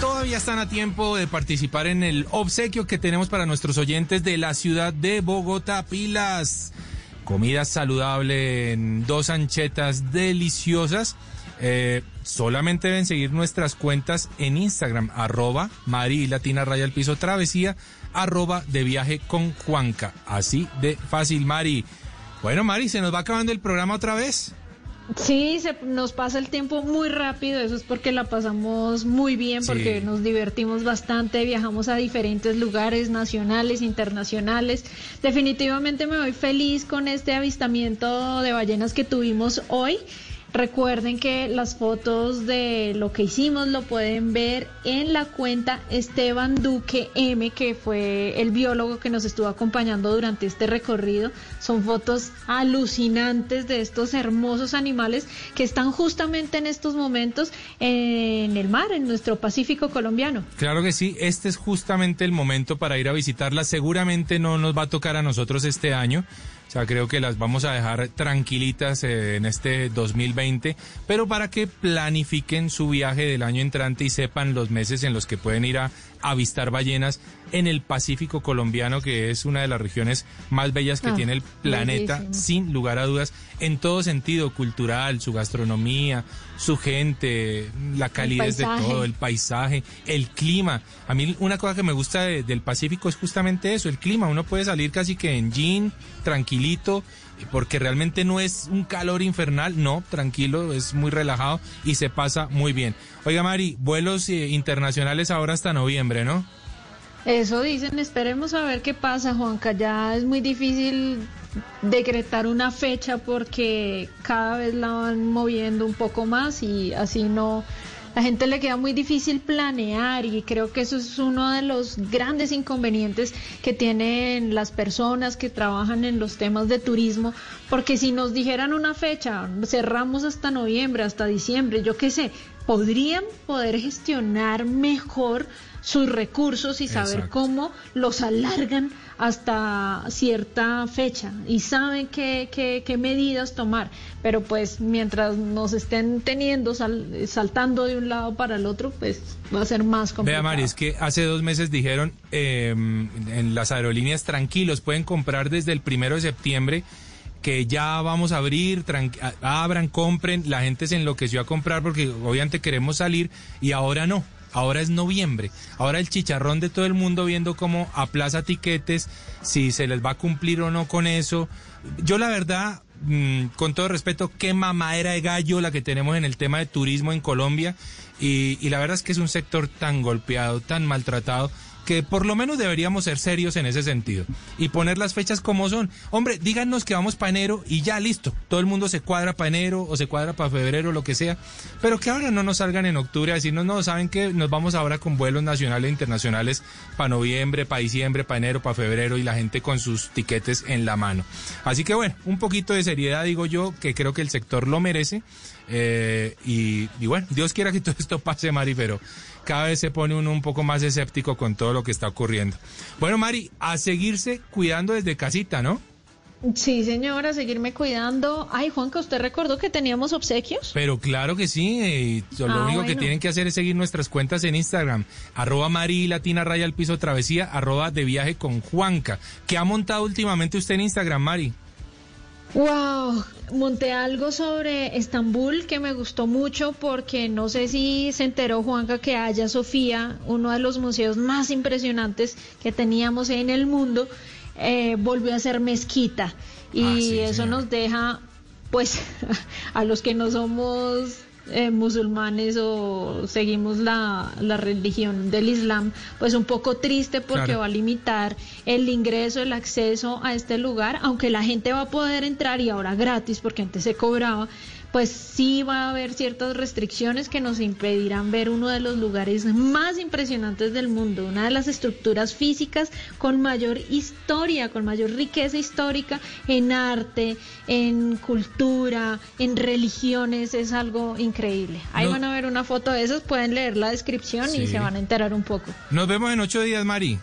todavía están a tiempo de participar en el obsequio que tenemos para nuestros oyentes de la ciudad de Bogotá. Pilas, comida saludable en dos anchetas deliciosas. Eh, solamente deben seguir nuestras cuentas en Instagram, arroba Mari Latina Raya al Piso Travesía, arroba de viaje con Juanca. Así de fácil, Mari. Bueno, Mari, se nos va acabando el programa otra vez. Sí, se nos pasa el tiempo muy rápido, eso es porque la pasamos muy bien, porque nos divertimos bastante, viajamos a diferentes lugares nacionales, internacionales. Definitivamente me voy feliz con este avistamiento de ballenas que tuvimos hoy. Recuerden que las fotos de lo que hicimos lo pueden ver en la cuenta Esteban Duque M, que fue el biólogo que nos estuvo acompañando durante este recorrido. Son fotos alucinantes de estos hermosos animales que están justamente en estos momentos en el mar, en nuestro Pacífico colombiano. Claro que sí, este es justamente el momento para ir a visitarlas. Seguramente no nos va a tocar a nosotros este año sea, creo que las vamos a dejar tranquilitas eh, en este 2020, pero para que planifiquen su viaje del año entrante y sepan los meses en los que pueden ir a avistar ballenas en el Pacífico colombiano, que es una de las regiones más bellas que ah, tiene el planeta, sin lugar a dudas, en todo sentido, cultural, su gastronomía, su gente, la calidez de todo, el paisaje, el clima. A mí una cosa que me gusta del Pacífico es justamente eso, el clima. Uno puede salir casi que en jean, tranquilito, porque realmente no es un calor infernal, no, tranquilo, es muy relajado y se pasa muy bien. Oiga, Mari, vuelos eh, internacionales ahora hasta noviembre, ¿no? Eso dicen, esperemos a ver qué pasa, Juanca. Ya es muy difícil decretar una fecha porque cada vez la van moviendo un poco más y así no la gente le queda muy difícil planear y creo que eso es uno de los grandes inconvenientes que tienen las personas que trabajan en los temas de turismo, porque si nos dijeran una fecha, cerramos hasta noviembre, hasta diciembre, yo qué sé, podrían poder gestionar mejor sus recursos y saber cómo los alargan hasta cierta fecha y saben qué, qué, medidas tomar. Pero pues mientras nos estén teniendo saltando de un lado para el otro, pues va a ser más complicado. Vea Mari, es que hace dos meses dijeron em, en las aerolíneas tranquilos, pueden comprar desde el primero de septiembre que ya vamos a abrir, abran, compren, la gente se enloqueció a comprar porque obviamente queremos salir y ahora no. Ahora es noviembre. Ahora el chicharrón de todo el mundo viendo cómo aplaza tiquetes, si se les va a cumplir o no con eso. Yo la verdad, mm, con todo respeto, qué mamadera de gallo la que tenemos en el tema de turismo en Colombia. Y, y la verdad es que es un sector tan golpeado, tan maltratado que por lo menos deberíamos ser serios en ese sentido y poner las fechas como son. Hombre, díganos que vamos para enero y ya listo. Todo el mundo se cuadra para enero o se cuadra para febrero, lo que sea. Pero que ahora no nos salgan en octubre a decirnos, no, saben que nos vamos ahora con vuelos nacionales e internacionales para noviembre, para diciembre, para enero, para febrero y la gente con sus tiquetes en la mano. Así que bueno, un poquito de seriedad digo yo, que creo que el sector lo merece. Eh, y, y, bueno, Dios quiera que todo esto pase, Mari, pero cada vez se pone uno un poco más escéptico con todo lo que está ocurriendo. Bueno, Mari, a seguirse cuidando desde casita, ¿no? Sí, señora, seguirme cuidando. Ay, Juanca, ¿usted recordó que teníamos obsequios? Pero claro que sí. lo ah, único que tienen que hacer es seguir nuestras cuentas en Instagram. Arroba Mari Latina Raya al Piso Travesía, arroba de viaje con Juanca. ¿Qué ha montado últimamente usted en Instagram, Mari? Wow, monté algo sobre Estambul que me gustó mucho porque no sé si se enteró Juanca que Haya Sofía, uno de los museos más impresionantes que teníamos en el mundo, eh, volvió a ser mezquita. Y ah, eso nos deja pues a los que no somos eh, musulmanes o seguimos la, la, religión del Islam, pues un poco triste porque va a limitar el ingreso, el acceso a este lugar, aunque la gente va a poder entrar y ahora gratis porque antes se cobraba, pues sí va a haber ciertas restricciones que nos impedirán ver uno de los lugares más impresionantes del mundo, una de las estructuras físicas con mayor historia, con mayor riqueza histórica en arte, en cultura, en religiones, es algo increíble. Ahí van a ver una foto de esas, pueden leer la descripción y se van a enterar un poco. Nos vemos en ocho días, Mari.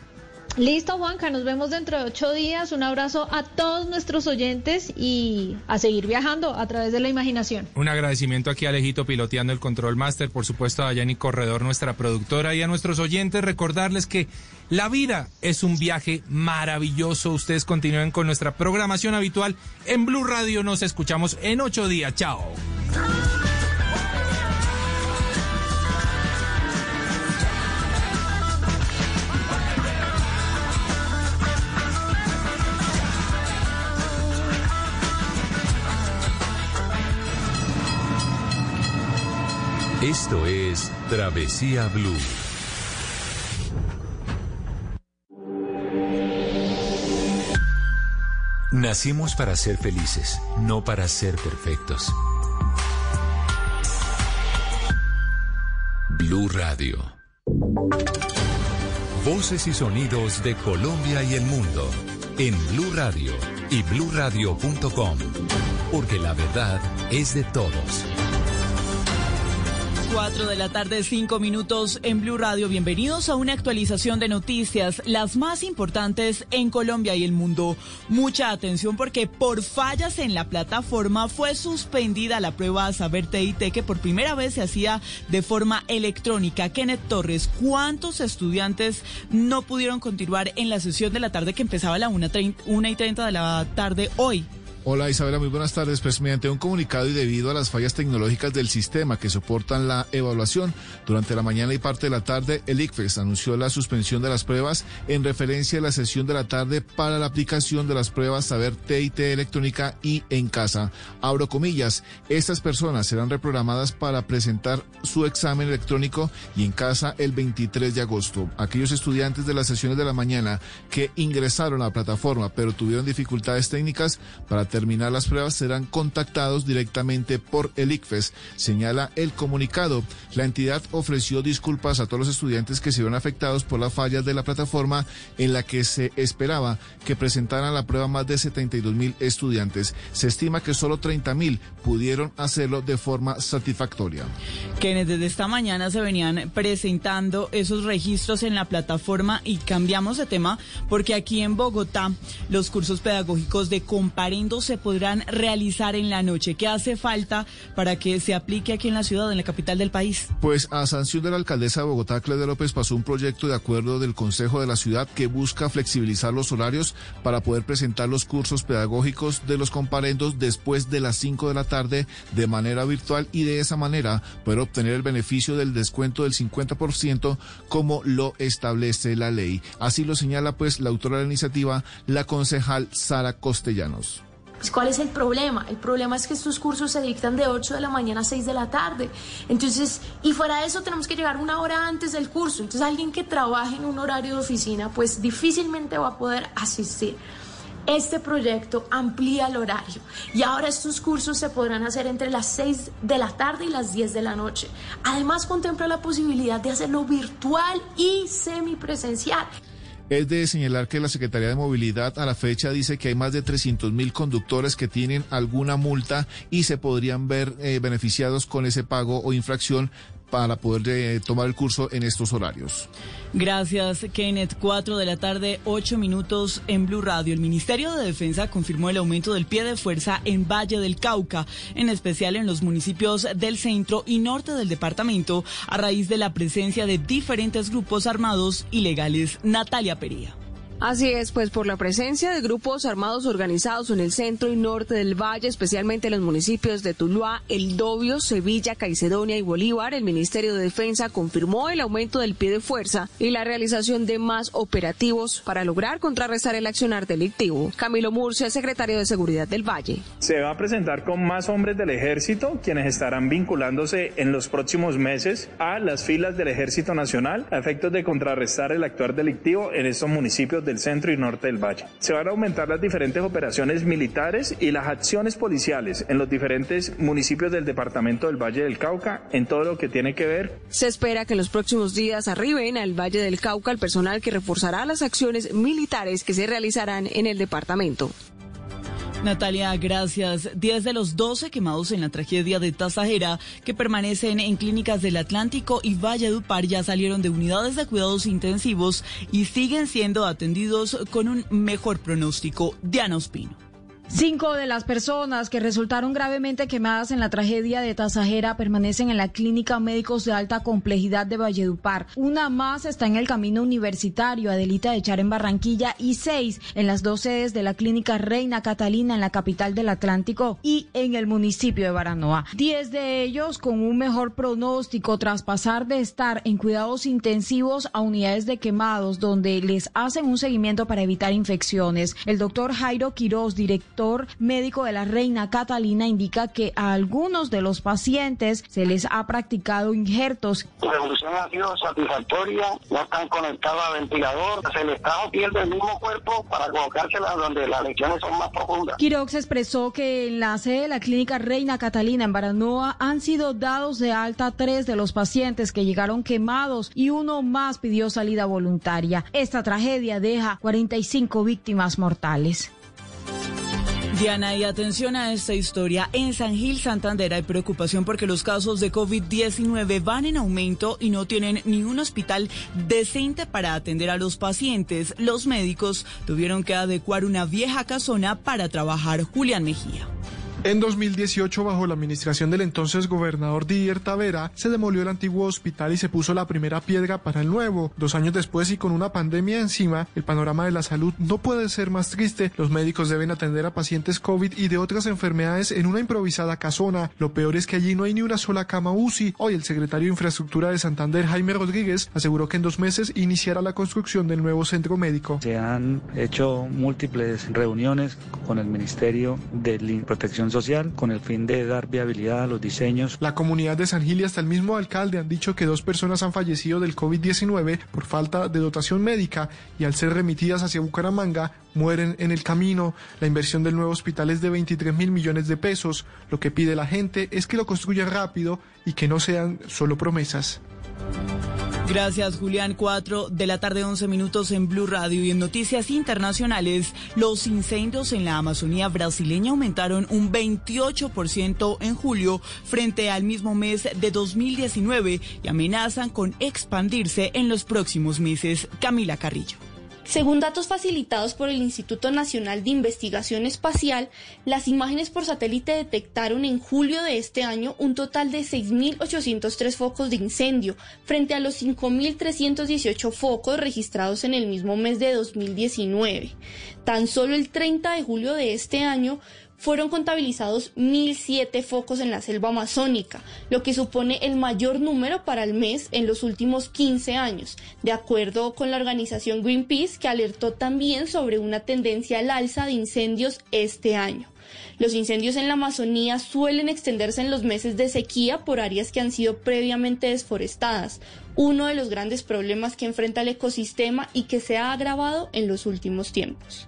Listo, Juanca, nos vemos dentro de ocho días. Un abrazo a todos nuestros oyentes y a seguir viajando a través de la imaginación. Un agradecimiento aquí a Alejito piloteando el Control Master, por supuesto a Yanni Corredor, nuestra productora, y a nuestros oyentes recordarles que la vida es un viaje maravilloso. Ustedes continúen con nuestra programación habitual en Blue Radio. Nos escuchamos en ocho días. Chao. Esto es Travesía Blue. Nacimos para ser felices, no para ser perfectos. Blue Radio. Voces y sonidos de Colombia y el mundo en Blue Radio y bluradio.com, porque la verdad es de todos. 4 de la tarde, 5 minutos en Blue Radio. Bienvenidos a una actualización de noticias, las más importantes en Colombia y el mundo. Mucha atención porque por fallas en la plataforma fue suspendida la prueba Saber TIT que por primera vez se hacía de forma electrónica. Kenneth Torres, ¿cuántos estudiantes no pudieron continuar en la sesión de la tarde que empezaba a la 1 y 30 de la tarde hoy? Hola Isabela, muy buenas tardes. Pues mediante un comunicado y debido a las fallas tecnológicas del sistema que soportan la evaluación, durante la mañana y parte de la tarde, el ICFES anunció la suspensión de las pruebas en referencia a la sesión de la tarde para la aplicación de las pruebas Saber TIT electrónica y en casa. Abro comillas, estas personas serán reprogramadas para presentar su examen electrónico y en casa el 23 de agosto. Aquellos estudiantes de las sesiones de la mañana que ingresaron a la plataforma pero tuvieron dificultades técnicas para terminar las pruebas serán contactados directamente por el ICFES, señala el comunicado. La entidad ofreció disculpas a todos los estudiantes que se vieron afectados por las fallas de la plataforma en la que se esperaba que presentaran la prueba más de 72 mil estudiantes. Se estima que solo 30 mil pudieron hacerlo de forma satisfactoria. Quienes desde esta mañana se venían presentando esos registros en la plataforma y cambiamos de tema porque aquí en Bogotá los cursos pedagógicos de comparendo se podrán realizar en la noche? ¿Qué hace falta para que se aplique aquí en la ciudad, en la capital del país? Pues a sanción de la alcaldesa de Bogotá, Claudia López, pasó un proyecto de acuerdo del Consejo de la Ciudad que busca flexibilizar los horarios para poder presentar los cursos pedagógicos de los comparendos después de las 5 de la tarde de manera virtual y de esa manera poder obtener el beneficio del descuento del 50% como lo establece la ley. Así lo señala pues la autora de la iniciativa, la concejal Sara Costellanos. Pues, ¿Cuál es el problema? El problema es que estos cursos se dictan de 8 de la mañana a 6 de la tarde. Entonces, y fuera de eso tenemos que llegar una hora antes del curso. Entonces, alguien que trabaje en un horario de oficina, pues difícilmente va a poder asistir. Este proyecto amplía el horario y ahora estos cursos se podrán hacer entre las 6 de la tarde y las 10 de la noche. Además, contempla la posibilidad de hacerlo virtual y semipresencial. Es de señalar que la Secretaría de Movilidad a la fecha dice que hay más de 300 mil conductores que tienen alguna multa y se podrían ver eh, beneficiados con ese pago o infracción para poder eh, tomar el curso en estos horarios. Gracias, Kenneth. Cuatro de la tarde, ocho minutos en Blue Radio. El Ministerio de Defensa confirmó el aumento del pie de fuerza en Valle del Cauca, en especial en los municipios del centro y norte del departamento, a raíz de la presencia de diferentes grupos armados ilegales. Natalia Pería. Así es, pues por la presencia de grupos armados organizados en el centro y norte del valle, especialmente en los municipios de Tuluá, El Dobio, Sevilla, Caicedonia y Bolívar, el Ministerio de Defensa confirmó el aumento del pie de fuerza y la realización de más operativos para lograr contrarrestar el accionar delictivo. Camilo Murcia, secretario de Seguridad del Valle. Se va a presentar con más hombres del ejército, quienes estarán vinculándose en los próximos meses a las filas del Ejército Nacional a efectos de contrarrestar el actuar delictivo en estos municipios de del centro y norte del valle. Se van a aumentar las diferentes operaciones militares y las acciones policiales en los diferentes municipios del departamento del Valle del Cauca en todo lo que tiene que ver. Se espera que en los próximos días arriben al Valle del Cauca el personal que reforzará las acciones militares que se realizarán en el departamento. Natalia, gracias. Diez de los 12 quemados en la tragedia de Tasajera, que permanecen en clínicas del Atlántico y Valledupar, ya salieron de unidades de cuidados intensivos y siguen siendo atendidos con un mejor pronóstico. Diana Ospino. Cinco de las personas que resultaron gravemente quemadas en la tragedia de Tasajera permanecen en la clínica médicos de alta complejidad de Valledupar. Una más está en el camino universitario Adelita de Char en Barranquilla y seis en las dos sedes de la clínica Reina Catalina en la capital del Atlántico y en el municipio de Baranoa. Diez de ellos con un mejor pronóstico tras pasar de estar en cuidados intensivos a unidades de quemados donde les hacen un seguimiento para evitar infecciones. El doctor Jairo Quiroz, director médico de la reina Catalina indica que a algunos de los pacientes se les ha practicado injertos. La evolución ha sido satisfactoria, no están conectados a ventilador, se les está piel del mismo cuerpo para colocársela donde las lesiones son más profundas. Quirox expresó que en la sede de la clínica Reina Catalina en Baranoa han sido dados de alta tres de los pacientes que llegaron quemados y uno más pidió salida voluntaria. Esta tragedia deja 45 víctimas mortales. Diana, y atención a esta historia. En San Gil, Santander, hay preocupación porque los casos de COVID-19 van en aumento y no tienen ni un hospital decente para atender a los pacientes. Los médicos tuvieron que adecuar una vieja casona para trabajar. Julián Mejía. En 2018, bajo la administración del entonces gobernador Didier Tavera, se demolió el antiguo hospital y se puso la primera piedra para el nuevo. Dos años después y con una pandemia encima, el panorama de la salud no puede ser más triste. Los médicos deben atender a pacientes COVID y de otras enfermedades en una improvisada casona. Lo peor es que allí no hay ni una sola cama UCI. Hoy el secretario de Infraestructura de Santander, Jaime Rodríguez, aseguró que en dos meses iniciará la construcción del nuevo centro médico. Se han hecho múltiples reuniones con el Ministerio de Protección social con el fin de dar viabilidad a los diseños. La comunidad de San Gil y hasta el mismo alcalde han dicho que dos personas han fallecido del COVID-19 por falta de dotación médica y al ser remitidas hacia Bucaramanga mueren en el camino. La inversión del nuevo hospital es de 23 mil millones de pesos. Lo que pide la gente es que lo construya rápido y que no sean solo promesas. Gracias, Julián. Cuatro de la tarde, 11 minutos en Blue Radio. Y en noticias internacionales, los incendios en la Amazonía brasileña aumentaron un 28% en julio frente al mismo mes de 2019 y amenazan con expandirse en los próximos meses. Camila Carrillo. Según datos facilitados por el Instituto Nacional de Investigación Espacial, las imágenes por satélite detectaron en julio de este año un total de 6.803 focos de incendio, frente a los 5.318 focos registrados en el mismo mes de 2019. Tan solo el 30 de julio de este año fueron contabilizados 1.007 focos en la selva amazónica, lo que supone el mayor número para el mes en los últimos 15 años, de acuerdo con la organización Greenpeace, que alertó también sobre una tendencia al alza de incendios este año. Los incendios en la Amazonía suelen extenderse en los meses de sequía por áreas que han sido previamente desforestadas, uno de los grandes problemas que enfrenta el ecosistema y que se ha agravado en los últimos tiempos.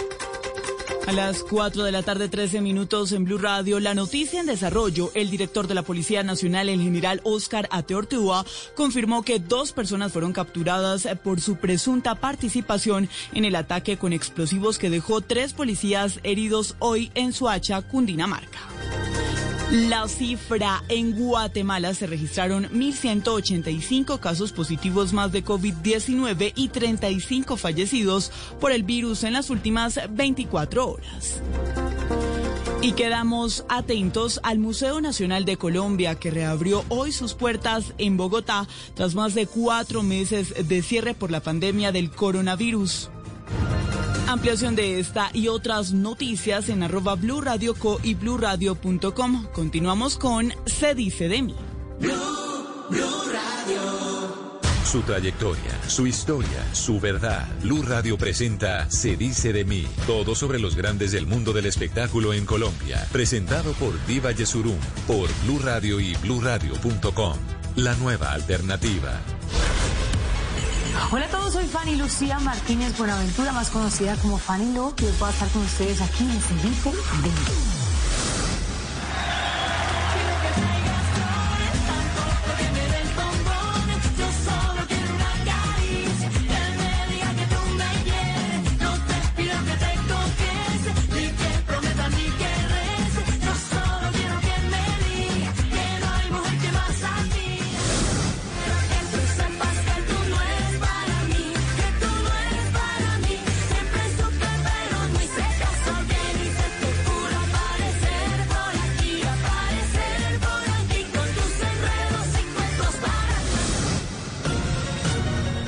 A las 4 de la tarde, 13 minutos en Blue Radio, la noticia en desarrollo. El director de la Policía Nacional, el general Oscar Ateortúa, confirmó que dos personas fueron capturadas por su presunta participación en el ataque con explosivos que dejó tres policías heridos hoy en Suacha, Cundinamarca. La cifra en Guatemala se registraron 1.185 casos positivos más de COVID-19 y 35 fallecidos por el virus en las últimas 24 horas. Y quedamos atentos al Museo Nacional de Colombia, que reabrió hoy sus puertas en Bogotá tras más de cuatro meses de cierre por la pandemia del coronavirus. Ampliación de esta y otras noticias en arroba Blue Radio Co y bluradio.com. Continuamos con Se dice de mí. Su trayectoria, su historia, su verdad. Blue Radio presenta Se dice de mí. Todo sobre los grandes del mundo del espectáculo en Colombia. Presentado por Diva Yesurum, por Blue Radio y bluradio.com. La nueva alternativa. Hola a todos, soy Fanny Lucía Martínez Buenaventura, más conocida como Fanny Lo, hoy voy a estar con ustedes aquí en Se dice de mí.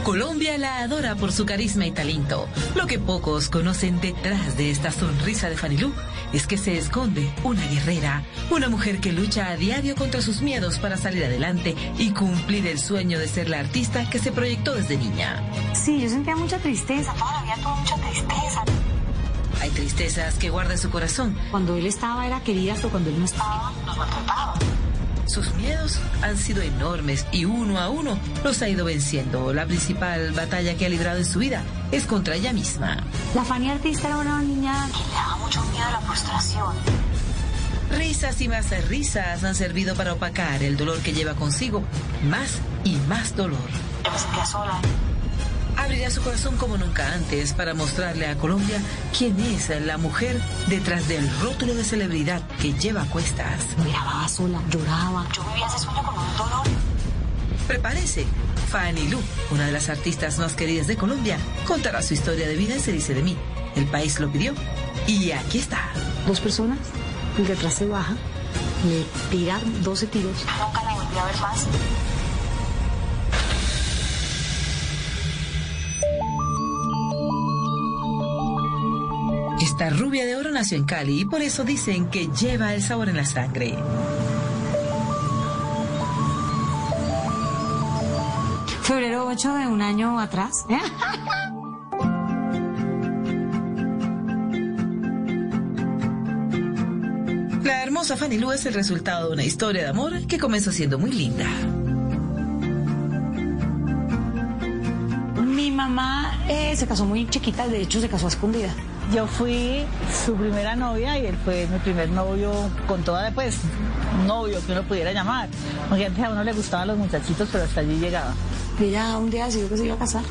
Colombia la adora por su carisma y talento. Lo que pocos conocen detrás de esta sonrisa de Fanilú es que se esconde una guerrera, una mujer que lucha a diario contra sus miedos para salir adelante y cumplir el sueño de ser la artista que se proyectó desde niña. Sí, yo sentía mucha tristeza, toda la vida tuve mucha tristeza. Hay tristezas que guarda en su corazón. Cuando él estaba era querida, pero cuando él no estaba, nos maltrataba. Sus miedos han sido enormes y uno a uno los ha ido venciendo. La principal batalla que ha librado en su vida es contra ella misma. La Fanny artista era una niña que le daba mucho miedo a la frustración. Risas y más risas han servido para opacar el dolor que lleva consigo. Más y más dolor. Yo me sentía sola. Abrirá su corazón como nunca antes para mostrarle a Colombia quién es la mujer detrás del rótulo de celebridad que lleva a cuestas. Grababa sola, lloraba. Yo vivía ese sueño con un dolor. Prepárese. Fanny Lu, una de las artistas más queridas de Colombia, contará su historia de vida en Se dice de mí. El país lo pidió y aquí está. Dos personas, detrás se baja, le tiran 12 tiros. Nunca la volví a ver más. Esta rubia de oro nació en Cali y por eso dicen que lleva el sabor en la sangre. Febrero 8 de un año atrás. ¿eh? La hermosa Fanny Lu es el resultado de una historia de amor que comenzó siendo muy linda. Mi mamá eh, se casó muy chiquita, de hecho se casó a escondida. Yo fui su primera novia y él fue mi primer novio con toda, pues, novio que uno pudiera llamar. Porque antes a uno le gustaban los muchachitos, pero hasta allí llegaba. Ella un día decidió que se iba a casar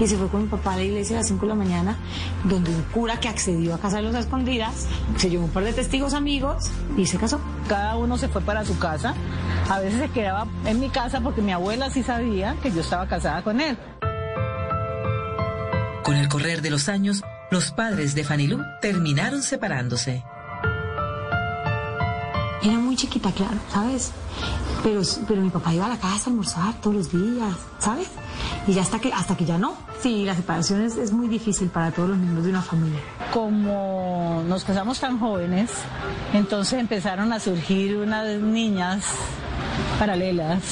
y se fue con mi papá a la iglesia a las 5 de la mañana, donde un cura que accedió a casarlos a escondidas se llevó un par de testigos amigos y se casó. Cada uno se fue para su casa. A veces se quedaba en mi casa porque mi abuela sí sabía que yo estaba casada con él. Con el correr de los años, los padres de Fanny Lu terminaron separándose. Era muy chiquita, claro, ¿sabes? Pero, pero mi papá iba a la casa a almorzar todos los días, ¿sabes? Y ya hasta que, hasta que ya no. Sí, la separación es, es muy difícil para todos los miembros de una familia. Como nos casamos tan jóvenes, entonces empezaron a surgir unas niñas paralelas.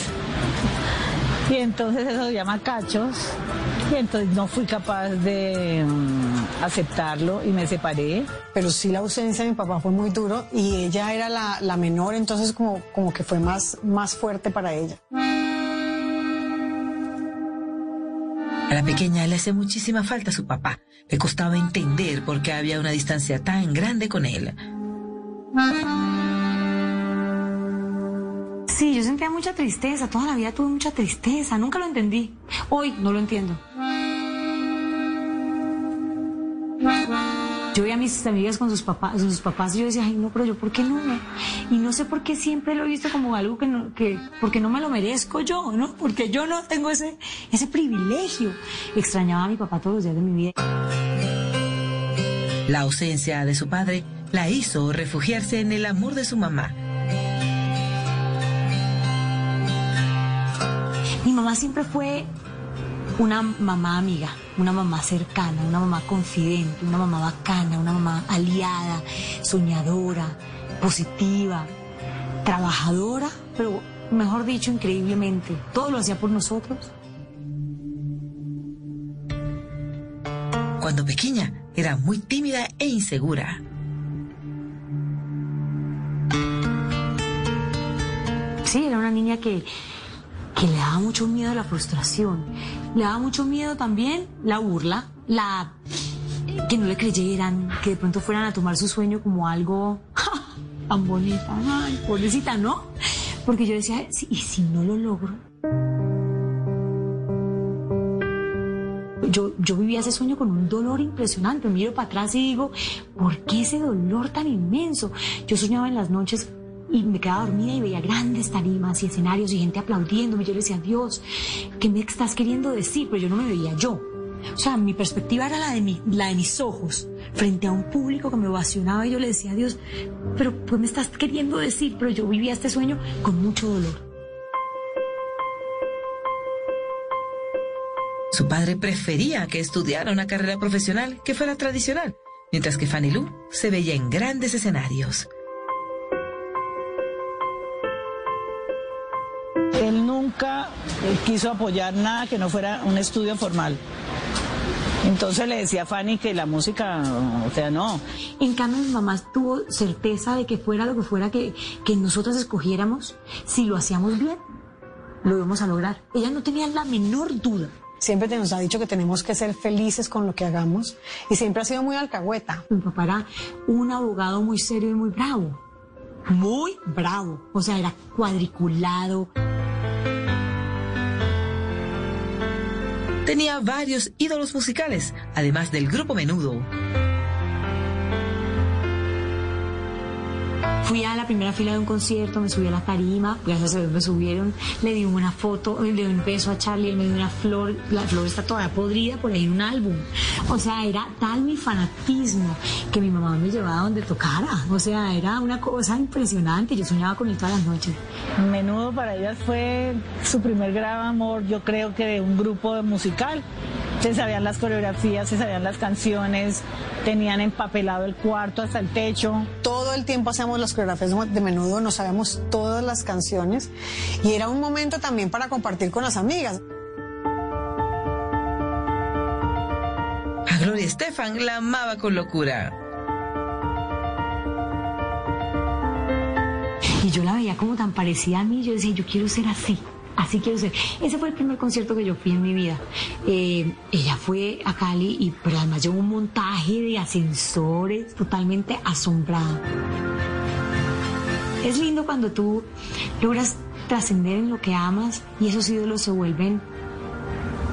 Y entonces eso se llama cachos. Y entonces no fui capaz de mm, aceptarlo y me separé. Pero sí la ausencia de mi papá fue muy duro y ella era la, la menor, entonces como, como que fue más, más fuerte para ella. A la pequeña le hace muchísima falta su papá. Le costaba entender por qué había una distancia tan grande con él. Sí, yo sentía mucha tristeza, toda la vida tuve mucha tristeza, nunca lo entendí. Hoy no lo entiendo. Yo veía a mis amigas con sus papás, sus papás y yo decía, ay no, pero yo ¿por qué no? Y no sé por qué siempre lo he visto como algo que no, que, porque no me lo merezco yo, ¿no? Porque yo no tengo ese, ese privilegio. Extrañaba a mi papá todos los días de mi vida. La ausencia de su padre la hizo refugiarse en el amor de su mamá. Mi mamá siempre fue una mamá amiga, una mamá cercana, una mamá confidente, una mamá bacana, una mamá aliada, soñadora, positiva, trabajadora, pero mejor dicho, increíblemente. Todo lo hacía por nosotros. Cuando pequeña era muy tímida e insegura. Sí, era una niña que, que le daba mucho miedo la frustración. Le daba mucho miedo también la burla, la que no le creyeran, que de pronto fueran a tomar su sueño como algo ¡ja! tan bonita, ay, pobrecita, ¿no? Porque yo decía, "Sí, ¿y si no lo logro? Yo, yo vivía ese sueño con un dolor impresionante. Miro para atrás y digo, ¿por qué ese dolor tan inmenso? Yo soñaba en las noches y me quedaba dormida y veía grandes tarimas y escenarios y gente aplaudiéndome. Yo le decía, Dios, ¿qué me estás queriendo decir? Pero yo no me veía yo. O sea, mi perspectiva era la de, mi, la de mis ojos, frente a un público que me ovacionaba y yo le decía Dios, pero pues me estás queriendo decir, pero yo vivía este sueño con mucho dolor. Su padre prefería que estudiara una carrera profesional que fuera tradicional, mientras que Fanny Lu se veía en grandes escenarios. Quiso apoyar nada que no fuera un estudio formal. Entonces le decía a Fanny que la música, o sea, no. En cambio, mi mamá tuvo certeza de que fuera lo que fuera que, que nosotras escogiéramos, si lo hacíamos bien, lo íbamos a lograr. Ella no tenía la menor duda. Siempre nos ha dicho que tenemos que ser felices con lo que hagamos y siempre ha sido muy alcahueta. Mi papá era un abogado muy serio y muy bravo. Muy bravo. O sea, era cuadriculado. Tenía varios ídolos musicales, además del grupo Menudo. Fui a la primera fila de un concierto, me subí a la tarima, gracias a Dios me subieron, le di una foto, le di un beso a Charlie, él me dio una flor, la flor está todavía podrida por ahí en un álbum. O sea, era tal mi fanatismo que mi mamá me llevaba donde tocara. O sea, era una cosa impresionante, yo soñaba con él todas las noches. Menudo para ellas fue su primer gran amor, yo creo que de un grupo musical. Se sabían las coreografías, se sabían las canciones, tenían empapelado el cuarto hasta el techo. Todo el tiempo hacíamos coreografías de menudo, nos sabíamos todas las canciones y era un momento también para compartir con las amigas. A Gloria Estefan la amaba con locura. Y yo la veía como tan parecida a mí, yo decía, yo quiero ser así. Así quiero ser. Ese fue el primer concierto que yo fui en mi vida. Eh, ella fue a Cali y pero además llevó un montaje de ascensores totalmente asombrada. Es lindo cuando tú logras trascender en lo que amas y esos ídolos se vuelven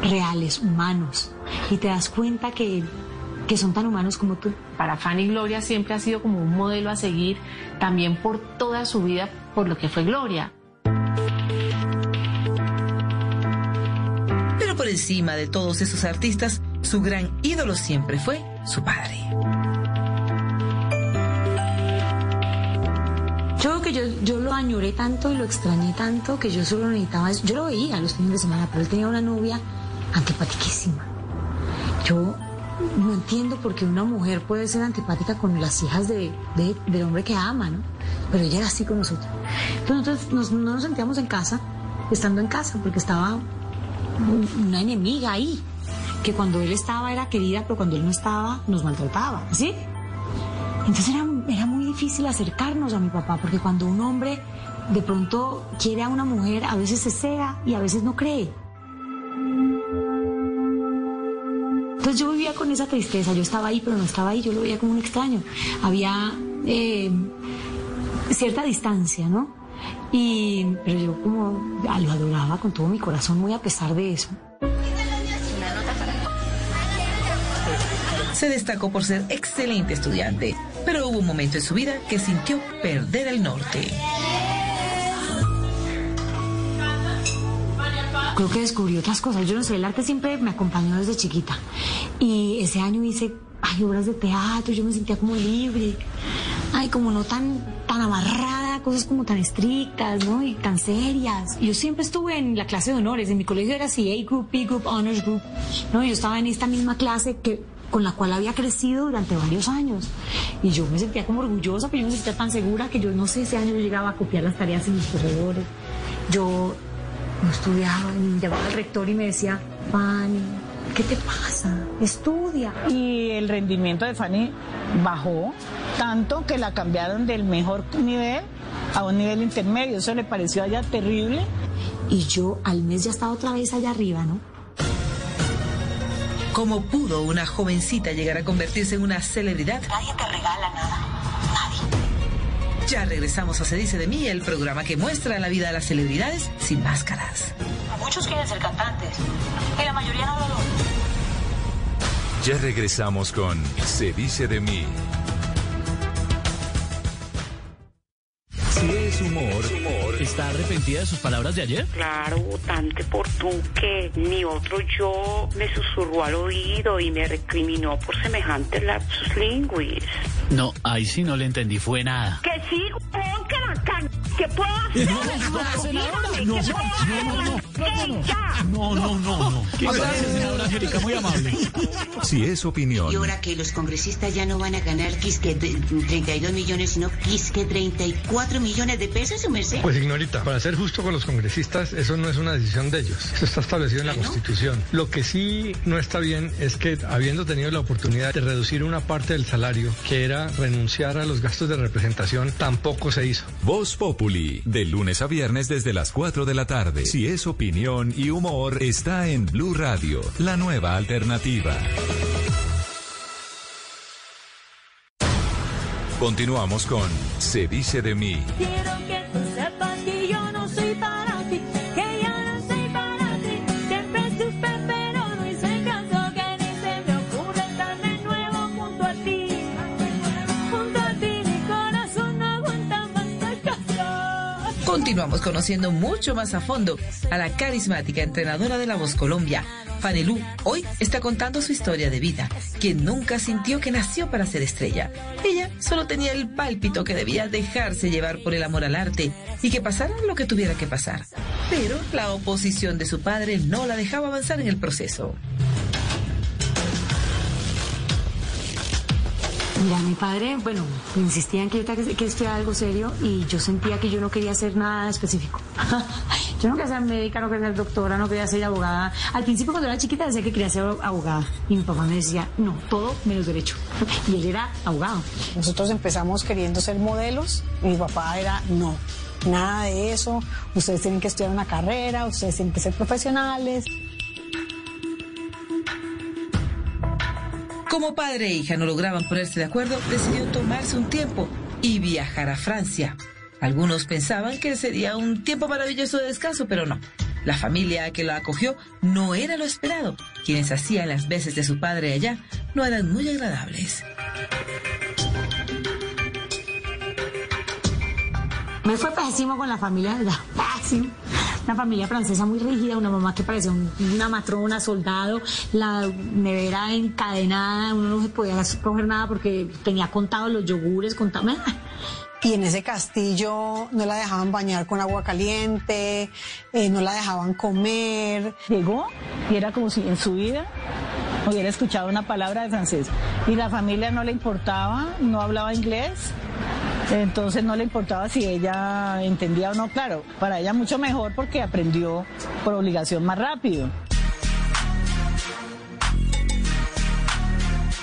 reales, humanos. Y te das cuenta que, que son tan humanos como tú. Para Fanny Gloria siempre ha sido como un modelo a seguir, también por toda su vida, por lo que fue Gloria. Pero por encima de todos esos artistas, su gran ídolo siempre fue su padre. Yo que yo, yo lo añoré tanto y lo extrañé tanto que yo solo necesitaba Yo lo veía los fines de semana, pero él tenía una novia antipatiquísima. Yo no entiendo por qué una mujer puede ser antipática con las hijas de, de, del hombre que ama, ¿no? Pero ella era así con nosotros. Entonces nosotros no nos sentíamos en casa, estando en casa, porque estaba una enemiga ahí, que cuando él estaba era querida, pero cuando él no estaba nos maltrataba, ¿sí? Entonces era, era muy difícil acercarnos a mi papá, porque cuando un hombre de pronto quiere a una mujer, a veces se cega y a veces no cree. Entonces yo vivía con esa tristeza, yo estaba ahí, pero no estaba ahí, yo lo veía como un extraño. Había eh, cierta distancia, ¿no? Y, pero yo como lo adoraba con todo mi corazón, muy a pesar de eso. Se destacó por ser excelente estudiante, pero hubo un momento en su vida que sintió perder el norte. Creo que descubrió otras cosas. Yo no sé, el arte siempre me acompañó desde chiquita. Y ese año hice obras de teatro, yo me sentía como libre. Ay, como no tan, tan amarrada, cosas como tan estrictas, ¿no? Y tan serias. Yo siempre estuve en la clase de honores. En mi colegio era así, A Group, B Group, Honors Group. No, yo estaba en esta misma clase que con la cual había crecido durante varios años. Y yo me sentía como orgullosa, pero yo me sentía tan segura que yo no sé, ese año yo llegaba a copiar las tareas en mis corredores. Yo no estudiaba, y llamaba al rector y me decía, Fanny, ¿qué te pasa? Estudia. Y el rendimiento de Fanny bajó tanto que la cambiaron del mejor nivel a un nivel intermedio. Eso le pareció allá terrible. Y yo al mes ya estaba otra vez allá arriba, ¿no? ¿Cómo pudo una jovencita llegar a convertirse en una celebridad? Nadie te regala nada. Ya regresamos a Se dice de mí, el programa que muestra la vida de las celebridades sin máscaras. Muchos quieren ser cantantes y la mayoría no lo logran. Ya regresamos con Se dice de mí. Si es humor, ¿Está arrepentida de sus palabras de ayer? Claro, botante por tú que mi otro yo me susurró al oído y me recriminó por semejante lapsus linguis. No, ahí sí no le entendí, fue nada. Que sí, pon que la can... ¿Qué puedo hacer? No, no, no, no, no, no, no, no. Gracias, senadora Angélica, muy amable. Si es opinión, Y ahora que los congresistas ya no van a ganar quisque de- 32 millones, sino quisque 34 millones de pesos, su merced. Pues para ser justo con los congresistas, eso no es una decisión de ellos, eso está establecido en la Constitución. Lo que sí no está bien es que habiendo tenido la oportunidad de reducir una parte del salario, que era renunciar a los gastos de representación, tampoco se hizo. Voz Populi, de lunes a viernes desde las 4 de la tarde. Si es opinión y humor, está en Blue Radio, la nueva alternativa. Continuamos con Se dice de mí. Quiero que Continuamos conociendo mucho más a fondo a la carismática entrenadora de la voz Colombia. Fanelú hoy está contando su historia de vida, quien nunca sintió que nació para ser estrella. Ella solo tenía el pálpito que debía dejarse llevar por el amor al arte y que pasara lo que tuviera que pasar. Pero la oposición de su padre no la dejaba avanzar en el proceso. Mira, mi padre, bueno, insistía en que que estudiara algo serio y yo sentía que yo no quería hacer nada específico. yo no quería ser médica, no quería ser doctora, no quería ser abogada. Al principio cuando era chiquita decía que quería ser abogada y mi papá me decía, no, todo menos derecho. Y él era abogado. Nosotros empezamos queriendo ser modelos y mi papá era no. Nada de eso, ustedes tienen que estudiar una carrera, ustedes tienen que ser profesionales. Como padre e hija no lograban ponerse de acuerdo, decidió tomarse un tiempo y viajar a Francia. Algunos pensaban que sería un tiempo maravilloso de descanso, pero no. La familia que la acogió no era lo esperado. Quienes hacían las veces de su padre allá no eran muy agradables. Me fue pésimo con la familia. Pésimo. Una familia francesa muy rígida, una mamá que parecía un- una matrona, soldado, la nevera encadenada, uno no se podía coger nada porque tenía contados los yogures, contado. Y en ese castillo no la dejaban bañar con agua caliente, eh, no la dejaban comer. Llegó y era como si en su vida hubiera escuchado una palabra de francés. Y la familia no le importaba, no hablaba inglés. Entonces no le importaba si ella entendía o no, claro, para ella mucho mejor porque aprendió por obligación más rápido.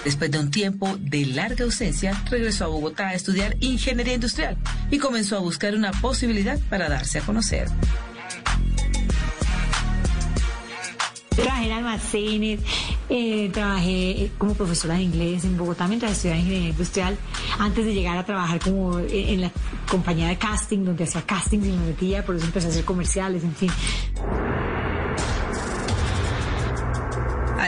Después de un tiempo de larga ausencia, regresó a Bogotá a estudiar ingeniería industrial y comenzó a buscar una posibilidad para darse a conocer. Trabajé en almacenes, eh, trabajé como profesora de inglés en Bogotá mientras estudiaba ingeniería industrial, antes de llegar a trabajar como en en la compañía de casting, donde hacía castings y me metía, por eso empecé a hacer comerciales, en fin.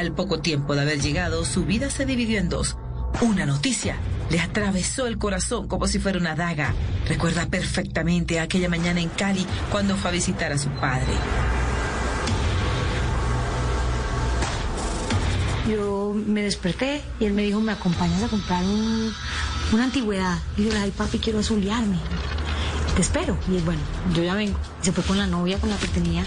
Al poco tiempo de haber llegado, su vida se dividió en dos. Una noticia le atravesó el corazón como si fuera una daga. Recuerda perfectamente aquella mañana en Cali cuando fue a visitar a su padre. Yo me desperté y él me dijo, ¿me acompañas a comprar un- una antigüedad? Y yo le dije, papi, quiero azulearme. Te espero. Y bueno, yo ya vengo. Se fue con la novia con la que tenía.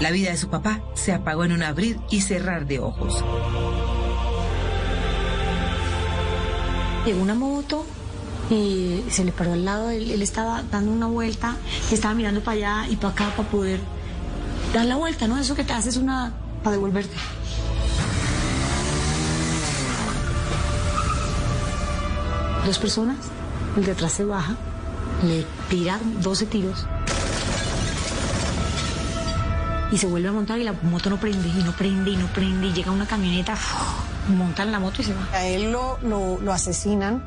La vida de su papá se apagó en un abrir y cerrar de ojos. Llegó una moto y se le paró al lado. Él, él estaba dando una vuelta estaba mirando para allá y para acá para poder dar la vuelta, ¿no? Eso que te haces una para devolverte. Dos personas, el de atrás se baja, le tira 12 tiros y se vuelve a montar y la moto no prende y no prende y no prende y llega una camioneta, montan la moto y se va. A él lo, lo, lo asesinan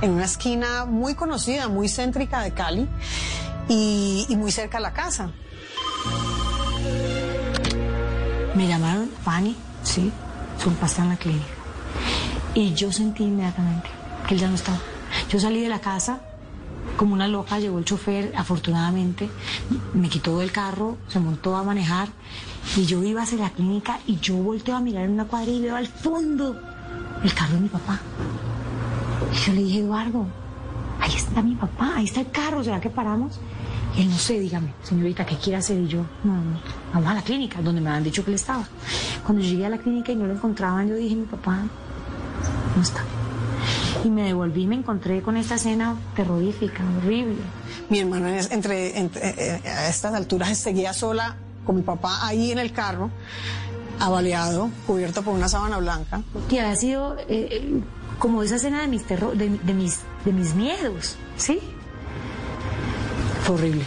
en una esquina muy conocida, muy céntrica de Cali y, y muy cerca a la casa. Me llamaron, Fanny, sí, su papá está en la clínica. Y yo sentí inmediatamente que él ya no estaba. Yo salí de la casa como una loca, llegó el chofer, afortunadamente, me quitó del carro, se montó a manejar y yo iba hacia la clínica y yo volteo a mirar en una cuadra y veo al fondo el carro de mi papá. Y yo le dije, Eduardo, ahí está mi papá, ahí está el carro, ¿será que paramos? Y él, no sé, dígame, señorita, ¿qué quiere hacer? Y yo, no, no, vamos a la clínica, donde me habían dicho que él estaba. Cuando llegué a la clínica y no lo encontraban, yo dije, mi papá no está. Y me devolví y me encontré con esta escena terrorífica, horrible. Mi hermana es entre, entre- eh, eh, a estas alturas seguía sola con mi papá ahí en el carro, avaleado, cubierto por una sábana blanca. Que ha sido eh, como esa escena de mis, terror, de, de mis, de mis miedos, ¿sí? Fue horrible.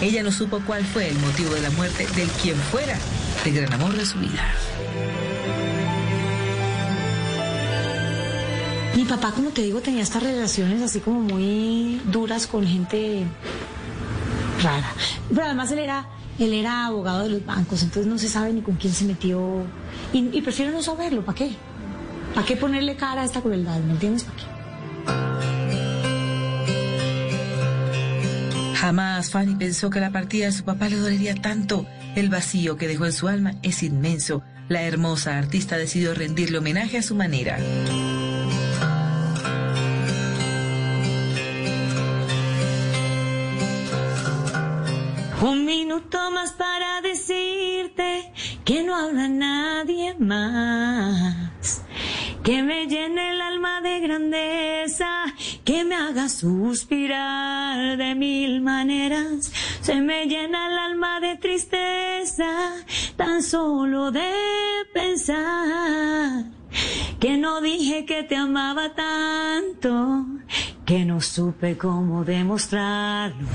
Ella no supo cuál fue el motivo de la muerte del quien fuera el gran amor de su vida. Mi papá, como te digo, tenía estas relaciones así como muy duras con gente rara. Pero además él era, él era abogado de los bancos, entonces no se sabe ni con quién se metió. Y, y prefiero no saberlo, ¿para qué? ¿Para qué ponerle cara a esta crueldad? ¿Me entiendes? ¿Para qué? Jamás Fanny pensó que la partida de su papá le dolería tanto. El vacío que dejó en su alma es inmenso. La hermosa artista decidió rendirle homenaje a su manera. Un minuto más para decirte que no habla nadie más. Que me llene el alma de grandeza, que me haga suspirar de mil maneras. Se me llena el alma de tristeza, tan solo de pensar que no dije que te amaba tanto, que no supe cómo demostrarlo.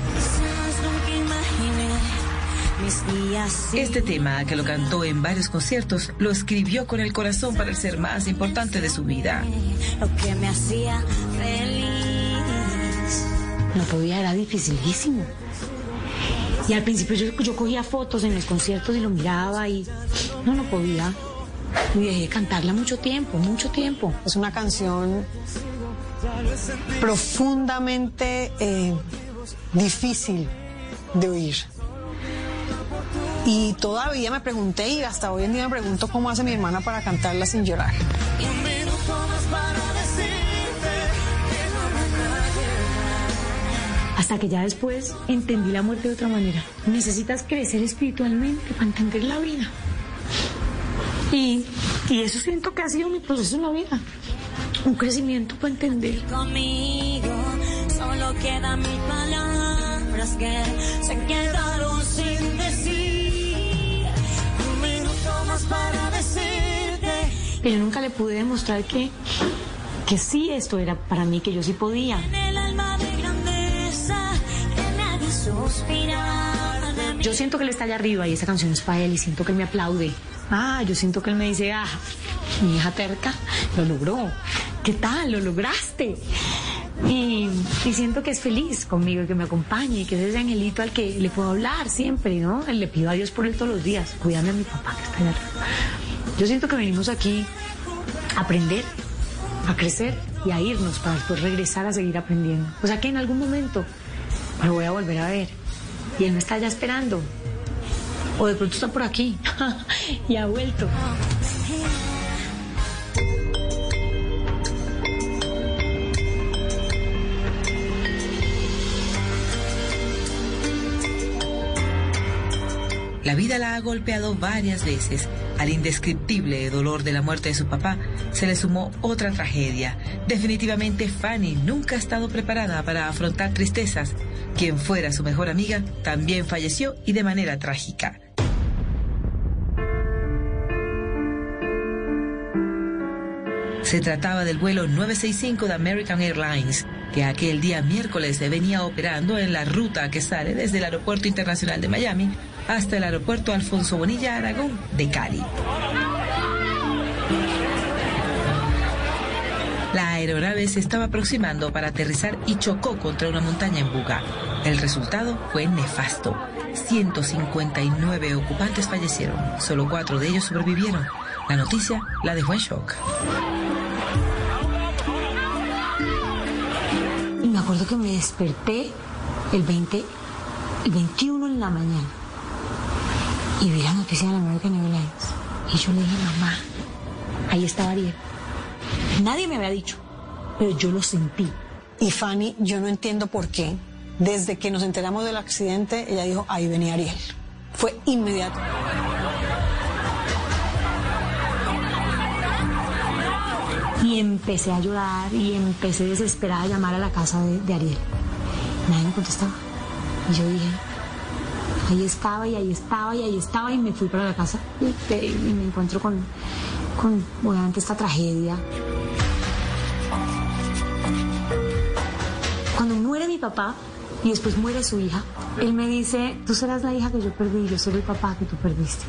Este tema, que lo cantó en varios conciertos, lo escribió con el corazón para el ser más importante de su vida. lo que me hacía feliz. No podía, era dificilísimo. Y al principio yo, yo cogía fotos en los conciertos y lo miraba y no, no podía. Y dejé de cantarla mucho tiempo, mucho tiempo. Es una canción profundamente eh, difícil de oír. Y todavía me pregunté, y hasta hoy en día me pregunto cómo hace mi hermana para cantarla sin llorar. Un minuto más para Hasta que ya después entendí la muerte de otra manera. Necesitas crecer espiritualmente para entender la vida. Y, y eso siento que ha sido mi proceso en la vida. Un crecimiento para entender. conmigo. Solo quedan mil palabras que se quedaron sin para decirte Pero yo nunca le pude demostrar que, que sí esto era para mí, que yo sí podía. en el alma de grandeza que me haga suspirar de mí. Yo siento que él está allá arriba y esa canción es para él y siento que él me aplaude. Ah, yo siento que él me dice, ah, mi hija terca, lo logró. ¿Qué tal? Lo lograste. Y, siento que es feliz conmigo y que me acompañe y que es ese angelito al que le puedo hablar siempre, ¿no? Le pido a Dios por él todos los días, cuidando a mi papá que está allá arriba. Yo siento que venimos aquí a aprender, a crecer y a irnos para después regresar a seguir aprendiendo. O sea que en algún momento me voy a volver a ver y él me está ya esperando. O de pronto está por aquí y ha vuelto. La vida la ha golpeado varias veces. Al indescriptible dolor de la muerte de su papá se le sumó otra tragedia. Definitivamente Fanny nunca ha estado preparada para afrontar tristezas. Quien fuera su mejor amiga también falleció y de manera trágica. Se trataba del vuelo 965 de American Airlines, que aquel día miércoles venía operando en la ruta que sale desde el Aeropuerto Internacional de Miami hasta el Aeropuerto Alfonso Bonilla Aragón de Cali. La aeronave se estaba aproximando para aterrizar y chocó contra una montaña en Buga. El resultado fue nefasto. 159 ocupantes fallecieron, solo cuatro de ellos sobrevivieron. La noticia la dejó en shock. Y me acuerdo que me desperté el 20, el 21 en la mañana y vi la noticia de la American Airlines. Y yo le dije, mamá, ahí estaba Ariel. Nadie me había dicho, pero yo lo sentí. Y Fanny, yo no entiendo por qué. Desde que nos enteramos del accidente, ella dijo, ahí venía Ariel. Fue inmediato. Y empecé a llorar y empecé desesperada a llamar a la casa de, de Ariel. Nadie me contestaba. Y yo dije, ahí estaba y ahí estaba y ahí estaba y me fui para la casa y, me encuentro con, con obviamente esta tragedia. Cuando muere mi papá y después muere su hija, él me dice, tú serás la hija que yo perdí, yo soy el papá que tú perdiste.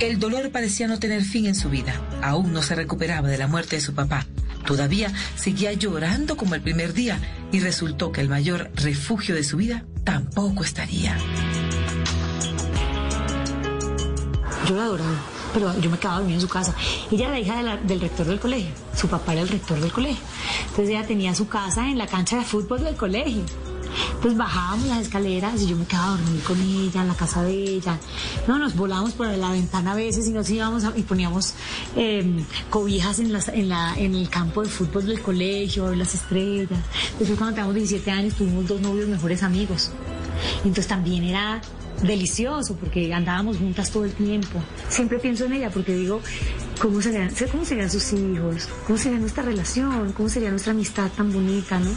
El dolor parecía no tener fin en su vida. Aún no se recuperaba de la muerte de su papá. Todavía seguía llorando como el primer día y resultó que el mayor refugio de su vida tampoco estaría. Yo la adoraba, pero yo me quedaba dormida en su casa. Ella era la hija del rector del colegio. Su papá era el rector del colegio. Entonces ella tenía su casa en la cancha de fútbol del colegio. Entonces bajábamos las escaleras y yo me quedaba a dormir con ella en la casa de ella. No, nos volábamos por la ventana a veces y nos íbamos a- y poníamos eh, cobijas en, las- en, la, en el campo de fútbol del colegio, a ver las estrellas. Después cuando teníamos 17 años tuvimos dos novios mejores amigos. Entonces también era delicioso porque andábamos juntas todo el tiempo. Siempre pienso en ella porque digo, ¿cómo serían, cómo serían sus hijos? ¿Cómo sería nuestra relación? ¿Cómo sería nuestra amistad tan bonita, no?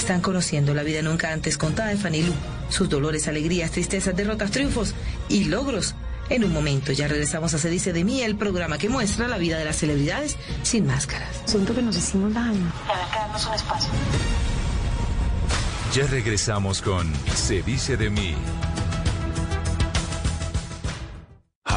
Están conociendo la vida nunca antes contada de Fanny Lu, sus dolores, alegrías, tristezas, derrotas, triunfos y logros. En un momento ya regresamos a Se dice de mí, el programa que muestra la vida de las celebridades sin máscaras. Siento que nos hicimos daño. Habrá que darnos un espacio. Ya regresamos con Se dice de mí.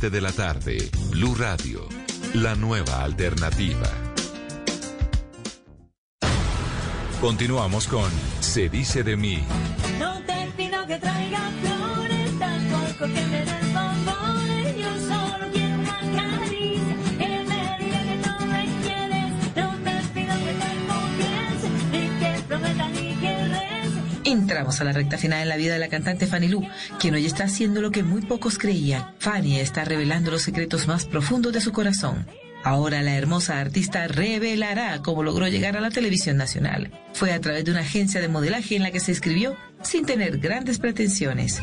de la tarde, Blue Radio, la nueva alternativa. Continuamos con Se dice de mí. No te pido que traigas flores, tampoco que me des bombones. Entramos a la recta final en la vida de la cantante Fanny Lu, quien hoy está haciendo lo que muy pocos creían. Fanny está revelando los secretos más profundos de su corazón. Ahora la hermosa artista revelará cómo logró llegar a la televisión nacional. Fue a través de una agencia de modelaje en la que se escribió sin tener grandes pretensiones.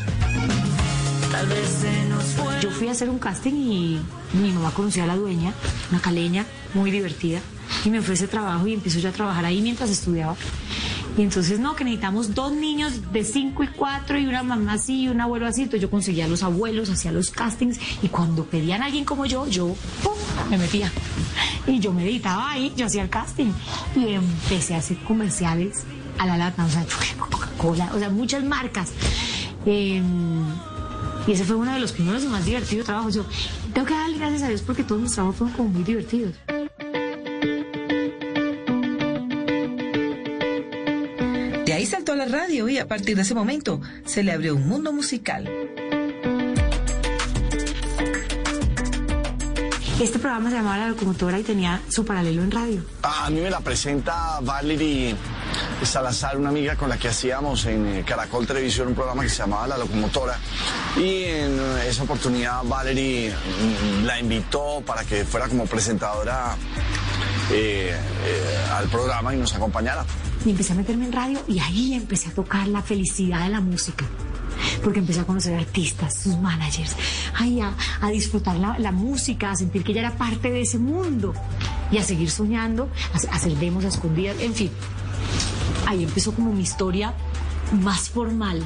Tal vez se nos fue. Yo fui a hacer un casting y mi mamá conocía a la dueña, una caleña muy divertida, y me ofrece trabajo y empiezo yo a trabajar ahí mientras estudiaba. Y entonces, no, que necesitamos dos niños de cinco y cuatro y una mamá así y un abuelo así. Entonces yo conseguía a los abuelos, hacía los castings y cuando pedían a alguien como yo, yo me metía. Y yo meditaba ahí, yo hacía el casting. Y empecé a hacer comerciales a la lata, o sea, Coca-Cola, o sea, muchas marcas. Em, y ese fue uno de los primeros y más divertidos trabajos. Yo tengo que darle gracias a Dios porque todos mis trabajos fueron como muy divertidos. Ahí saltó a la radio y a partir de ese momento se le abrió un mundo musical. Este programa se llamaba La Locomotora y tenía su paralelo en radio. A mí me la presenta Valerie Salazar, una amiga con la que hacíamos en eh, Caracol Televisión un programa que se llamaba La Locomotora. Y en eh, esa oportunidad Valerie mm, la invitó para que fuera como presentadora eh, eh, al programa y nos acompañara. Y empecé a meterme en radio y ahí empecé a tocar la felicidad de la música. Porque empecé a conocer artistas, sus managers, ay, a, disfrutar la, música, a sentir que ella era parte de ese mundo y a seguir soñando, a, a hacer demos a escondidas, en fin. Ahí empezó como mi historia más formal.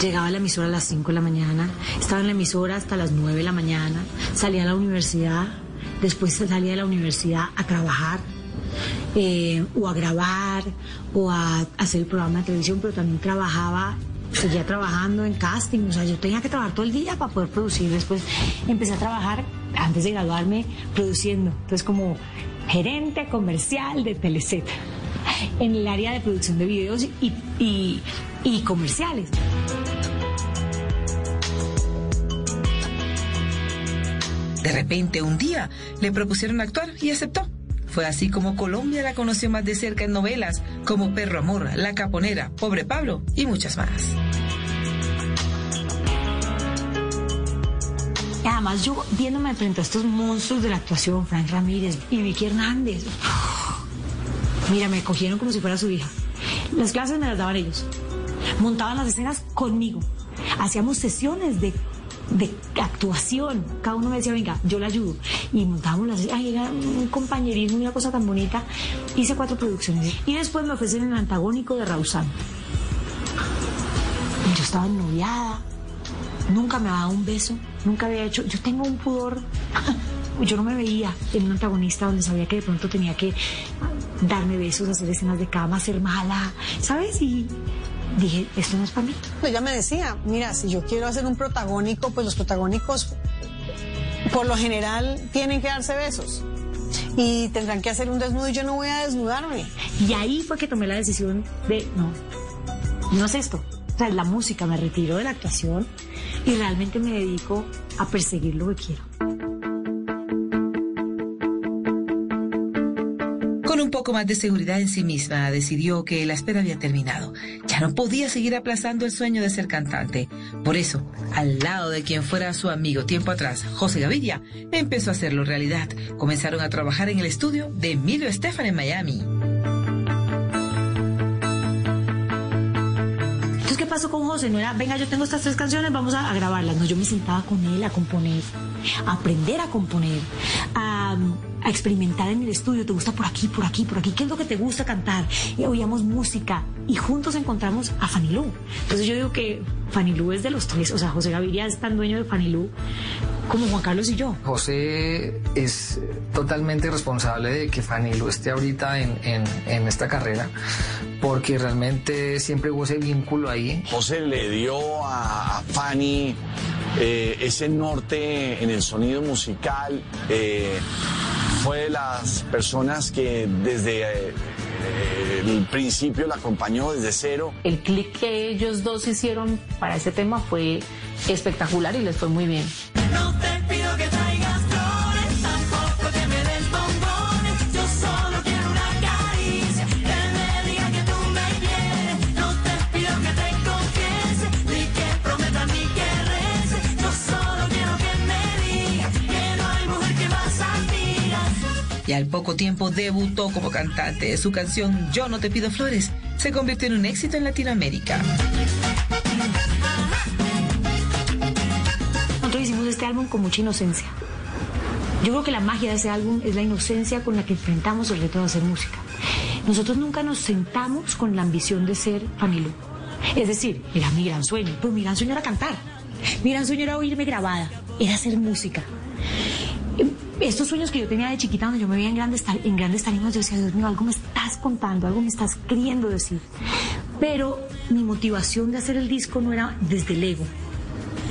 Llegaba a la emisora a las 5 de la mañana, estaba en la emisora hasta las 9 de la mañana, salía a la universidad, después salía de la universidad a trabajar, eh, o a grabar, o a hacer el programa de televisión, pero también trabajaba seguía trabajando en casting, o sea, yo tenía que trabajar todo el día para poder producir. Después empecé a trabajar, antes de graduarme, produciendo. Entonces, como gerente comercial de Teleset, en el área de producción de videos y, y comerciales. De repente, un día, le propusieron actuar y aceptó. Fue así como Colombia la conoció más de cerca en novelas como Perro Amor, La Caponera, Pobre Pablo y muchas más. Además, yo viéndome frente a estos monstruos de la actuación, Frank Ramírez y Vicky Hernández, mira, me cogieron como si fuera su hija. Las clases me las daban ellos. Montaban las escenas conmigo. Hacíamos sesiones de, de actuación. Cada uno me decía, venga, yo le ayudo. Y montábamos las Ay, era un compañerismo, una cosa tan bonita. Hice cuatro producciones. Y después me ofrecen el antagónico de Rausán. Yo estaba ennoviada. Nunca me había dado un beso. Nunca había hecho. Yo tengo un pudor. Yo no me veía en un antagonista donde sabía que de pronto tenía que darme besos, hacer escenas de cama, ser mala, ¿sabes? Y dije, esto no es para mí. Ella me decía, mira, si yo quiero hacer un protagónico, pues los protagónicos por lo general tienen que darse besos. Y tendrán que hacer un desnudo y yo no voy a desnudarme. Y ahí fue que tomé la decisión de, no, no es esto. O sea, es la música, me retiro de la actuación y realmente me dedico a perseguir lo que quiero. Poco más de seguridad en sí misma, decidió que la espera había terminado. Ya no podía seguir aplazando el sueño de ser cantante. Por eso, al lado de quien fuera su amigo tiempo atrás, José Gaviria, empezó a hacerlo realidad. Comenzaron a trabajar en el estudio de Emilio Estefan en Miami. Entonces, ¿qué pasó con José? No era, venga, yo tengo estas tres canciones, vamos a, a grabarlas. No, yo me sentaba con él a componer, a aprender a componer, a, a experimentar en el estudio. ¿Te gusta por aquí, por aquí, por aquí? ¿Qué es lo que te gusta cantar? Y oíamos música y juntos encontramos a Fanny Lu. Entonces yo digo que Fanny Lu es de los tres, o sea, José Gaviria es tan dueño de Fanny Lu como Juan Carlos y yo. José es totalmente responsable de que Fanny Lu esté ahorita en, en, en esta carrera, porque realmente siempre hubo ese vínculo ahí. José le dio a, a Fanny eh, ese norte en el sonido musical. eh, fue de las personas que desde eh, el principio la acompañó desde cero. El clic que ellos dos hicieron para ese tema fue espectacular y les fue muy bien. No te Y al poco tiempo debutó como cantante. Su canción Yo no te pido flores se convirtió en un éxito en Latinoamérica. Nosotros hicimos este álbum con mucha inocencia. Yo creo que la magia de ese álbum es la inocencia con la que enfrentamos el reto de hacer música. Nosotros nunca nos sentamos con la ambición de ser Lu. Es decir, era mi gran sueño, pero mi gran sueño era cantar. Mi gran sueño era oírme grabada, era hacer música. Estos sueños que yo tenía de chiquita, donde yo me veía en grandes, en grandes tarimas, yo decía, Dios mío, algo me estás contando, algo me estás queriendo decir. Pero mi motivación de hacer el disco no era desde el ego,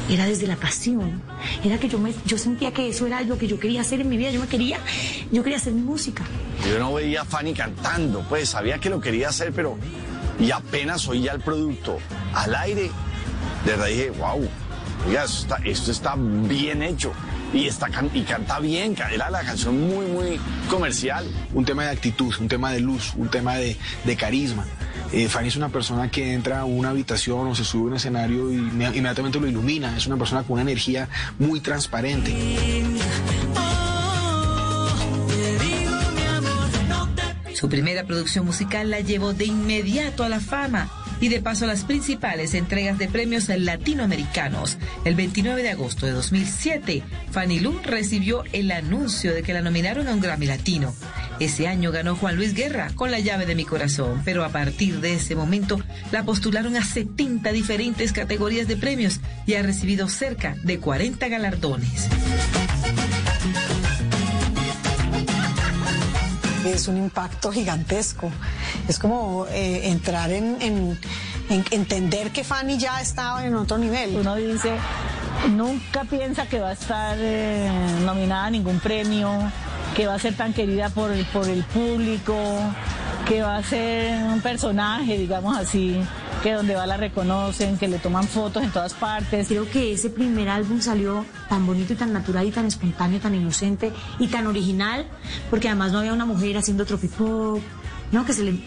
era desde la pasión. Era que yo, me, yo sentía que eso era lo que yo quería hacer en mi vida. Yo me quería, yo quería hacer mi música. Yo no veía a Fanny cantando, pues sabía que lo quería hacer, pero y apenas oía el producto al aire, de verdad dije, wow, oiga, esto está, esto está bien hecho. Y, está, can- y canta bien, era la canción muy, muy comercial. un tema de actitud, un tema de luz, un tema de, de carisma. Eh, Fanny es una persona que entra a una habitación o se sube a un escenario y inme- inmediatamente lo ilumina. Es una persona con una energía muy transparente. Su primera producción musical la llevó de inmediato a la fama y de paso las principales entregas de premios latinoamericanos. El 29 de agosto de 2007, Fanny Lu recibió el anuncio de que la nominaron a un Grammy Latino. Ese año ganó Juan Luis Guerra con La llave de mi corazón, pero a partir de ese momento la postularon a 70 diferentes categorías de premios y ha recibido cerca de 40 galardones. Es un impacto gigantesco. Es como eh, entrar en, en- en- entender que Fanny ya estaba en otro nivel. Uno dice, nunca piensa que va a estar eh, nominada a ningún premio, que va a ser tan querida por, por el público, que va a ser un personaje, digamos así, que donde va la reconocen, que le toman fotos en todas partes. Creo que ese primer álbum salió tan bonito y tan natural y tan espontáneo, tan inocente y tan original, porque además no había una mujer haciendo tropipop, ¿no? que, se le,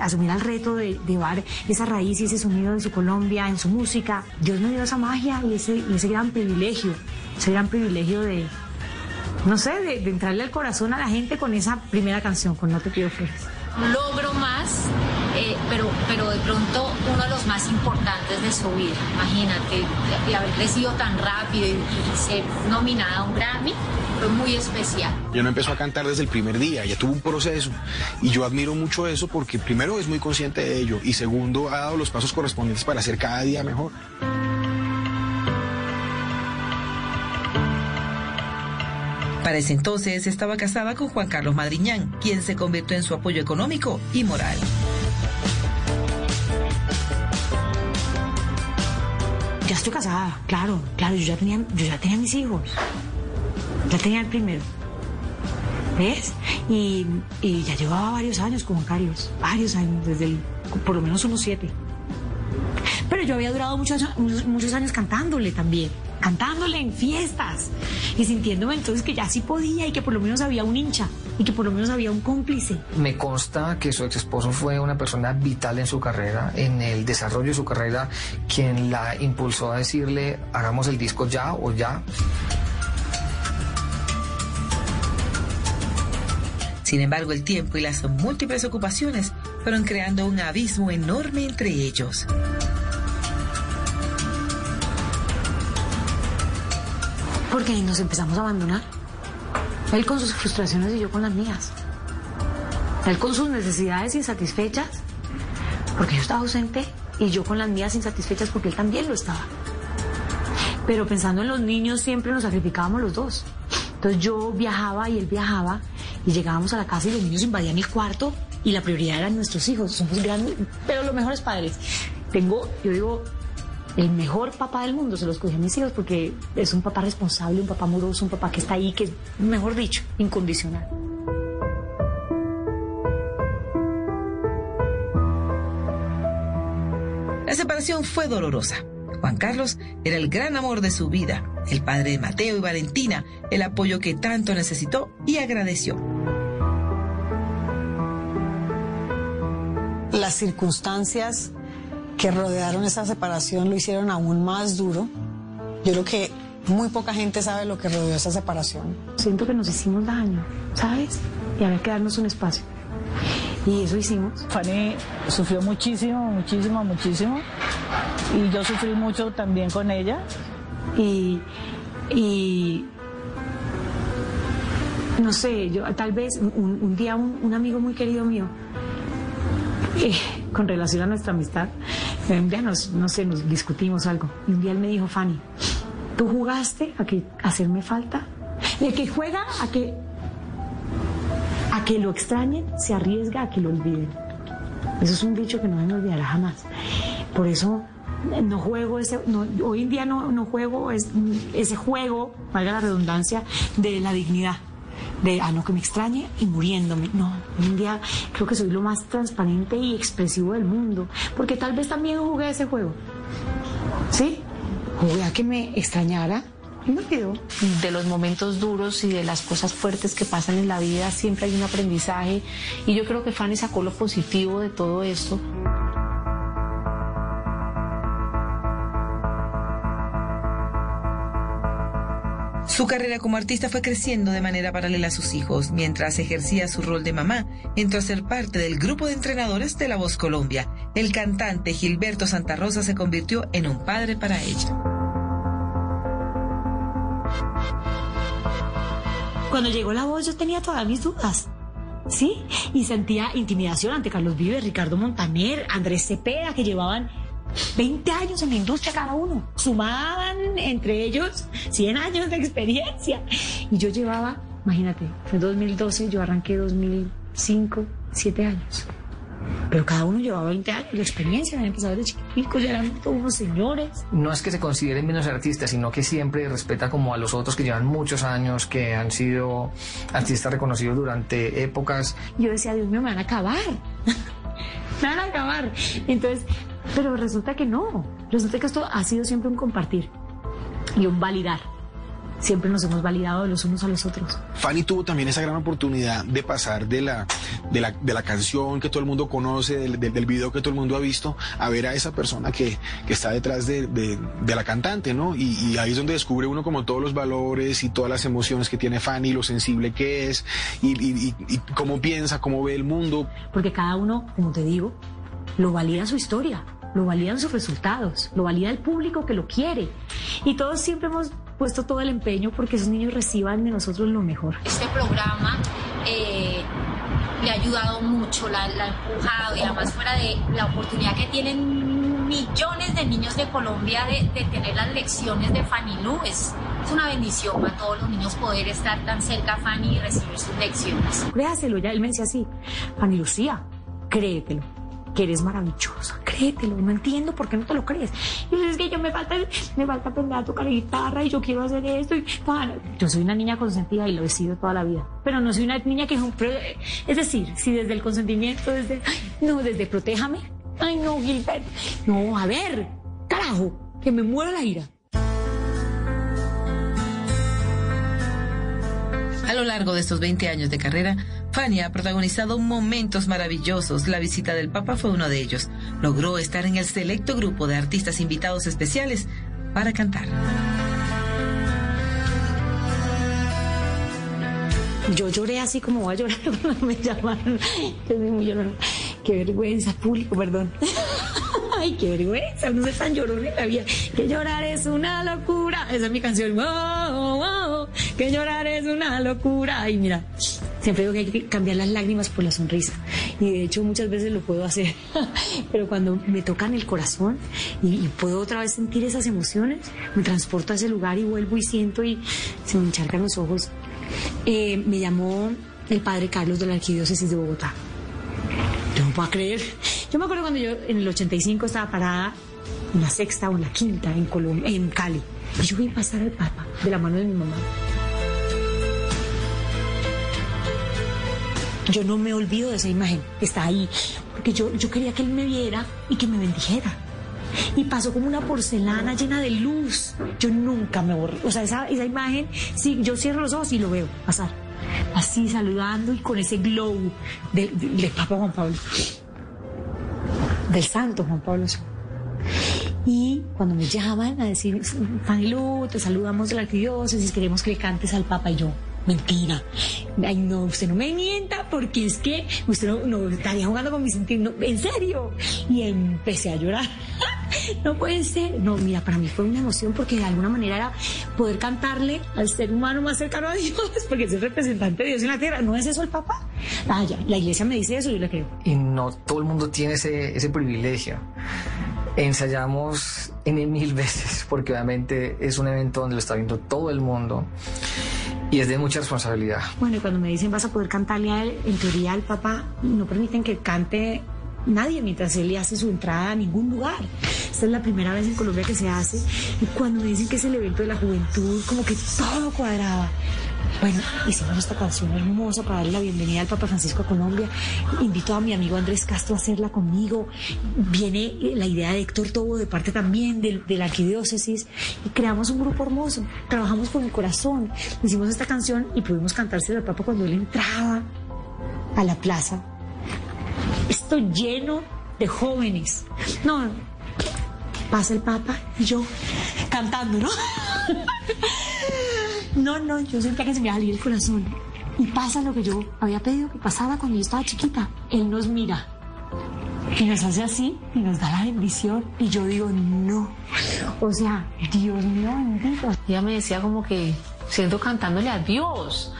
asumiera el reto de llevar esa raíz y ese sonido de su Colombia en su música. Dios me dio esa magia y ese, gran privilegio, ese gran privilegio de, no sé, de, de entrarle al corazón a la gente con esa primera canción, con No te pido flores. Logro más, eh, pero, pero de pronto uno de los más importantes de su vida. Imagínate, de haber crecido tan rápido y, ser nominada a un Grammy fue muy especial. Yo no empezó a cantar desde el primer día, ya tuvo un proceso. Y yo admiro mucho eso porque primero es muy consciente de ello y segundo ha dado los pasos correspondientes para ser cada día mejor. Para ese entonces estaba casada con Juan Carlos Madriñán, quien se convirtió en su apoyo económico y moral. Ya estoy casada, claro, claro, yo ya tenía, yo ya tenía mis hijos. Ya tenía el primero. ¿Ves? Y, ya llevaba varios años con Juan Carlos, varios años, desde el, por lo menos unos siete. Pero yo había durado muchos, muchos años cantándole también, cantándole en fiestas y sintiéndome entonces que ya sí podía y que por lo menos había un hincha y que por lo menos había un cómplice. Me consta que su ex esposo fue una persona vital en su carrera, en el desarrollo de su carrera, quien la impulsó a decirle, hagamos el disco ya o ya. Sin embargo, el tiempo y las múltiples ocupaciones fueron creando un abismo enorme entre ellos. Porque nos empezamos a abandonar. Él con sus frustraciones y yo con las mías. Él con sus necesidades insatisfechas, porque yo estaba ausente, y yo con las mías insatisfechas porque él también lo estaba. Pero pensando en los niños siempre nos sacrificábamos los dos. Entonces yo viajaba y él viajaba y llegábamos a la casa y los niños invadían el cuarto y la prioridad eran nuestros hijos. Somos grandes, pero los mejores padres. Tengo, yo digo, el mejor papá del mundo se los cogí a mis hijos porque es un papá responsable, un papá amoroso, un papá que está ahí, que es, mejor dicho, incondicional. La separación fue dolorosa. Juan Carlos era el gran amor de su vida, el padre de Mateo y Valentina, el apoyo que tanto necesitó y agradeció. Las circunstancias que rodearon esa separación lo hicieron aún más duro. Yo creo que muy poca gente sabe lo que rodeó esa separación. Siento que nos hicimos daño, ¿sabes? Y había que darnos un espacio. Y eso hicimos. Fanny sufrió muchísimo, muchísimo, muchísimo. Y yo sufrí mucho también con ella. Y, y no sé, yo tal vez un, un día un, un amigo muy querido mío, eh, con relación a nuestra amistad, un día nos, no sé, nos discutimos algo. Y un día él me dijo, Fanny, tú jugaste a que hacerme falta. El que juega a que a que lo extrañen se arriesga a que lo olviden. Eso es un dicho que no me olvidará jamás. Por eso no juego ese, no, hoy en día no, no juego es- ese juego, valga la redundancia, de la dignidad. De, ah, no, que me extrañe y muriéndome. No, hoy en día creo que soy lo más transparente y expresivo del mundo. Porque tal vez también jugué ese juego. ¿Sí? Jugué a que me extrañara y me. De los momentos duros y de las cosas fuertes que pasan en la vida siempre hay un aprendizaje y yo creo que Fanny sacó lo positivo de todo esto. Su carrera como artista fue creciendo de manera paralela a sus hijos. Mientras ejercía su rol de mamá, entró a ser parte del grupo de entrenadores de La Voz Colombia. El cantante Gilberto Santa Rosa se convirtió en un padre para ella. Cuando llegó la voz yo tenía todas mis dudas. ¿Sí? Y sentía intimidación ante Carlos Vives, Ricardo Montaner, Andrés Cepeda, que llevaban 20 años en la industria cada uno. Sumaban entre ellos 100 años de experiencia. Y yo llevaba, imagínate, fue 2012, yo arranqué 2005, 7 años. Pero cada uno llevaba 20 años de experiencia, habían empezado desde chiquiticos, ya eran todos unos señores. No es que se consideren menos artistas, sino que siempre respeta como a los otros que llevan muchos años, que han sido artistas reconocidos durante épocas. Yo decía, Dios mío, me van a acabar. me van a acabar. Entonces, pero resulta que no. Resulta que esto ha sido siempre un compartir y un validar. Siempre nos hemos validado de los unos a los otros. Fanny tuvo también esa gran oportunidad de pasar de la, de la, de la canción que todo el mundo conoce, del, del, del video que todo el mundo ha visto, a ver a esa persona que, que está detrás de, de, de la cantante, ¿no? Y, y, ahí es donde descubre uno como todos los valores y todas las emociones que tiene Fanny, lo sensible que es, y, y, y cómo piensa, cómo ve el mundo. Porque cada uno, como te digo, lo valida su historia, lo validan sus resultados, lo valida el público que lo quiere. Y todos siempre hemos puesto todo el empeño porque esos niños reciban de nosotros lo mejor. Este programa eh, le ha ayudado mucho, la, la, ha empujado y además fuera de la oportunidad que tienen millones de niños de Colombia de, de tener las lecciones de Fanny Lu, es, es, una bendición para todos los niños poder estar tan cerca a Fanny y recibir sus lecciones. Créaselo, ya él me decía así, Fanny Lucía, créetelo que eres maravillosa, créetelo, no entiendo por qué no te lo crees. Y es que yo me falta, me falta aprender a tocar guitarra y yo quiero hacer esto. Yo soy una niña consentida y lo he sido toda la vida, pero no soy una niña que... Es decir, si desde el consentimiento, desde... No, desde protéjame. Ay, no, Gilbert. No, a ver, carajo, que me muero la ira. A lo largo de estos 20 años de carrera, Fanny ha protagonizado momentos maravillosos. La visita del Papa fue uno de ellos. Logró estar en el selecto grupo de artistas invitados especiales para cantar. Yo lloré así como voy a llorar cuando me llamaron. Qué vergüenza, público, perdón. Ay, qué vergüenza, no sé tan llorón en la vida. Que llorar es una locura. Esa es mi canción. Wow, wow, que llorar es una locura. Ay, mira, siempre digo que hay que cambiar las lágrimas por la sonrisa. Y de hecho muchas veces lo puedo hacer. Pero cuando me tocan el corazón y, y, puedo otra vez sentir esas emociones, me transporto a ese lugar y vuelvo y siento y se me encharcan los ojos. Eh, me llamó el padre Carlos de la Arquidiócesis de Bogotá. No puedo creer. Yo me acuerdo cuando yo en el 85 estaba parada en la sexta o en la quinta en, Colombia, en Cali. Y yo vi pasar al Papa de la mano de mi mamá. Yo no me olvido de esa imagen, está ahí, porque yo, yo quería que él me viera y que me bendijera. Y pasó como una porcelana llena de luz. Yo nunca me borré. O sea, esa, esa imagen, sí, yo cierro los ojos y lo veo pasar. Así saludando y con ese glow del de, de Papa Juan Pablo. Del Santo Juan Pablo. Y cuando me llaman a decir, Fanny Lu, te saludamos de la arquidiócesis, queremos que le cantes al Papa y yo. Mentira. Ay, no, usted no me mienta porque es que usted no, estaría jugando con mi sentido. En serio. Y empecé a llorar. no puede ser. No, mira, para mí fue una emoción porque de alguna manera era poder cantarle al ser humano más cercano a Dios, porque es el representante de Dios en la tierra. ¿No es eso el Papa? Ah, ya, la iglesia me dice eso yo le creo. Y no todo el mundo tiene ese, ese privilegio ensayamos en mil veces porque obviamente es un evento donde lo está viendo todo el mundo y es de mucha responsabilidad. Bueno, y cuando me dicen vas a poder cantarle a él, en teoría al papá no permiten que cante nadie mientras él le hace su entrada a ningún lugar. Esta es la primera vez en Colombia que se hace y cuando me dicen que es el evento de la juventud, como que todo cuadraba. Bueno, hicimos esta canción hermosa para darle la bienvenida al Papa Francisco a Colombia. Invito a mi amigo Andrés Castro a hacerla conmigo. Viene la idea de Héctor Tobo de parte también de, de la arquidiócesis y creamos un grupo hermoso. Trabajamos con el corazón. Hicimos esta canción y pudimos cantársela al Papa cuando él entraba a la plaza. Esto lleno de jóvenes. No, pasa el Papa y yo cantando, ¿no? No, no, yo sentía que se me iba a salir el corazón. Y pasa lo que yo había pedido que pasara cuando yo estaba chiquita. Él nos mira y nos hace así y nos da la bendición. Y yo digo, no. O sea, Dios mío bendito. Ella me decía como que siento cantándole a Dios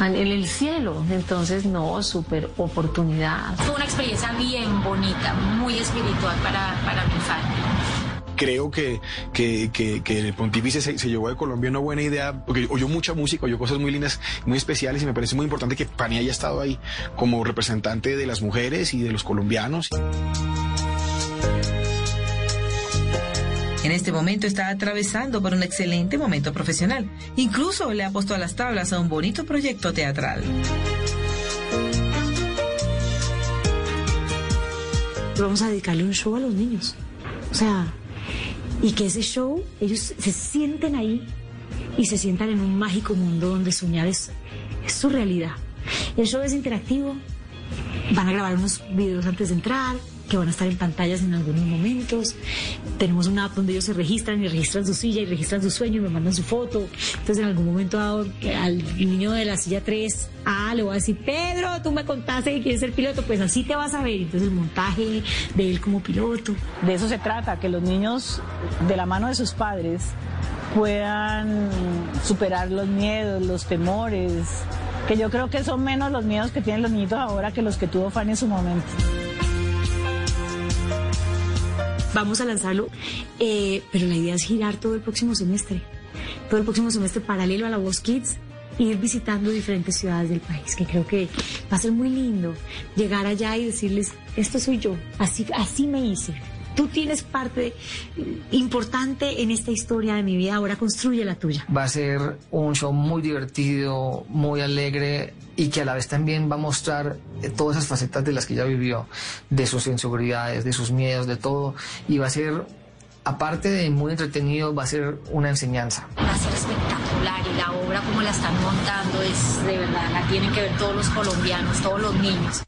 en el cielo. Entonces, no, súper oportunidad. Fue una experiencia bien bonita, muy espiritual para, para mi familia. Creo que, que, que, que el pontífice se, se llevó de Colombia una buena idea, porque oyó mucha música, oyó cosas muy lindas, muy especiales y me parece muy importante que Pani haya estado ahí como representante de las mujeres y de los colombianos. En este momento está atravesando por un excelente momento profesional. Incluso le ha puesto a las tablas a un bonito proyecto teatral. Vamos a dedicarle un show a los niños. O sea, y que ese show, ellos se sienten ahí y se sientan en un mágico mundo donde soñar es, es su realidad. El show es interactivo, van a grabar unos videos antes de entrar, que van a estar en pantallas en algunos momentos. Tenemos una app donde ellos se registran y registran su silla y registran su sueño y me mandan su foto. Entonces en algún momento dado, al niño de la silla 3, ah, le voy a decir, Pedro, tú me contaste que quieres ser piloto, pues así te vas a ver. Entonces el montaje de él como piloto. De eso se trata, que los niños, de la mano de sus padres, puedan superar los miedos, los temores, que yo creo que son menos los miedos que tienen los niñitos ahora que los que tuvo Fanny en su momento. Vamos a lanzarlo, eh, pero la idea es girar todo el próximo semestre. Todo el próximo semestre paralelo a la Voz Kids ir visitando diferentes ciudades del país, que creo que va a ser muy lindo llegar allá y decirles, esto soy yo, así, así me hice. Tú tienes parte importante en esta historia de mi vida, ahora construye la tuya. Va a ser un show muy divertido, muy alegre y que a la vez también va a mostrar eh, todas esas facetas de las que ella vivió, de sus inseguridades, de sus miedos, de todo. Y va a ser, aparte de muy entretenido, va a ser una enseñanza. Va a ser espectacular y la obra como la están montando es de verdad, la tienen que ver todos los colombianos, todos los niños.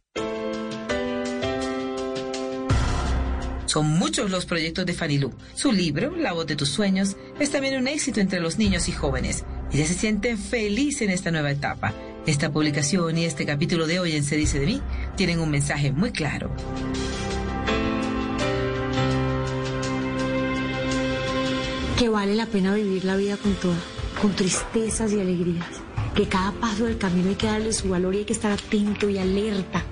Son muchos los proyectos de Fanny Lu. Su libro, La voz de tus sueños, es también un éxito entre los niños y jóvenes. Ella se siente feliz en esta nueva etapa. Esta publicación y este capítulo de hoy en Se dice de mí tienen un mensaje muy claro. que vale la pena vivir la vida con toda, con tristezas y alegrías. Que cada paso del camino hay que darle su valor y hay que estar atento y alerta.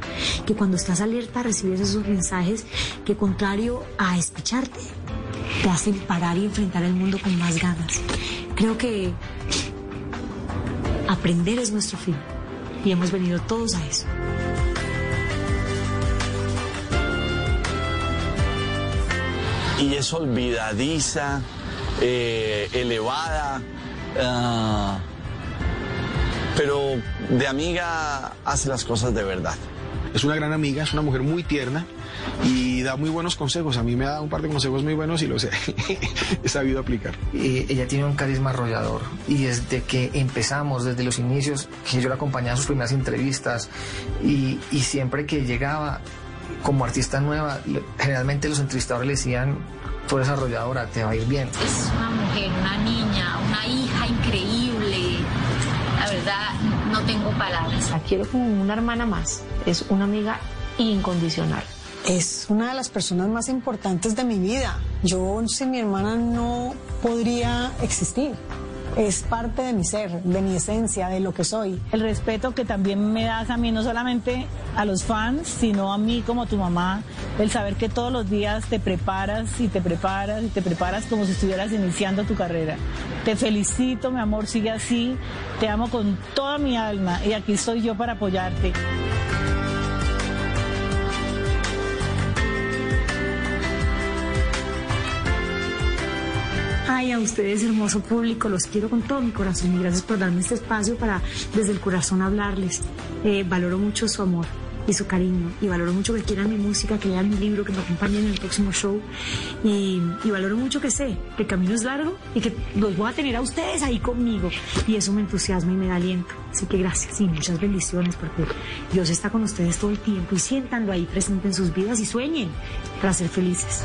Que cuando estás alerta recibes esos mensajes que contrario a escucharte, te hacen parar y enfrentar el mundo con más ganas. Creo que aprender es nuestro fin y hemos venido todos a eso. y es olvidadiza, eh, elevada, ah, pero de amiga hace las cosas de verdad. Es una gran amiga, es una mujer muy tierna y da muy buenos consejos. A mí me ha dado un par de consejos muy buenos y los he, he sabido aplicar. Eh, ella tiene un carisma arrollador y desde que empezamos, desde los inicios, que yo la acompañaba a sus primeras entrevistas y, y siempre que llegaba como artista nueva, generalmente los entrevistadores le decían, tú eres arrolladora, te va a ir bien. Es una mujer, una niña, una hija increíble. La verdad, no tengo palabras. La quiero como una hermana más. Es una amiga incondicional. Es una de las personas más importantes de mi vida. Yo sin mi hermana no podría existir. Es parte de mi ser, de mi esencia, de lo que soy. El respeto que también me das a mí, no solamente a los fans, sino a mí como tu mamá, el saber que todos los días te preparas y te preparas y te preparas como si estuvieras iniciando tu carrera. Te felicito, mi amor, sigue así, te amo con toda mi alma y aquí estoy yo para apoyarte. Ay, a ustedes, hermoso público, los quiero con todo mi corazón y gracias por darme este espacio para desde el corazón hablarles. Eh, valoro mucho su amor y su cariño y valoro mucho que quieran mi música, que lean mi libro, que me acompañen en el próximo show y, y valoro mucho que sé que el camino es largo y que los voy a tener a ustedes ahí conmigo y eso me entusiasma y me da aliento. Así que gracias y muchas bendiciones porque Dios está con ustedes todo el tiempo y siéntanlo ahí presente en sus vidas y sueñen para ser felices.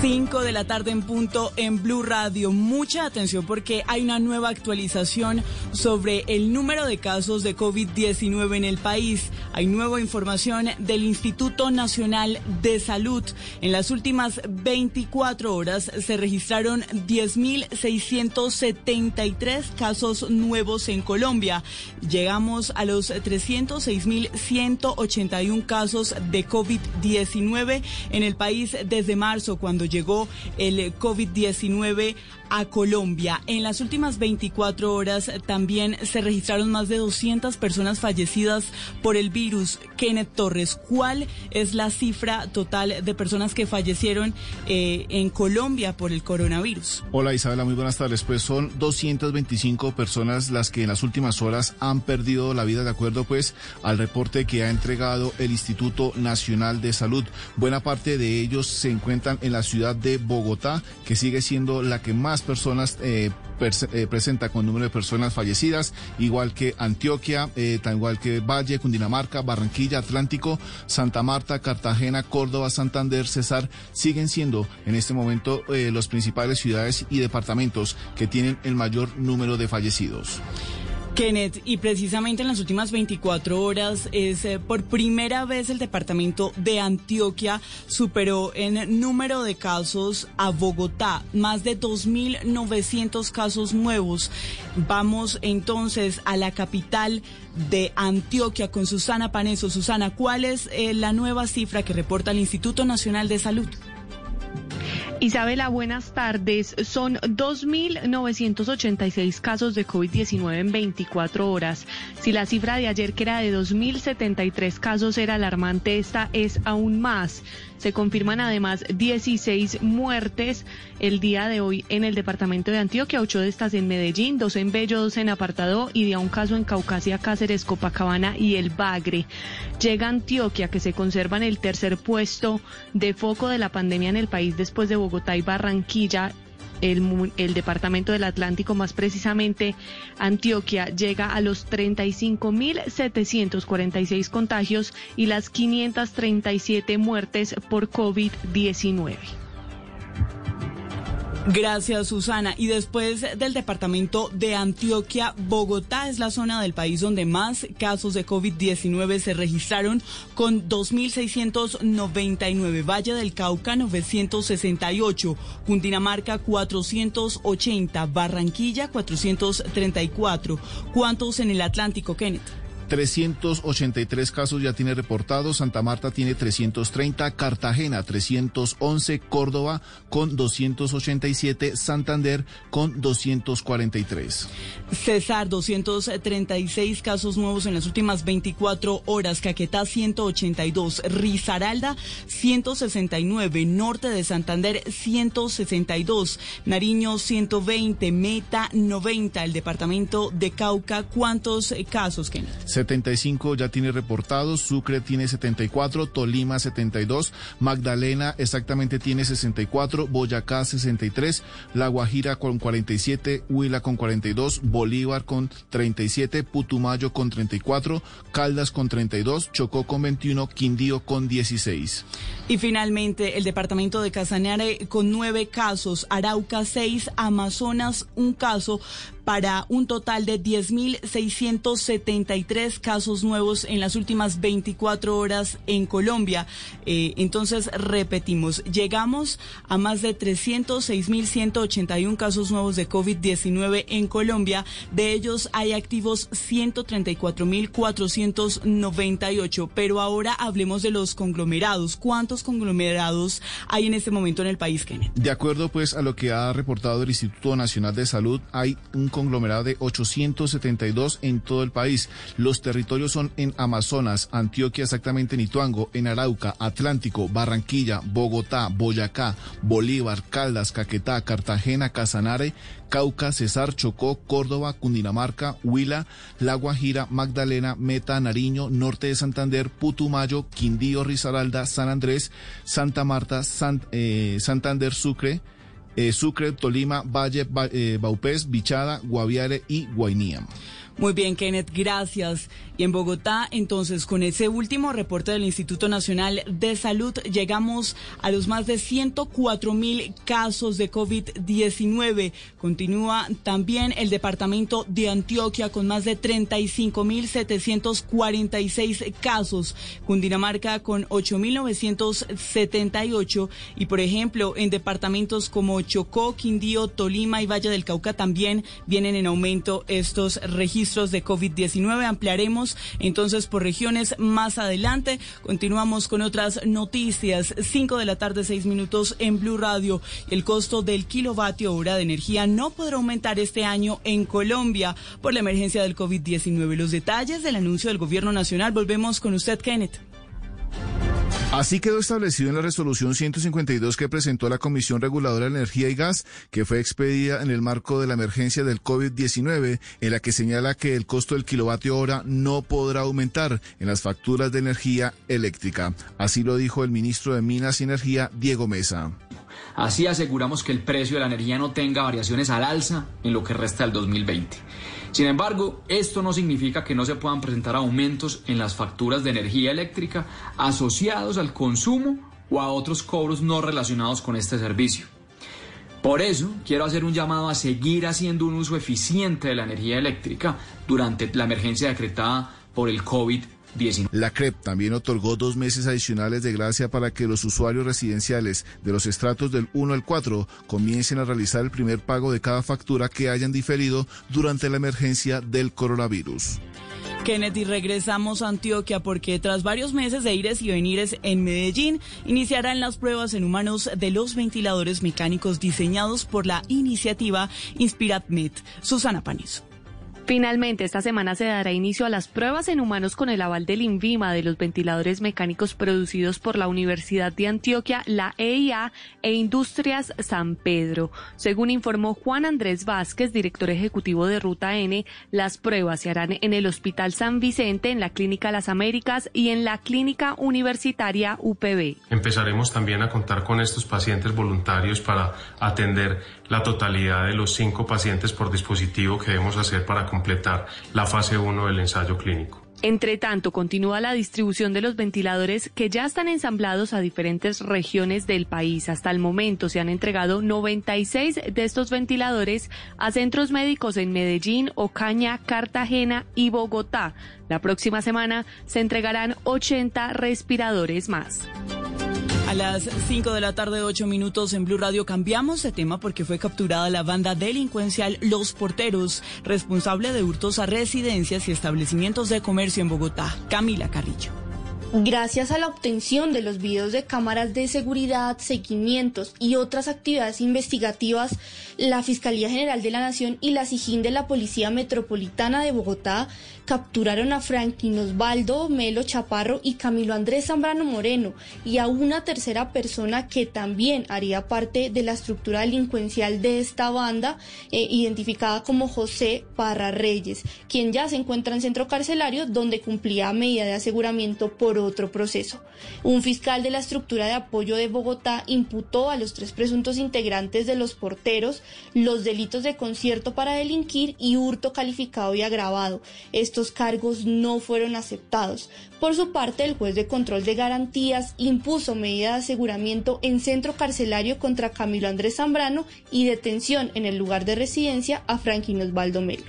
5 de la tarde en punto en Blue Radio. Mucha atención porque hay una nueva actualización sobre el número de casos de COVID-19 en el país. Hay nueva información del Instituto Nacional de Salud. En las últimas 24 horas se registraron 10.673 casos nuevos en Colombia. Llegamos a los 306.181 casos de COVID-19 en el país desde marzo, cuando llegó el COVID-19 a Colombia. En las últimas 24 horas también se registraron más de 200 personas fallecidas por el virus. Kenneth Torres, ¿cuál es la cifra total de personas que fallecieron eh, en Colombia por el coronavirus? Hola Isabela, muy buenas tardes. Pues son 225 personas las que en las últimas horas han perdido la vida de acuerdo pues al reporte que ha entregado el Instituto Nacional de Salud. Buena parte de ellos se encuentran en la ciudad de Bogotá, que sigue siendo la que más personas eh, eh, presenta con número de personas fallecidas, igual que Antioquia, eh, tan igual que Valle, Cundinamarca, Barranquilla, Atlántico, Santa Marta, Cartagena, Córdoba, Santander, Cesar, siguen siendo en este momento los principales ciudades y departamentos que tienen el mayor número de fallecidos. Kenneth, y precisamente en las últimas 24 horas es eh, por primera vez el departamento de Antioquia superó en número de casos a Bogotá, más de 2.900 casos nuevos. Vamos entonces a la capital de Antioquia con Susana Paneso. Susana, ¿cuál es eh, la nueva cifra que reporta el Instituto Nacional de Salud? Isabela, buenas tardes. Son 2.986 casos de COVID-19 en 24 horas. Si la cifra de ayer, que era de 2.073 casos, era alarmante, esta es aún más. Se confirman además 16 muertes el día de hoy en el departamento de Antioquia, ocho de estas en Medellín, dos en Bello, dos en Apartado y de un caso en Caucasia, Cáceres, Copacabana y El Bagre. Llega Antioquia, que se conserva en el tercer puesto de foco de la pandemia en el país después de Bogotá y Barranquilla el, el, departamento del Atlántico, más precisamente Antioquia, llega a los 35.746 contagios y las 537 muertes por COVID-19. Gracias, Susana. Y después del departamento de Antioquia, Bogotá es la zona del país donde más casos de COVID-19 se registraron con 2.699. Valle del Cauca, 968. Cundinamarca, 480. Barranquilla, 434. ¿Cuántos en el Atlántico, Kenneth? 383 casos ya tiene reportados, Santa Marta tiene 330, Cartagena 311, Córdoba con 287, Santander con 243. César, 236 casos nuevos en las últimas 24 horas, Caquetá 182, Risaralda 169, Norte de Santander 162, Nariño 120, Meta 90, el departamento de Cauca, ¿cuántos casos, Kenneth? 75 ya tiene reportados, Sucre tiene 74, Tolima 72, Magdalena exactamente tiene 64, Boyacá 63, La Guajira con 47, Huila con 42, Bolívar con 37, Putumayo con 34, Caldas con 32, Chocó con 21, Quindío con 16. Y finalmente, el departamento de Casanare con nueve casos, Arauca seis, Amazonas un caso, para un total de 10.673 casos nuevos en las últimas 24 horas en Colombia. Eh, entonces, repetimos, llegamos a más de 306.181 casos nuevos de COVID-19 en Colombia. De ellos hay activos 134.498. Pero ahora hablemos de los conglomerados. ¿Cuántos conglomerados hay en este momento en el país, Kenneth? De acuerdo pues a lo que ha reportado el Instituto Nacional de Salud, hay un conglomerado de 872 en todo el país. Los territorios son en Amazonas, Antioquia, exactamente en Ituango, en Arauca, Atlántico, Barranquilla, Bogotá, Boyacá, Bolívar, Caldas, Caquetá, Cartagena, Casanare, Cauca, Cesar, Chocó, Córdoba, Cundinamarca, Huila, La Guajira, Magdalena, Meta, Nariño, Norte de Santander, Putumayo, Quindío, Risaralda, San Andrés, Santa Marta, eh, Santander, Sucre, Sucre, Tolima, Valle, eh, Baupés, Bichada, Guaviare y Guainía. Muy bien, Kenneth, gracias. Y en Bogotá, entonces, con ese último reporte del Instituto Nacional de Salud, llegamos a los más de 104 mil casos de COVID-19. Continúa también el departamento de Antioquia con más de 35 mil 746 casos. Cundinamarca con 8 mil 978. Y, por ejemplo, en departamentos como Chocó, Quindío, Tolima y Valle del Cauca también vienen en aumento estos registros de COVID-19. Ampliaremos entonces por regiones más adelante. Continuamos con otras noticias. 5 de la tarde, 6 minutos en Blue Radio. El costo del kilovatio hora de energía no podrá aumentar este año en Colombia por la emergencia del COVID-19. Los detalles del anuncio del gobierno nacional. Volvemos con usted, Kenneth. Así quedó establecido en la resolución 152 que presentó la Comisión Reguladora de Energía y Gas, que fue expedida en el marco de la emergencia del COVID-19, en la que señala que el costo del kilovatio hora no podrá aumentar en las facturas de energía eléctrica. Así lo dijo el ministro de Minas y Energía, Diego Mesa. Así aseguramos que el precio de la energía no tenga variaciones al alza en lo que resta del 2020. Sin embargo, esto no significa que no se puedan presentar aumentos en las facturas de energía eléctrica asociados al consumo o a otros cobros no relacionados con este servicio. Por eso, quiero hacer un llamado a seguir haciendo un uso eficiente de la energía eléctrica durante la emergencia decretada por el COVID-19. La CREP también otorgó dos meses adicionales de gracia para que los usuarios residenciales de los estratos del 1 al 4 comiencen a realizar el primer pago de cada factura que hayan diferido durante la emergencia del coronavirus. Kennedy, regresamos a Antioquia porque tras varios meses de ires y venires en Medellín, iniciarán las pruebas en humanos de los ventiladores mecánicos diseñados por la iniciativa InspiratMed. Susana Panizo. Finalmente, esta semana se dará inicio a las pruebas en humanos con el aval del INVIMA de los ventiladores mecánicos producidos por la Universidad de Antioquia, la EIA e Industrias San Pedro. Según informó Juan Andrés Vázquez, director ejecutivo de Ruta N, las pruebas se harán en el Hospital San Vicente, en la Clínica Las Américas y en la Clínica Universitaria UPB. Empezaremos también a contar con estos pacientes voluntarios para atender la totalidad de los cinco pacientes por dispositivo que debemos hacer para completar la fase 1 del ensayo clínico. Entre tanto, continúa la distribución de los ventiladores que ya están ensamblados a diferentes regiones del país. Hasta el momento se han entregado 96 de estos ventiladores a centros médicos en Medellín, Ocaña, Cartagena y Bogotá. La próxima semana se entregarán 80 respiradores más. A las 5 de la tarde, 8 minutos en Blue Radio, cambiamos de tema porque fue capturada la banda delincuencial Los Porteros, responsable de hurtos a residencias y establecimientos de comercio en Bogotá. Camila Carrillo. Gracias a la obtención de los videos de cámaras de seguridad, seguimientos y otras actividades investigativas, la Fiscalía General de la Nación y la SIJIN de la Policía Metropolitana de Bogotá capturaron a Franklin Osvaldo Melo Chaparro y Camilo Andrés Zambrano Moreno y a una tercera persona que también haría parte de la estructura delincuencial de esta banda, eh, identificada como José Parra Reyes, quien ya se encuentra en centro carcelario donde cumplía medida de aseguramiento por otro proceso. Un fiscal de la estructura de apoyo de Bogotá imputó a los tres presuntos integrantes de los porteros los delitos de concierto para delinquir y hurto calificado y agravado. Estos cargos no fueron aceptados. Por su parte, el juez de control de garantías impuso medida de aseguramiento en centro carcelario contra Camilo Andrés Zambrano y detención en el lugar de residencia a Franklin Osvaldo Melo.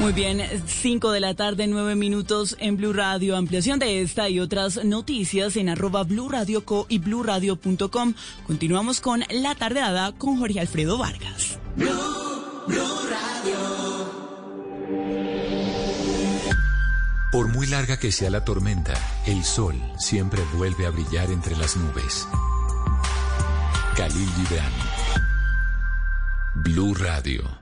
Muy bien, 5 de la tarde, 9 minutos en Blue Radio. Ampliación de esta y otras noticias en arroba Blue Radio Co y bluradio.com. Continuamos con La Tardeada con Jorge Alfredo Vargas. Blue, Radio. Por muy larga que sea la tormenta, el sol siempre vuelve a brillar entre las nubes. Khalil Gibran. Blue Radio.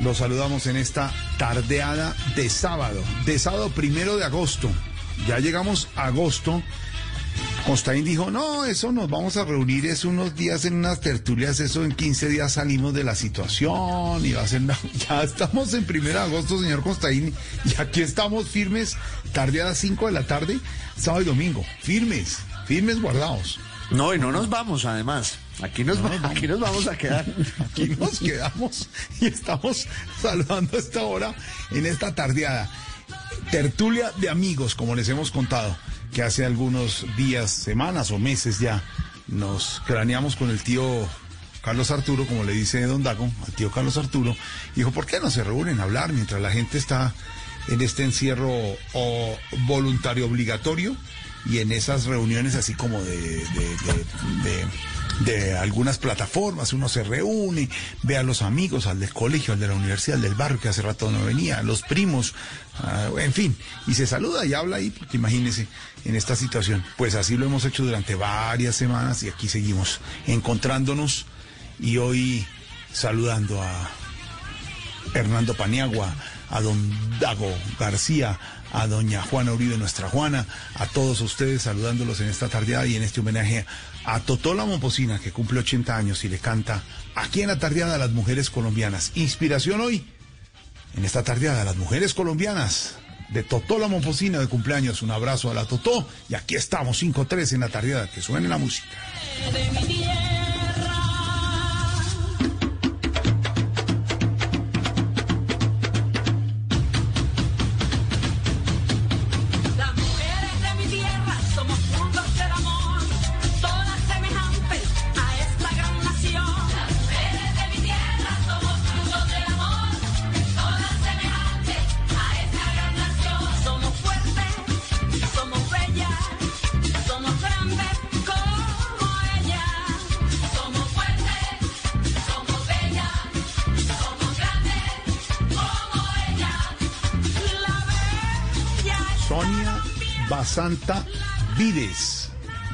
Los saludamos en esta tardeada de sábado, de sábado primero de agosto. Ya llegamos a agosto. Costaín dijo, no, eso nos vamos a reunir, es unos días en unas tertulias, eso en 15 días salimos de la situación y va a ser, ya estamos en primero de agosto, señor Costaín, y aquí estamos firmes, tardeada 5 de la tarde, sábado y domingo, firmes, firmes guardados. No, y no nos vamos, además. Aquí nos, va- aquí nos vamos a quedar. Aquí nos quedamos y estamos saludando a esta hora en esta tardeada. Tertulia de amigos, como les hemos contado, que hace algunos días, semanas o meses ya nos craneamos con el tío Carlos Arturo, como le dice Don Dago, al tío Carlos Arturo, dijo, ¿por qué no se reúnen a hablar mientras la gente está en este encierro o voluntario obligatorio y en esas reuniones así como de, de- algunas plataformas, uno se reúne, ve a los amigos, al del colegio, al de la universidad, al del barrio que hace rato no venía, a los primos, en fin, y se saluda y habla ahí, porque imagínese en esta situación. Pues así lo hemos hecho durante varias semanas y aquí seguimos encontrándonos y hoy saludando a Hernando Paniagua, a don Dago García, a doña Juana Uribe, nuestra Juana, a todos ustedes saludándolos en esta tardeada y en este homenaje a Totola Momposina, que cumple 80 años y le canta aquí en la tardeada a las mujeres colombianas. Inspiración hoy, en esta tardeada a las mujeres colombianas. De Totola Momposina de cumpleaños, un abrazo a la Totó y aquí estamos 5-3 en la tardeada, que suene la música.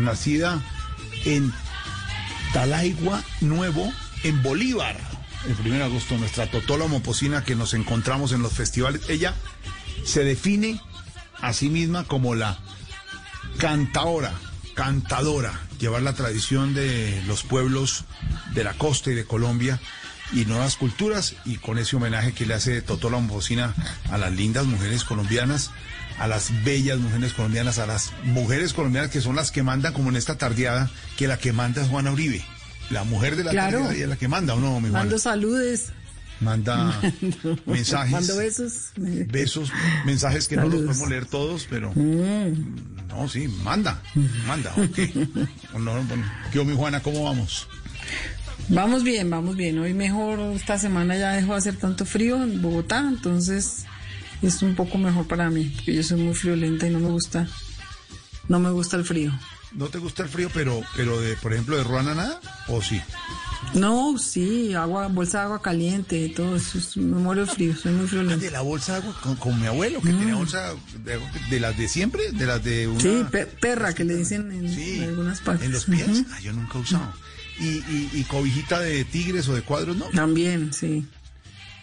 Nacida en Talaigua Nuevo, en Bolívar. El 1 de agosto, nuestra Totola Momposina que nos encontramos en los festivales. Ella se define a sí misma como la cantaora, cantadora, llevar la tradición de los pueblos de la costa y de Colombia y nuevas culturas y con ese homenaje que le hace Totola Momposina a las lindas mujeres colombianas, a las bellas mujeres colombianas, a las mujeres colombianas que son las que mandan como en esta tardeada, que la que manda es Juana Uribe. La mujer de la Claro. tardeada y es la que manda, ¿o no, mi Juana? Mando saludes. Manda Mando- mensajes. Mando besos. Besos, mensajes que no los podemos leer todos, pero... Mm. No, sí, manda, manda, ok. No, bueno, ¿Qué mi Juana? ¿Cómo vamos? Vamos bien, vamos bien. Hoy mejor, esta semana ya dejó de hacer tanto frío en Bogotá, entonces es un poco mejor para mí, porque yo soy muy friolenta y no me gusta, no me gusta el frío. ¿No te gusta el frío, pero, pero de, por ejemplo, de Ruana nada? ¿O sí? No, sí, agua, bolsa de agua caliente, todo eso, es- me muero de frío, soy muy friolenta. De la bolsa de agua con, con mi abuelo, que tenía bolsa de, las de siempre, de las de una... Mm. Sí, pe- perra que le dicen en, en algunas partes. En los pies. Ah, yo nunca he usado. Y, y, y cobijita de tigres o de cuadros, ¿no? También, sí.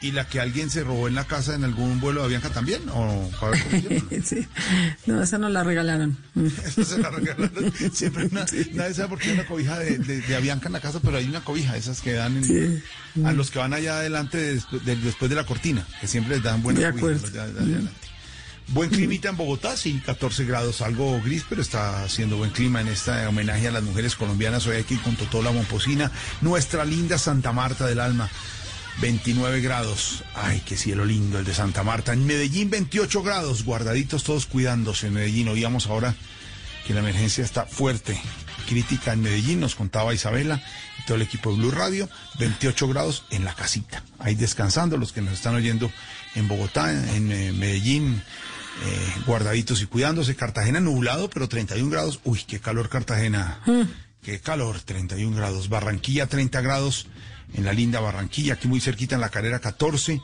¿Y la que alguien se robó en la casa en algún vuelo de Avianca también? ¿O? Sí. No, esa nos la regalaron. Esa se la regalaron. Siempre una, nadie sabe por qué hay una cobija de, de, de Avianca en la casa, pero hay una cobija, esas que dan en- a los que van allá adelante después de, después de la cortina, que siempre les dan buenas De cobijas, de- de adelante. Buen climita en Bogotá, sí, 14 grados, algo gris, pero está haciendo buen clima en este homenaje a las mujeres colombianas. Hoy aquí con Totola Momposina, nuestra linda Santa Marta del Alma. 29 grados. Ay, qué cielo lindo el de Santa Marta. En Medellín, 28 grados. Guardaditos todos cuidándose en Medellín. Oíamos ahora que la emergencia está fuerte. Crítica en Medellín, nos contaba Isabela y todo el equipo de Blue Radio. 28 grados en la casita. Ahí descansando los que nos están oyendo en Bogotá, en eh, Medellín. eh, guardaditos y cuidándose. Cartagena nublado, pero 31 grados. Uy, qué calor Cartagena. Qué calor, 31 grados. Barranquilla, 30 grados en la linda Barranquilla, aquí muy cerquita en la carrera 14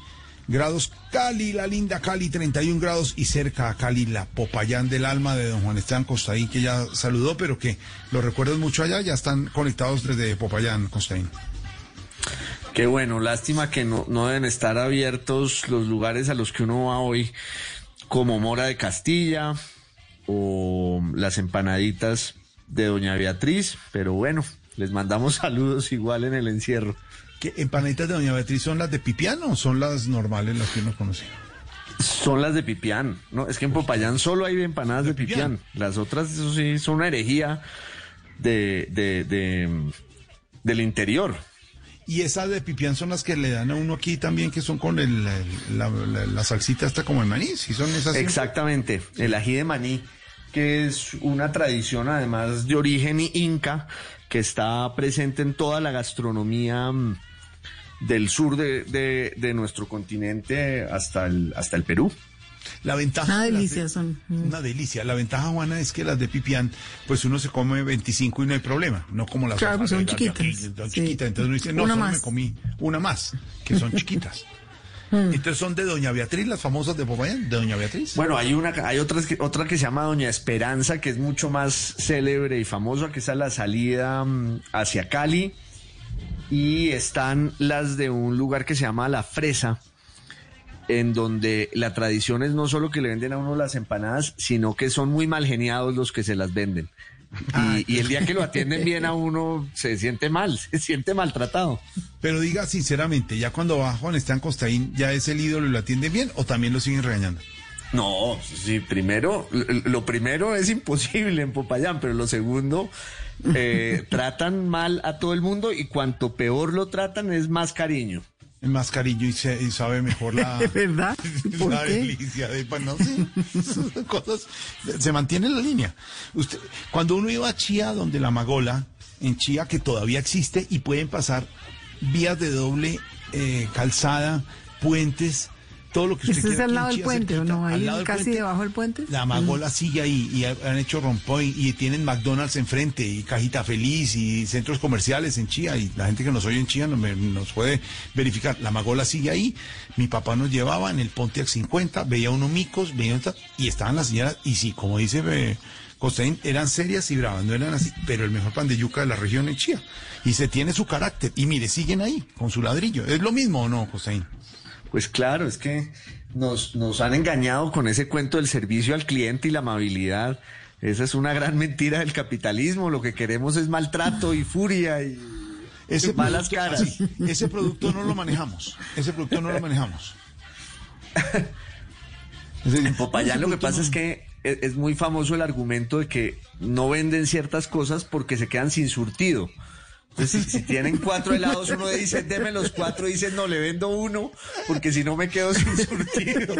grados. Cali, la linda Cali, 31 grados. Y cerca a Cali, la Popayán del alma de don Juan Esteban Costaín, que ya saludó, pero que lo recuerdas mucho allá. Ya están conectados desde Popayán, Costaín. Qué bueno, lástima que no deben estar abiertos los lugares a los que uno va hoy, como Mora de Castilla o las empanaditas de Doña Beatriz, pero bueno, les mandamos saludos igual en el encierro. ¿Qué empanaditas de Doña Beatriz son las de Pipián o son las normales, las que uno conoce? Son las de Pipián, ¿no? Es que en Popayán solo hay empanadas de Pipián. Las otras, eso sí, son una herejía de, de, de- del interior. Y esas de Pipián son las que le dan a uno aquí también, que son con el, el- la, la- la salsita esta como el maní, si son esas. Exactamente, el ají de maní, que es una tradición además de origen inca, que está presente en toda la gastronomía mm, del sur de, de- de nuestro continente hasta el, hasta el Perú. La ventaja. Una delicia de- son. Una delicia. La ventaja, Juana, es que las de Pipián, pues uno se come 25 y no hay problema. No como las Claro, otras, son aquí, chiquitas, son sí. chiquitas. Entonces uno dice, no, Una solo más. me comí una más, que son chiquitas. Mm. Entonces son de Doña Beatriz, las famosas de Popayán, de Doña Beatriz. Bueno, hay una, hay otras que, otra que se llama Doña Esperanza, que es mucho más célebre y famosa, que es a la salida mm, hacia Cali. Y están las de un lugar que se llama La Fresa, en donde la tradición es no solo que le venden a uno las empanadas, sino que son muy mal geniados los que se las venden. Y, y el día que lo atienden bien a uno se siente mal, se siente maltratado. Pero diga sinceramente, ya cuando va Juan Esteban Costaín, ¿ya es el ídolo y lo atienden bien o también lo siguen regañando? No, sí, primero, lo primero es imposible en Popayán, pero lo segundo, eh, tratan mal a todo el mundo y cuanto peor lo tratan es más cariño. Es más cariño y, se- y sabe mejor la, ¿Verdad? ¿Por la qué? delicia de pan, no sé, son cosas, se mantiene la línea. Usted, cuando uno iba a Chía, donde la Magola, en Chía que todavía existe y pueden pasar vías de doble eh, calzada, puentes, todo lo que usted ¿Este es al lado del puente o no? Ahí casi puente. debajo del puente. La Magola sigue ahí y ha- han hecho rompoint y tienen McDonald's enfrente y Cajita Feliz y centros comerciales en Chía y la gente que nos oye en Chía nos, me- nos puede verificar. La Magola sigue ahí. Mi papá nos llevaba en el Pontiac 50, veía unos micos, veía otra- y estaban las señoras y sí, como dice eh, eran serias y bravas, no eran así, pero el mejor pan de yuca de la región es Chía. Y se tiene su carácter. Y mire, siguen ahí con su ladrillo. ¿Es lo mismo o no, Costaín? Pues claro, es que nos, nos han engañado con ese cuento del servicio al cliente y la amabilidad. Esa es una gran mentira del capitalismo. Lo que queremos es maltrato y furia y Ese malas producto- caras. ese producto no lo manejamos. Ese producto no lo manejamos. En Popayán lo que pasa no- es que es, es muy famoso el argumento de que no venden ciertas cosas porque se quedan sin surtido. Entonces, si, si tienen cuatro helados, uno dice, deme los cuatro, y dice, no, le vendo uno, porque si no me quedo sin surtido.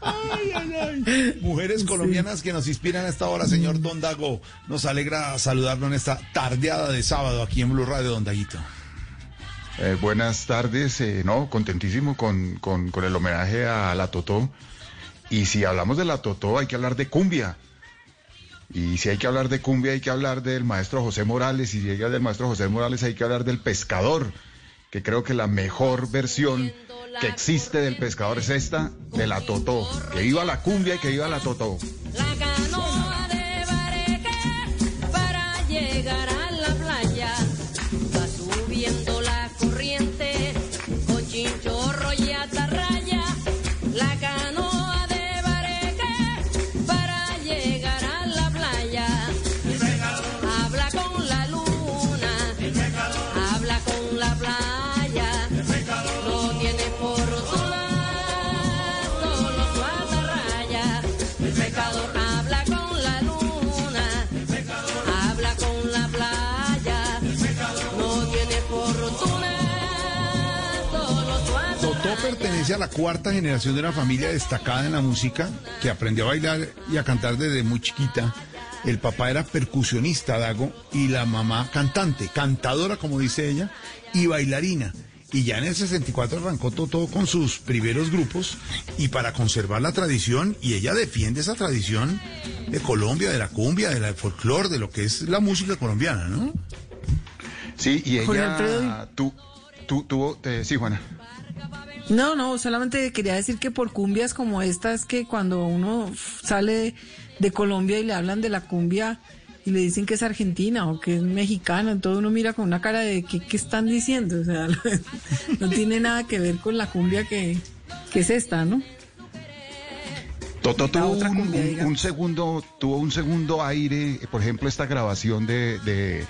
Ay, ay, ay. Mujeres colombianas que nos inspiran a esta hora, señor Don Dago. Nos alegra saludarlo en esta tardeada de sábado aquí en Blue Radio, Don Daguito. Eh, buenas tardes, eh, no, contentísimo con, con, con el homenaje a la Totó. Y si hablamos de la Totó, hay que hablar de cumbia. Y si hay que hablar de cumbia, hay que hablar del maestro José Morales. Y si hablar del maestro José Morales, hay que hablar del pescador. Que creo que la mejor versión que existe del pescador es esta, de la Totó. Que viva la cumbia y que viva la Totó. La pertenece a la cuarta generación de una familia destacada en la música que aprendió a bailar y a cantar desde muy chiquita. El papá era percusionista, Dago, y la mamá cantante, cantadora, como dice ella, y bailarina. Y ya en el 64 arrancó Totó con sus primeros grupos y para conservar la tradición, y ella defiende esa tradición de Colombia, de la cumbia, del folclore, de lo que es la música colombiana, ¿no? Sí, y ella tu- tuvo, eh, sí, Juana. No, no, solamente quería decir que por cumbias como esta es que cuando uno sale de Colombia y le hablan de la cumbia y le dicen que es argentina o que es mexicana, entonces uno mira con una cara de ¿qué, qué están diciendo? O sea, no tiene nada que ver con la cumbia que, que es esta, ¿no? Totó La tuvo un segundo, tuvo un segundo aire, eh, por ejemplo, esta grabación de, de-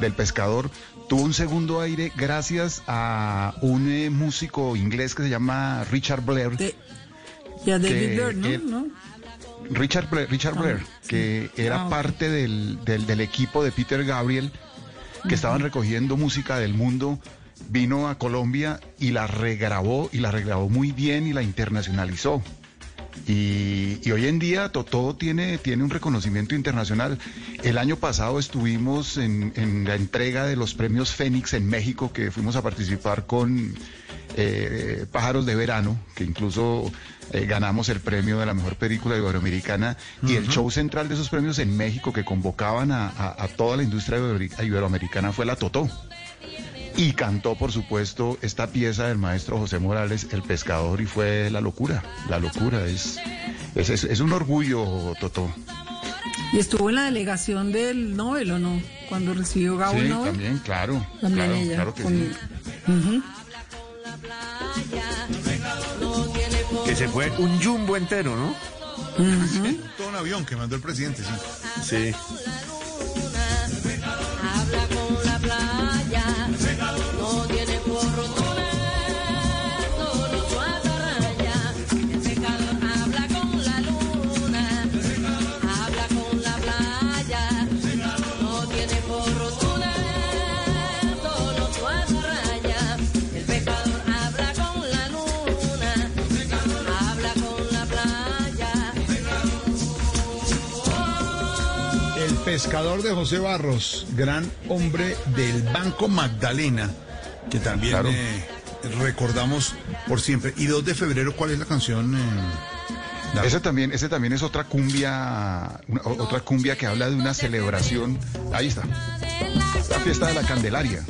del pescador tuvo un segundo aire gracias a un eh, músico inglés que se llama Richard Blair. Y a David Que Byrne, ¿no? él- ¿no? Richard Blair, Richard Ah, Blair, que era Ah, parte del, del- del equipo de Peter Gabriel, que estaban recogiendo música del mundo, vino a Colombia y la regrabó, y la regrabó muy bien y la internacionalizó. Y, y hoy en día Totó tiene, tiene un reconocimiento internacional. El año pasado estuvimos en, en la entrega de los premios Fénix en México, que fuimos a participar con eh, Pájaros de Verano, que incluso eh, ganamos el premio de la mejor película iberoamericana. Y el show central de esos premios en México, que convocaban a, a- a toda la industria ibero- iberoamericana, fue la Totó. Y cantó, por supuesto, esta pieza del maestro José Morales, El Pescador, y fue la locura, la locura. Es, es, es- es un orgullo, Totó. Y estuvo en la delegación del Nobel, ¿o no? Cuando recibió Gabo Sí, el Nobel. también, claro. También claro, ella. claro que con- sí. Que se fue un jumbo entero, ¿no? Todo un avión que mandó el presidente, sí. Sí. Pescador de José Barros, gran hombre del Banco Magdalena, que también Claro. eh, recordamos por siempre. Y 2 de febrero, ¿cuál es la canción? eh, también, ese también es otra cumbia, una- otra cumbia que habla de una celebración. Ahí está. La fiesta de la Candelaria.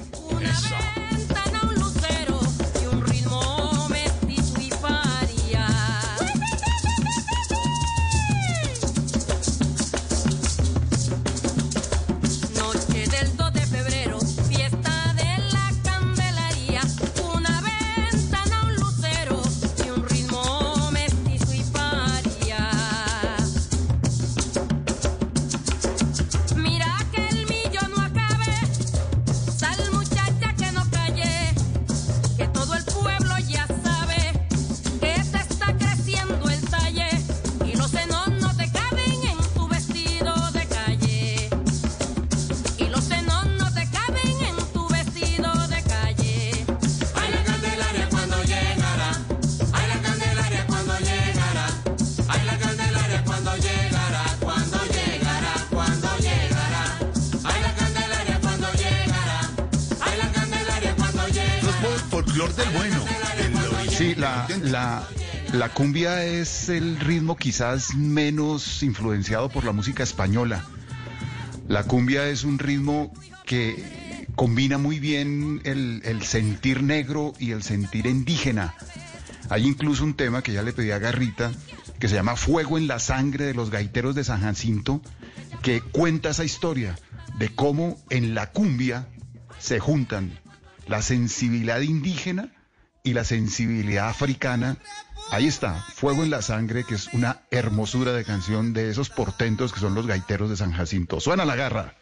Es el ritmo quizás menos influenciado por la música española. La cumbia es un ritmo que combina muy bien el sentir negro y el sentir indígena. Hay incluso un tema que ya le pedí a Garrita, que se llama Fuego en la sangre de los gaiteros de San Jacinto, que cuenta esa historia de cómo en la cumbia se juntan la sensibilidad indígena y la sensibilidad africana. Ahí está, Fuego en la Sangre, que es una hermosura de canción de esos portentos que son los gaiteros de San Jacinto. Suena la garra.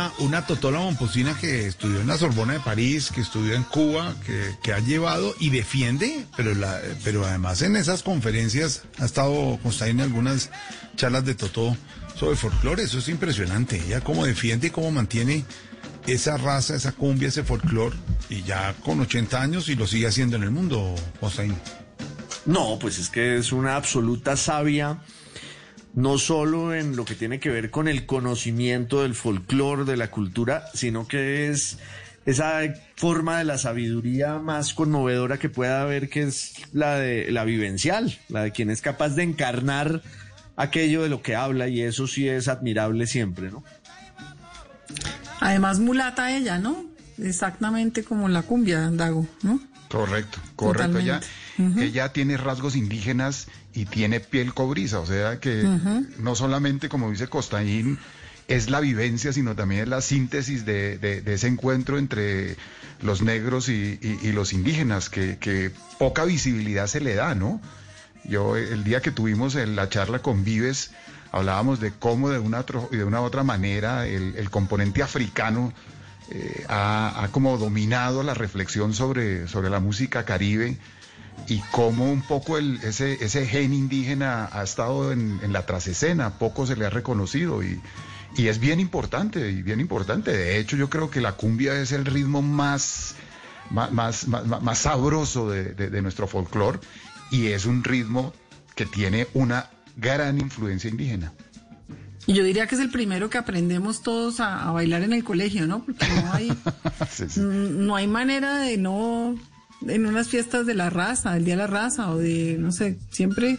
Una, una Totola Momposina que estudió en la Sorbona de París, que estudió en Cuba, que, ha llevado y defiende, pero, pero además en esas conferencias ha estado Constaín en algunas charlas de Totó sobre folclore. Eso es impresionante. Ella cómo defiende y cómo mantiene esa raza, esa cumbia, ese folclore, y ya con 80 años y lo sigue haciendo en el mundo, Constaín. No, pues es que es una absoluta sabia, no solo en lo que tiene que ver con el conocimiento del folclore, de la cultura, sino que es esa forma de la sabiduría más conmovedora que pueda haber, que es la de la vivencial, la de quien es capaz de encarnar aquello de lo que habla, y eso sí es admirable siempre, ¿no? Además, mulata ella, ¿no? Exactamente como la cumbia, Dago, ¿no? Correcto, correcto. Ella, Totalmente. ella tiene rasgos indígenas y tiene piel cobriza, o sea que no solamente, como dice Costaín, es la vivencia, sino también es la síntesis de, de- de ese encuentro entre los negros y, y- y los indígenas, que, que poca visibilidad se le da, ¿no? Yo el día que tuvimos el- la charla con Vives, hablábamos de cómo de una, otro- de una otra manera el, el componente africano eh, ha, ha como dominado la reflexión sobre, sobre la música caribe y cómo un poco el, ese, ese gen indígena ha estado en, en la trasescena, poco se le ha reconocido y, Y es bien importante, y bien importante. De hecho, yo creo que la cumbia es el ritmo más, más, más, más, más sabroso de, de- de nuestro folclore y es un ritmo que tiene una gran influencia indígena. Y yo diría que es el primero que aprendemos todos a, a bailar en el colegio, ¿no? Porque no hay, no hay manera de no, en unas fiestas de la raza, el Día de la Raza, o de, no sé, siempre,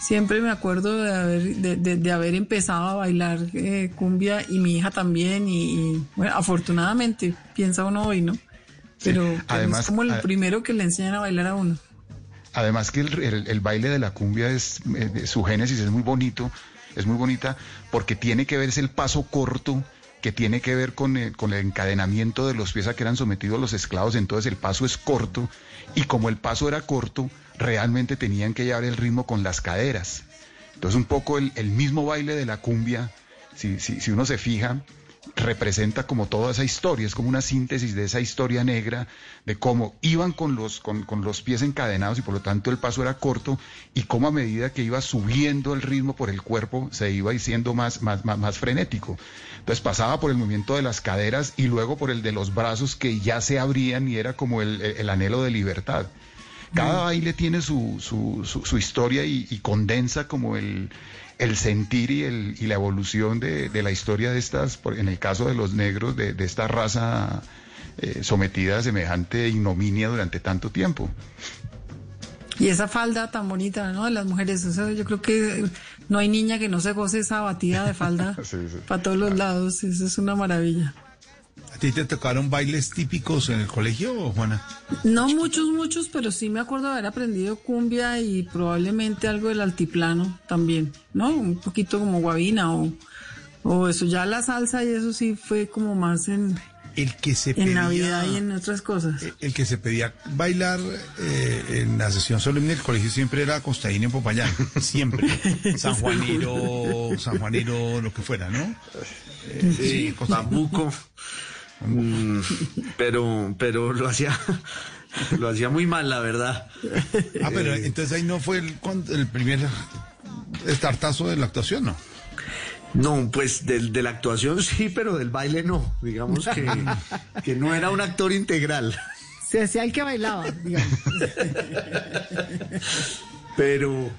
siempre me acuerdo de haber, de, de- de haber empezado a bailar eh, cumbia y mi hija también, y, y, bueno, afortunadamente, piensa uno hoy, ¿no? Pero, Además, es como el a- primero que le enseñan a bailar a uno. Además que el, el- el baile de la cumbia es eh, de- su génesis es muy bonito, es muy bonita porque tiene que ver es el paso corto que tiene que ver con el, con el encadenamiento de los pies a que eran sometidos los esclavos, entonces el paso es corto y como el paso era corto, realmente tenían que llevar el ritmo con las caderas. Entonces un poco el, el mismo baile de la cumbia, si, si, si uno se fija, representa como toda esa historia, es como una síntesis de esa historia negra, de cómo iban con los, con, con los pies encadenados y por lo tanto el paso era corto y cómo a medida que iba subiendo el ritmo por el cuerpo se iba haciendo más, más, más, más frenético. Entonces pasaba por el movimiento de las caderas y luego por el de los brazos que ya se abrían y era como el, el anhelo de libertad. Cada baile tiene su, su, su, su historia y, y condensa como el, el sentir y, el, y la evolución de, de la historia de estas, en el caso de los negros, de, de esta raza eh, sometida a semejante ignominia durante tanto tiempo. Y esa falda tan bonita, ¿no? De las mujeres. O sea, yo creo que no hay niña que no se goce esa batida de falda para todos los lados. Eso es una maravilla. ¿A ti te tocaron bailes típicos en el colegio, Juana? No muchos, muchos, pero sí me acuerdo de haber aprendido cumbia y probablemente algo del altiplano también, ¿no? Un poquito como guabina o, o eso. Ya la salsa y eso sí fue como más en, El que se en pedía- Navidad y en otras cosas. El que se pedía bailar eh, en la sesión solemne del colegio siempre era Costaín en Popayán, siempre. San Juaniro, San Juaniro, lo que fuera, ¿no? Eh, Sí, bambuco. Mm, pero, pero lo hacía, lo hacía muy mal, la verdad. Ah, pero Eh, entonces ahí no fue el, el primer estartazo de la actuación, ¿no? No, pues del- de la actuación sí, pero del baile no. Digamos que, que no era un actor integral. Se hacía el que bailaba, digamos. Pero,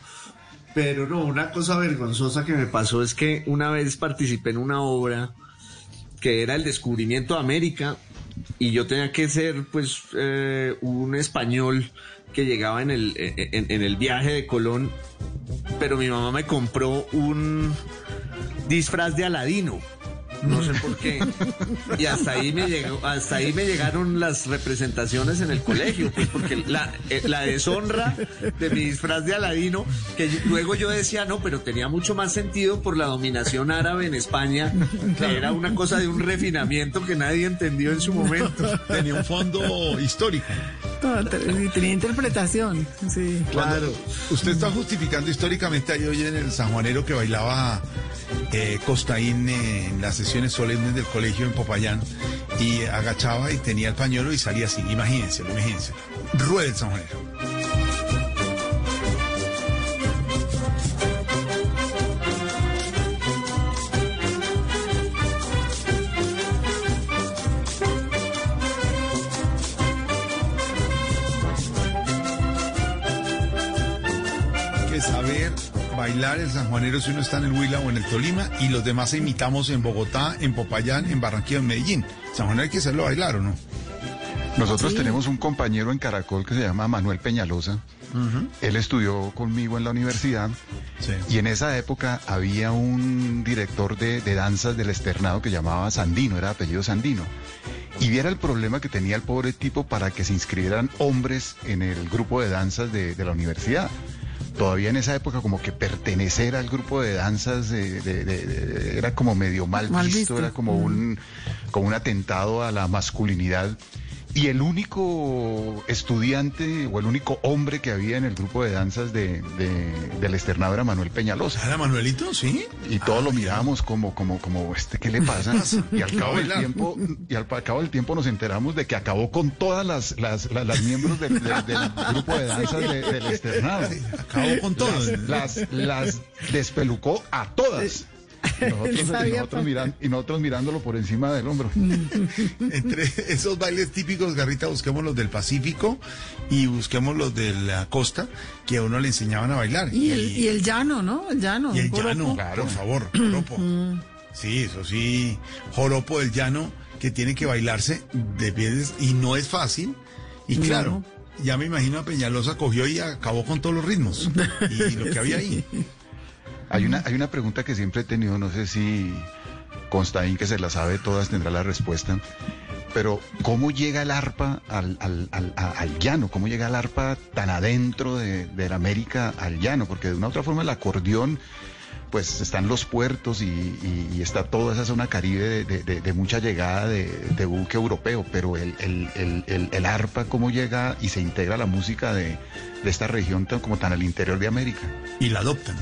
pero no, una cosa vergonzosa que me pasó es que una vez participé en una obra que era el descubrimiento de América y yo tenía que ser pues eh, un español que llegaba en el, en, en el viaje de Colón, pero mi mamá me compró un disfraz de Aladino. No sé por qué. Y hasta ahí me llegó, hasta ahí me llegaron las representaciones en el colegio, pues porque la, eh, la deshonra de mi disfraz de Aladino, que yo- luego yo decía, no, pero tenía mucho más sentido por la dominación árabe en España, que era una cosa de un refinamiento que nadie entendió en su momento. Tenía un fondo histórico. Tenía interpretación, sí. Claro. Usted está justificando históricamente ahí hoy en el San Juanero que bailaba eh, Costaín eh, en las sesiones solemnes del colegio en Popayán y agachaba y tenía el pañuelo y salía así. Imagínense, imagínense. Rueda el San Juanero. Bailar el sanjuanero si uno está en el Huila o en el Tolima y los demás imitamos en Bogotá, en Popayán, en Barranquilla, en Medellín. Sanjuanero hay que hacerlo bailar, ¿o no? Nosotros tenemos un compañero en Caracol que se llama Manuel Peñalosa. Él estudió conmigo en la universidad y en esa época había un director de, de danzas del externado que llamaba Sandino, era apellido Sandino. Y viera el problema que tenía el pobre tipo para que se inscribieran hombres en el grupo de danzas de, de la universidad. Todavía en esa época como que pertenecer al grupo de danzas de- de- de- de- era como medio mal, Mal visto, visto. era como un, como un atentado a la masculinidad. Y el único estudiante o el único hombre que había en el grupo de danzas de, de- del externado era Manuel Peñalosa. ¿Era Manuelito? Sí. Y todos lo mirábamos como, como, como, este, ¿qué le pasa? Y al cabo del tiempo, y al cabo del tiempo nos enteramos de que acabó con todas las, las, las, las miembros del, del- del grupo de danzas de- del externado. Acabó con todo. Las, las, las despelucó a todas. Nosotros, y, nosotros miran- y nosotros mirándolo por encima del hombro. Entre esos bailes típicos, Garrita, busquemos los del Pacífico y busquemos los de la costa que a uno le enseñaban a bailar. Y el, y el llano, ¿no? El llano. Y el joropo. llano, por favor, joropo. Sí, eso sí, joropo del llano que tiene que bailarse de pies y no es fácil. Y No. claro, ya me imagino a Peñalosa cogió y acabó con todos los ritmos y lo que había ahí. Hay una, hay una pregunta que siempre he tenido, no sé si Constaín, que se la sabe todas, tendrá la respuesta. Pero, ¿cómo llega el arpa al, al, al, llano? ¿Cómo llega el arpa tan adentro de, de la América al llano? Porque de una u otra forma el acordeón, pues están los puertos y, y- y está toda esa zona caribe de, de- de- de mucha llegada de, de buque europeo. Pero el, el, el, el, arpa, ¿cómo llega y se integra la música de, de esta región tan, como tan al interior de América? Y la adoptan.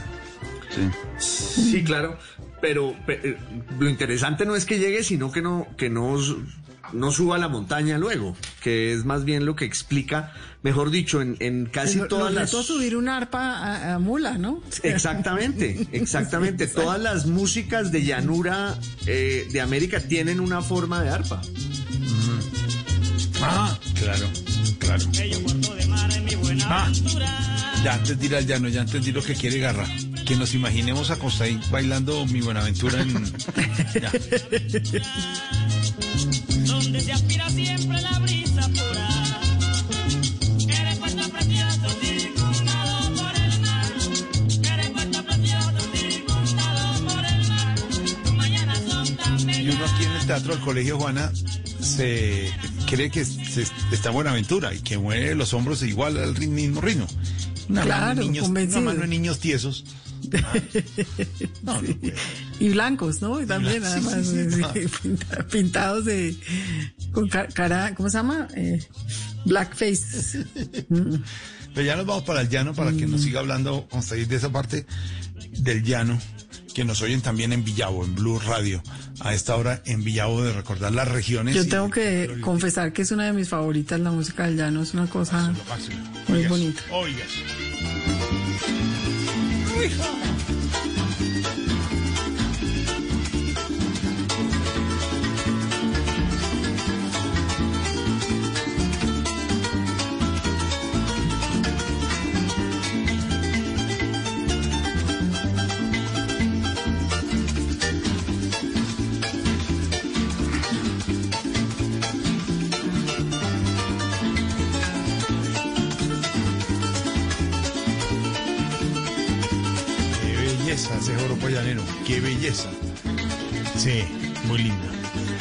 Sí. Sí, claro, pero pe- eh, lo interesante no es que llegue, sino que no, que no, no suba la montaña luego, que es más bien lo que explica, mejor dicho, en, en casi Lo- todas lo las... subir un arpa a, a mula, ¿no? Exactamente, exactamente. Todas las músicas de llanura eh, de América tienen una forma de arpa. Ah, claro, claro. Ah, ya antes de ir al llano, ya antes de ir lo que quiere Garra. Que nos imaginemos a Constaín bailando mi Buenaventura en... Ya. donde se aspira siempre la brisa pura. Y uno aquí en el Teatro del Colegio Juana se cree que se- está en Buenaventura y que mueve los hombros igual al mismo ritmo. Una, mano Claro, de niños, una mano de niños tiesos. Y blancos, ¿no? Y también, Sí, además, sí, sí, pintados de. con ca- cara. ¿Cómo se llama? Eh, blackface. Pero ya nos vamos para el llano para que nos siga hablando Constaín de esa parte del llano que nos oyen también en Villavo, en Blue Radio. A esta hora en Villavo de recordar las regiones. Yo tengo que confesar que es una de mis favoritas, la música del llano. Es una cosa Máximo. muy Oigas, bonita. Oigas. Qué joropo llanero. Qué belleza. Sí, muy linda.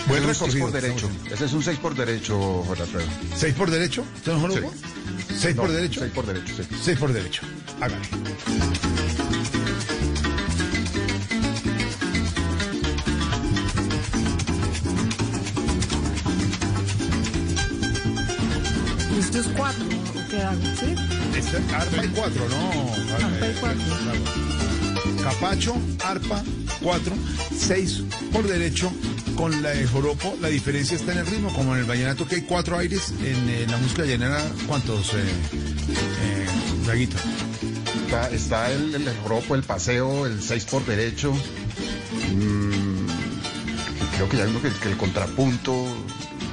Buen es recorrido. por derecho. Ese es un 6 por derecho, Jorge Alfredo. ¿Seis por derecho? ¿Usted no joropo? ¿Seis No, por derecho? seis por derecho, sí. Seis por derecho. Hágale. Esto es cuatro, ¿no? ¿qué hago? ¿Sí? Este, arpa y cuatro, ¿no? Arpa y cuatro. Capacho, arpa, cuatro, seis por derecho. Con la de joropo, la diferencia está en el ritmo, como en el vallenato que hay cuatro aires, en eh, la música llanera, ¿cuántos, eh, eh? Está, el, joropo, el paseo, el 6 por derecho. Mm, creo que ya uno que, el contrapunto.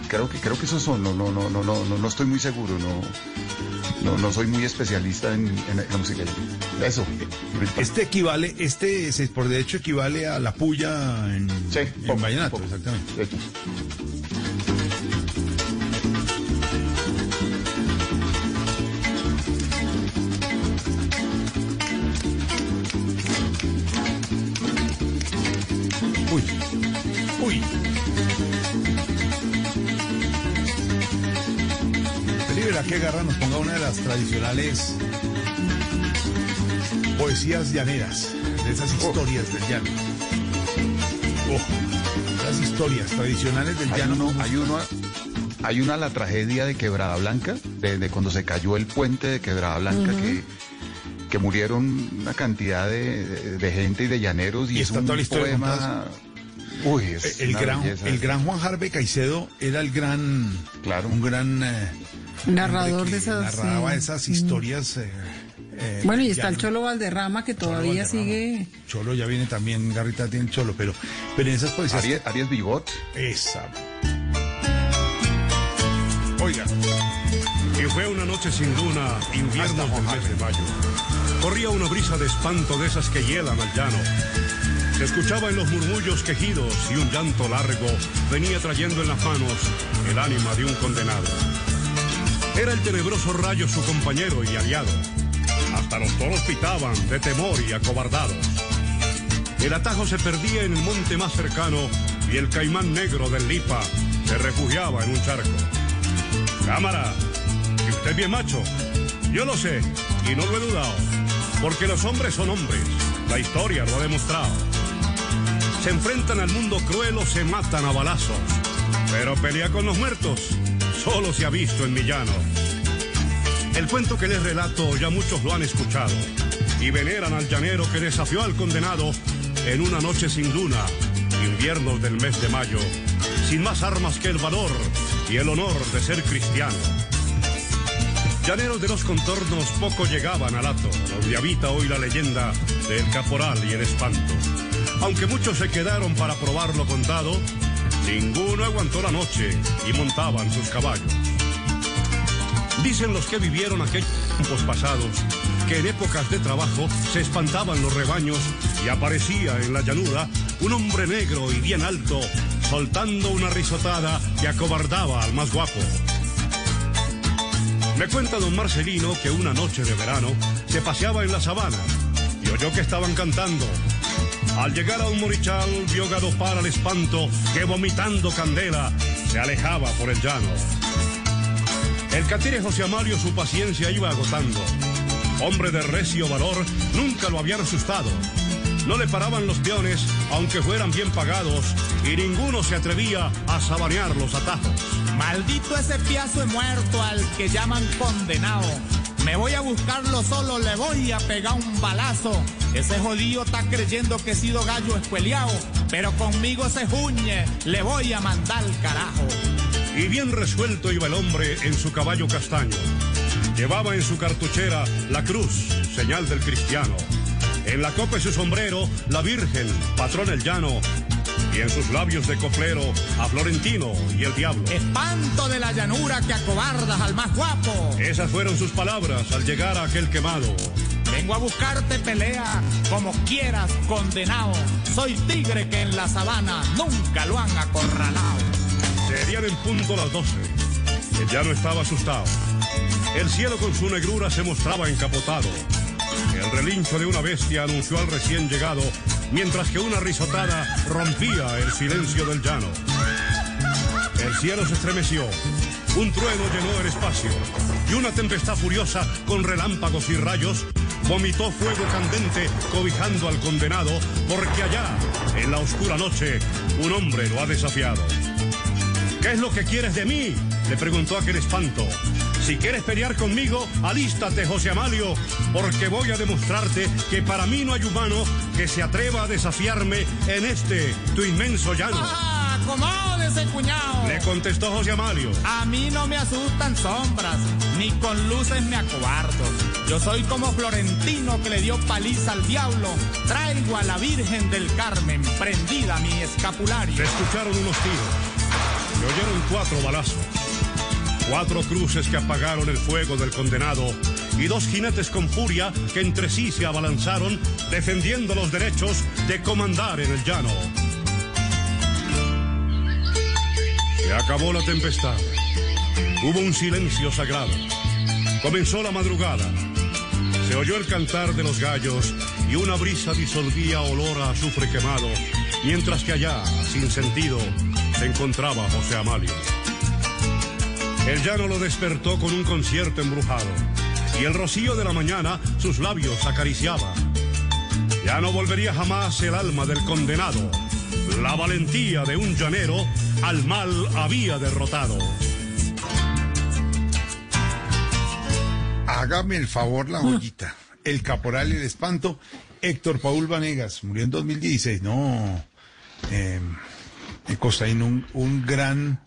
Creo que creo que esos son, no, no, no, no, no, no, estoy muy seguro, no, no, no soy muy especialista en, la música. Eso. Este equivale, este seis por derecho equivale a la puya en, en vallenato, exactamente. Uy, uy. Libera que Garra nos ponga una de las tradicionales poesías llaneras, de esas historias del llano. Oh, las historias tradicionales del Hay llano. uno, hay uno, hay una la tragedia de Quebrada Blanca, de, de cuando se cayó el puente de Quebrada Blanca, que, que murieron una cantidad de, de- de gente y de llaneros y, Y es está un toda la historia poema. Uy, es el una gran, belleza. el gran Juan Jarve Caicedo era el gran, claro, un gran eh, Narrador de que esas. narraba sí. esas historias eh, eh, Bueno, y está el Cholo Valderrama que todavía sigue. Cholo ya viene también, Garrita tiene Cholo, pero, pero en esas policías. Arias, Arias Bigot. Esa. Oiga. Y fue una noche sin luna, invierno del mes de mayo. Corría una brisa de espanto de esas que hielan al llano. Se escuchaba en los murmullos quejidos y un llanto largo venía trayendo en las manos el ánima de un condenado. Era el tenebroso rayo su compañero y aliado. Hasta los toros pitaban de temor y acobardados. El atajo se perdía en el monte más cercano y el caimán negro del Lipa se refugiaba en un charco. Cámara, que usted bien macho. Yo lo sé y no lo he dudado, porque los hombres son hombres. La historia lo ha demostrado. Se enfrentan al mundo cruel o se matan a balazos. Pero pelea con los muertos solo se ha visto en mi llano. El cuento que les relato ya muchos lo han escuchado y veneran al llanero que desafió al condenado en una noche sin luna, inviernos del mes de mayo, sin más armas que el valor y el honor de ser cristiano. Llaneros de los contornos poco llegaban al hato, donde habita hoy la leyenda del caporal y el espanto. Aunque muchos se quedaron para probar lo contado, ninguno aguantó la noche y montaban sus caballos. Dicen los que vivieron aquellos tiempos pasados que en épocas de trabajo se espantaban los rebaños y aparecía en la llanura un hombre negro y bien alto soltando una risotada que acobardaba al más guapo. Me cuenta don Marcelino que una noche de verano se paseaba en la sabana y oyó que estaban cantando. Al llegar a un morichal vio galopar al espanto que vomitando candela se alejaba por el llano. El catire José Amalio su paciencia iba agotando. Hombre de recio valor, nunca lo habían asustado. No le paraban los peones, aunque fueran bien pagados, y ninguno se atrevía a sabanear los atajos. Maldito ese piazo muerto al que llaman condenado. Me voy a buscarlo solo, le voy a pegar un balazo. Ese jodido está creyendo que he sido gallo escueleado, pero conmigo se juñe, le voy a mandar carajo. Y bien resuelto iba el hombre en su caballo castaño. Llevaba en su cartuchera la cruz, señal del cristiano. En la copa de su sombrero, la Virgen, patrón el llano. Y en sus labios de coflero, a Florentino y el diablo. Espanto de la llanura que acobardas al más guapo. Esas fueron sus palabras al llegar a aquel quemado. Vengo a buscarte pelea como quieras, condenado. Soy tigre que en la sabana nunca lo han acorralado. Serían en punto las doce. El llano estaba asustado. El cielo con su negrura se mostraba encapotado. El relincho de una bestia anunció al recién llegado, mientras que una risotada rompía el silencio del llano. El cielo se estremeció, un trueno llenó el espacio y una tempestad furiosa con relámpagos y rayos vomitó fuego candente cobijando al condenado porque allá, en la oscura noche, un hombre lo ha desafiado. ¿Qué es lo que quieres de mí? Le preguntó aquel espanto. Si quieres pelear conmigo, alístate, José Amalio, porque voy a demostrarte que para mí no hay humano que se atreva a desafiarme en este, tu inmenso llano. ¡Ah, acomódese, cuñado! Le contestó José Amalio. A mí no me asustan sombras, ni con luces me acobardo. Yo soy como Florentino que le dio paliza al diablo. Traigo a la Virgen del Carmen prendida a mi escapulario. Se escucharon unos tiros. Se oyeron cuatro balazos. Cuatro cruces que apagaron el fuego del condenado y dos jinetes con furia que entre sí se abalanzaron defendiendo los derechos de comandar en el llano. Se acabó la tempestad. Hubo un silencio sagrado. Comenzó la madrugada. Se oyó el cantar de los gallos y una brisa disolvía olor a azufre quemado, mientras que allá, sin sentido, se encontraba José Amalio. El llano lo despertó con un concierto embrujado y el rocío de la mañana sus labios acariciaba. Ya no volvería jamás el alma del condenado. La valentía de un llanero al mal había derrotado. Hágame el favor la joyita. El caporal y el espanto. Héctor Paul Vanegas murió en 2016. No. Eh, Costaín, un, un gran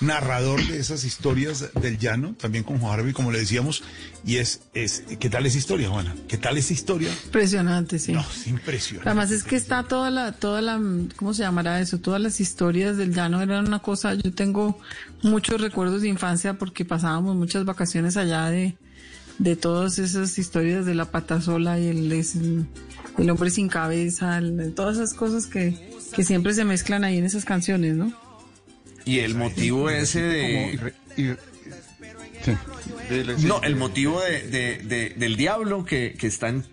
narrador de esas historias del llano, también con Juan Harvey, como le decíamos. Y es, es, ¿qué tal esa historia, Juana? ¿Qué tal esa historia? Impresionante, sí. No, es impresionante. Además es que está toda la, toda la, ¿cómo se llamará eso? Todas las historias del llano eran una cosa, yo tengo muchos recuerdos de infancia porque pasábamos muchas vacaciones allá de, de todas esas historias de la pata sola y el, el hombre sin cabeza, el- todas esas cosas que, que siempre se mezclan ahí en esas canciones, ¿no? Y el motivo ese de... No, el motivo de, de- de- del diablo que, que está en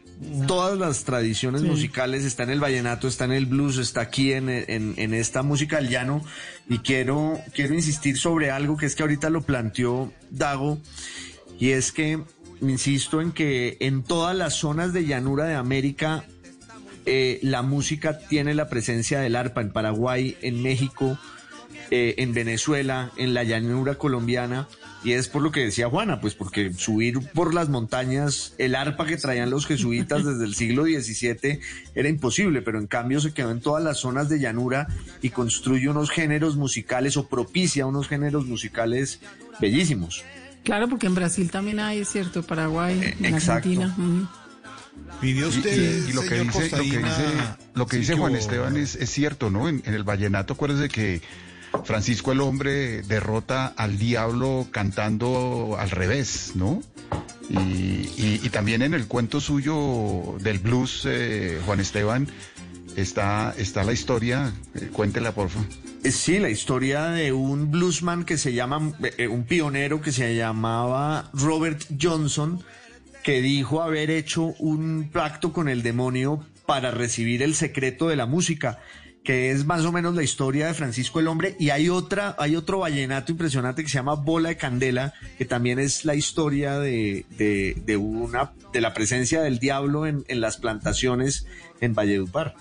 todas las tradiciones musicales, está en el vallenato, está en el blues, está aquí en, en- en esta música del llano. Y quiero, quiero insistir sobre algo que es que ahorita lo planteó Dago, y es que insisto en que en todas las zonas de llanura de América eh, la música tiene la presencia del arpa en Paraguay, en México, eh, en Venezuela, en la llanura colombiana. Y es por lo que decía Juana, pues porque subir por las montañas, el arpa que traían los jesuitas desde el siglo XVII era imposible, pero en cambio se quedó en todas las zonas de llanura y construye unos géneros musicales o propicia unos géneros musicales bellísimos. Claro, porque en Brasil también hay, es cierto, Paraguay, en exacto. Argentina. Pidió Y- usted, y, y lo que dice, lo que dice, lo que sí dice Juan Esteban es, es cierto, ¿no? En, en el vallenato, acuérdese que Francisco el hombre derrota al diablo cantando al revés, ¿no? Y, y- y también en el cuento suyo del blues, eh, Juan Esteban, está, está la historia, eh, cuéntela, porfa. Eh, Sí, la historia de un bluesman que se llama, eh, un pionero que se llamaba Robert Johnson, que dijo haber hecho un pacto con el demonio para recibir el secreto de la música, que es más o menos la historia de Francisco el Hombre, y hay otra, hay otro vallenato impresionante que se llama Bola de Candela, que también es la historia de, de, de una, de la presencia del diablo en, en las plantaciones en Valledupar.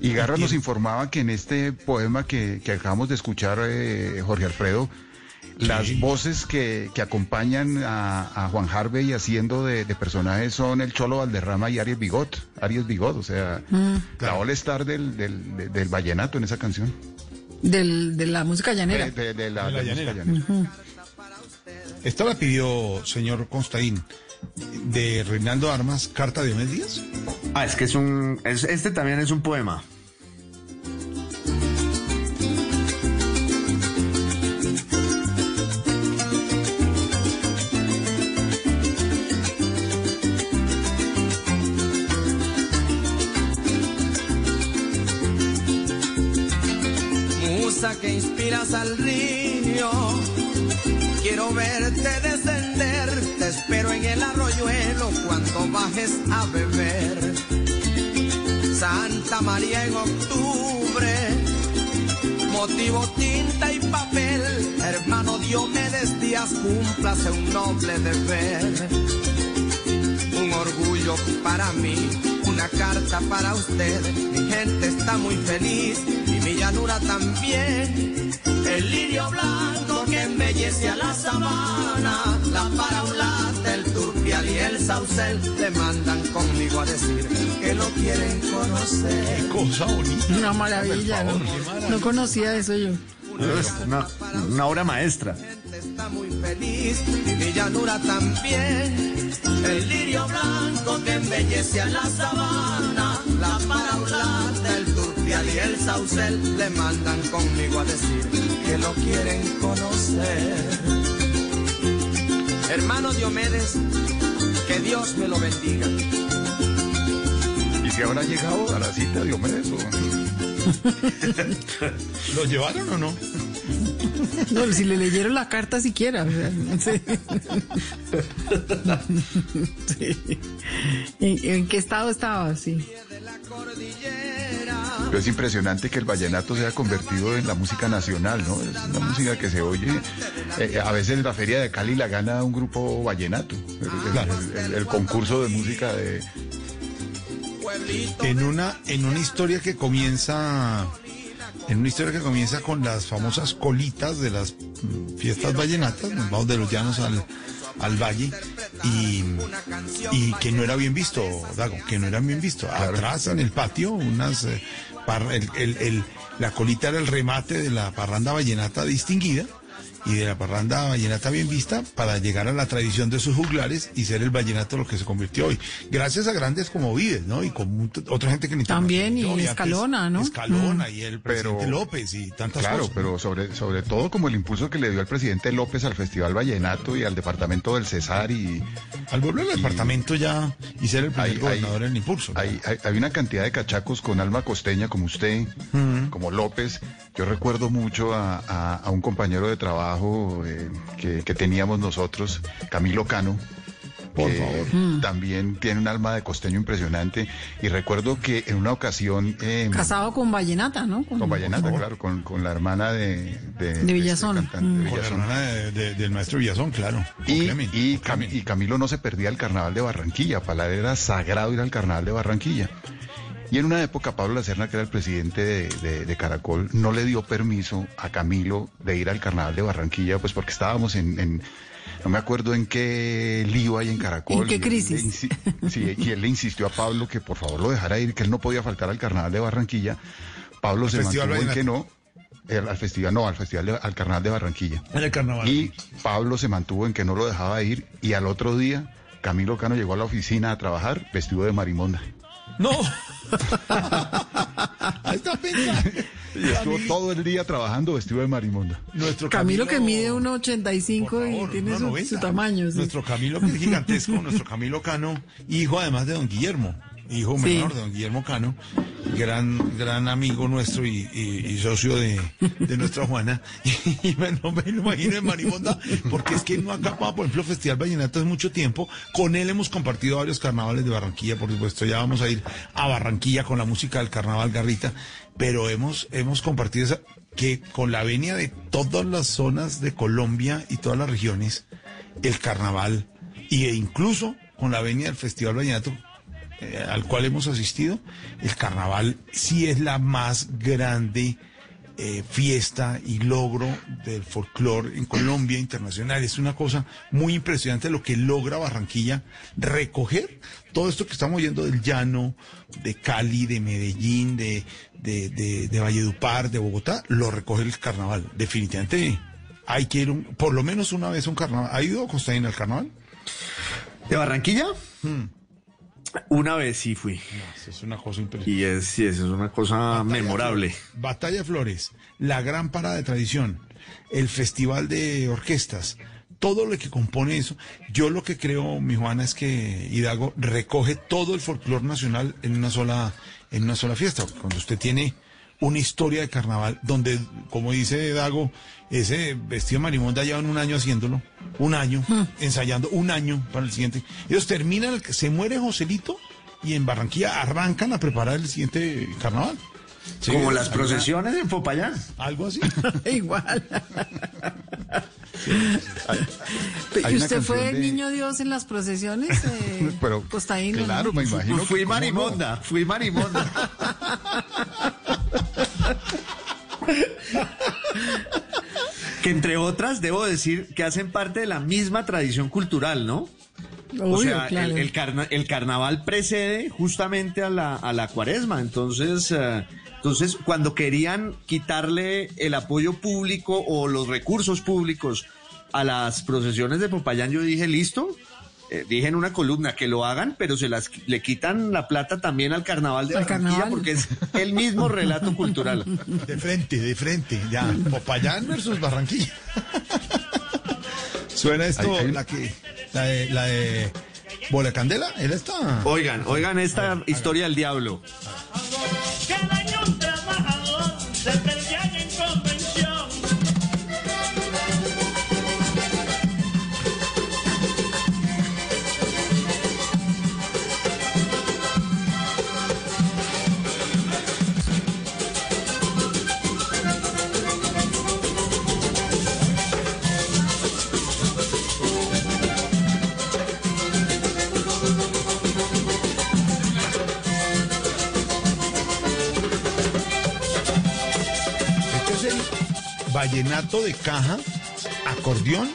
Y Garra nos informaba que en este poema que, que acabamos de escuchar, eh, Jorge Alfredo, las voces que, que acompañan a, a Juan Harvey haciendo de, de personajes son el Cholo Valderrama y Arias Bigot. Arias Bigot, o sea, la all star del, del, de- del vallenato en esa canción. Del, de la música llanera. De, de- de la, De la de música llanera. Esta la pidió, señor Constaín, de Reinaldo Armas, Carta de Diomedes Díaz. Ah, es que es un, es- este también es un poema. Musa que inspiras al río, quiero verte descender, en el arroyuelo cuando bajes a beber. Santa María en octubre, motivo tinta y papel, hermano Diomedes Díaz, cúmplase un noble deber. Un orgullo para mí, una carta para usted. Mi gente está muy feliz y mi llanura también. El lirio blanco que embellece a la sabana, la paraulata, el turpial y el saucel le mandan conmigo a decir que lo quieren conocer. Cosa bonita. Una maravilla, ¿no? No conocía eso yo. Es una, una obra maestra. está muy feliz y mi llanura también. El lirio blanco que embellece a la sabana, la paraulata, el turpial y el saucel le mandan conmigo a decir que lo quieren conocer. Hermano Diomedes, que Dios me lo bendiga. ¿Y si habrá llegado a la cita Diomedes o...? ¿Lo llevaron o no? No, si le leyeron la carta siquiera. o sea, sí. Sí. ¿En, en qué estado estaba? Sí. Pero es impresionante que el vallenato se haya convertido en la música nacional, ¿no? Es una música que se oye. eh, a veces en la Feria de Cali la gana un grupo vallenato. El, el- el- el concurso de música de. En una, en una historia que comienza, en una historia que comienza con las famosas colitas de las mm, fiestas vallenatas, nos vamos de los llanos al, al valle, y, y que no era bien visto, Dago, que no era bien visto. Atrás en el patio, unas, eh, par- el, el- el- La colita era el remate de la parranda vallenata distinguida y de la parranda vallenata bien vista para llegar a la tradición de sus juglares y ser el vallenato lo que se convirtió hoy. Gracias a grandes como Vides, ¿no? Y con otra gente que ni También, y antes Escalona, ¿no? Escalona Mm. y el presidente Pero- López y tantas Claro, cosas. pero sobre, sobre todo como el impulso que le dio el presidente López al Festival Vallenato y al departamento del Cesar y... Al volver al departamento ya y ser el primer gobernador en impulso. Hay, hay, hay una cantidad de cachacos con alma costeña como usted, como López. Yo recuerdo mucho a, a- a un compañero de trabajo eh, que, que teníamos nosotros, Camilo Cano. Por que favor. Mm. También tiene un alma de costeño impresionante. Y recuerdo que en una ocasión... eh, Casado con Vallenata, ¿no? con Vallenata, claro, con, con la hermana de... De, De Villazón. este cantante, de Mm. Con la Villazón. hermana de- de- del maestro Villazón, claro. Y, Clemen. y Cam- y Camilo no se perdía el carnaval de Barranquilla. Para él era sagrado ir al carnaval de Barranquilla. Y en una época, Pablo Lacerna, que era el presidente de, de- de Caracol, no le dio permiso a Camilo de ir al carnaval de Barranquilla, pues porque estábamos en. en- no me acuerdo en qué lío hay en Caracol. ¿En qué y él le crisis? insi- sí, y él le insistió a Pablo que por favor lo dejara ir, que él no podía faltar al carnaval de Barranquilla. Pablo se mantuvo en que no. al festival, no, al festival, de- al carnaval de Barranquilla. En el carnaval. Y Pablo se mantuvo en que no lo dejaba ir y al otro día Camilo Cano llegó a la oficina a trabajar vestido de marimonda. No. Ahí está pensando. Y estuvo todo el día trabajando vestido de marimonda. Nuestro Camilo que mide 1,85 y tiene su, 1.90. su tamaño. sí. Nuestro Camilo, que es gigantesco, nuestro Camilo Cano, hijo además de don Guillermo, hijo Sí. menor de don Guillermo Cano, gran, gran amigo nuestro y, y- y socio de, de nuestra Juana. Y, me, no me lo imagino en Marimonda, porque es que él no ha acabado, por ejemplo, Festival Vallenato hace mucho tiempo. Con él hemos compartido varios carnavales de Barranquilla, por supuesto. Ya vamos a ir a Barranquilla con la música del carnaval Garrita, pero hemos, hemos compartido esa, que con la venia de todas las zonas de Colombia y todas las regiones, el carnaval, e incluso con la venia del Festival Vallenato, eh, al cual hemos asistido, el carnaval sí es la más grande eh, fiesta y logro del folclore en Colombia internacional. Es una cosa muy impresionante lo que logra Barranquilla recoger todo esto que estamos oyendo del llano, de Cali, de Medellín, de, de, de, de Valledupar, de Bogotá, lo recoge el carnaval. Definitivamente hay que ir un- por lo menos una vez a un carnaval. ¿Ha ido Costaín al carnaval? ¿De Barranquilla? Hmm. Una vez sí fui. Es una cosa impresionante. Y es, sí, es una cosa memorable. Batalla de Flores, la gran parada de tradición, el festival de orquestas, todo lo que compone eso. Yo lo que creo, mi Juana, es que Hidalgo recoge todo el folclore nacional en una sola, en una sola fiesta. Cuando usted tiene una historia de carnaval donde, como dice Dago, ese vestido de marimonda llevan un año haciéndolo, un año, ensayando, un año para el siguiente. Ellos terminan, el- se muere Joselito y en Barranquilla arrancan a preparar el siguiente carnaval. Sí, Como las procesiones en Popayán. Algo así. Igual. Hay ¿Y usted fue de- niño Dios en las procesiones? Eh, Pero, Costaíno, claro, ¿no? me imagino. Fui no. marimonda, fui marimonda. que entre otras, debo decir que hacen parte de la misma tradición cultural, ¿no? o sea, claro. el, el carna- el carnaval precede justamente a la, a la cuaresma. Entonces, eh, entonces, cuando querían quitarle el apoyo público o los recursos públicos a las procesiones de Popayán, yo dije, listo. Eh, dije en una columna que lo hagan, pero se las le quitan la plata también al carnaval de Barranquilla carnaval. porque es el mismo relato cultural. De frente, de frente, ya. Popayán versus Barranquilla. Suena esto, Hay- hay- la que, la de, la de Bola Candela, él está. Oigan, oigan esta historia del diablo. Vallenato de caja, acordeón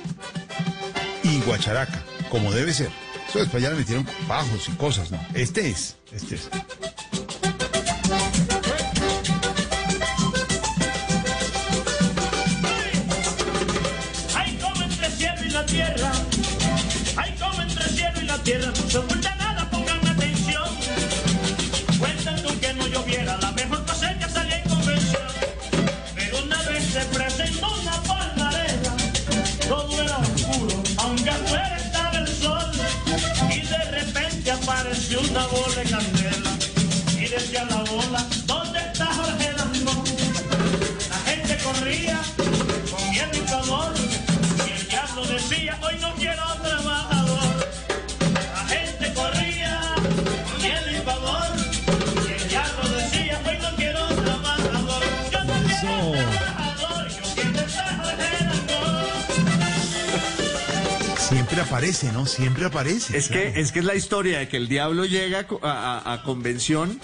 y guacharaca, como debe ser. Eso después ya le metieron bajos y cosas, ¿no? Este es, este es. Aparece, ¿no? Siempre aparece. Es que, es que es la historia de que el diablo llega a co- a, a- a convención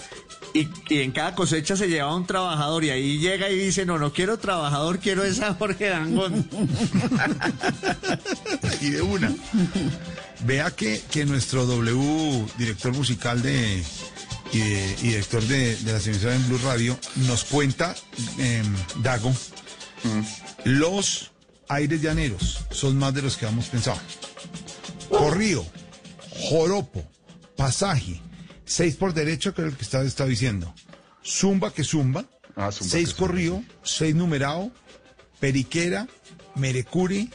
y, y en cada cosecha se lleva un trabajador y ahí llega y dice, no, no quiero trabajador, quiero esa Jorge Dangón. y de una. Vea que, que nuestro W, director musical de y, de- y director de, de las emisoras en Blue Radio, nos cuenta, em, Dago, los aires llaneros son más de los que habíamos pensado. Corrío, joropo, pasaje, seis por derecho, que es lo que estaba diciendo. Zumba que zumba, Ah, zumba seis que zumba, corrido, seis numerado, periquera, merecuri,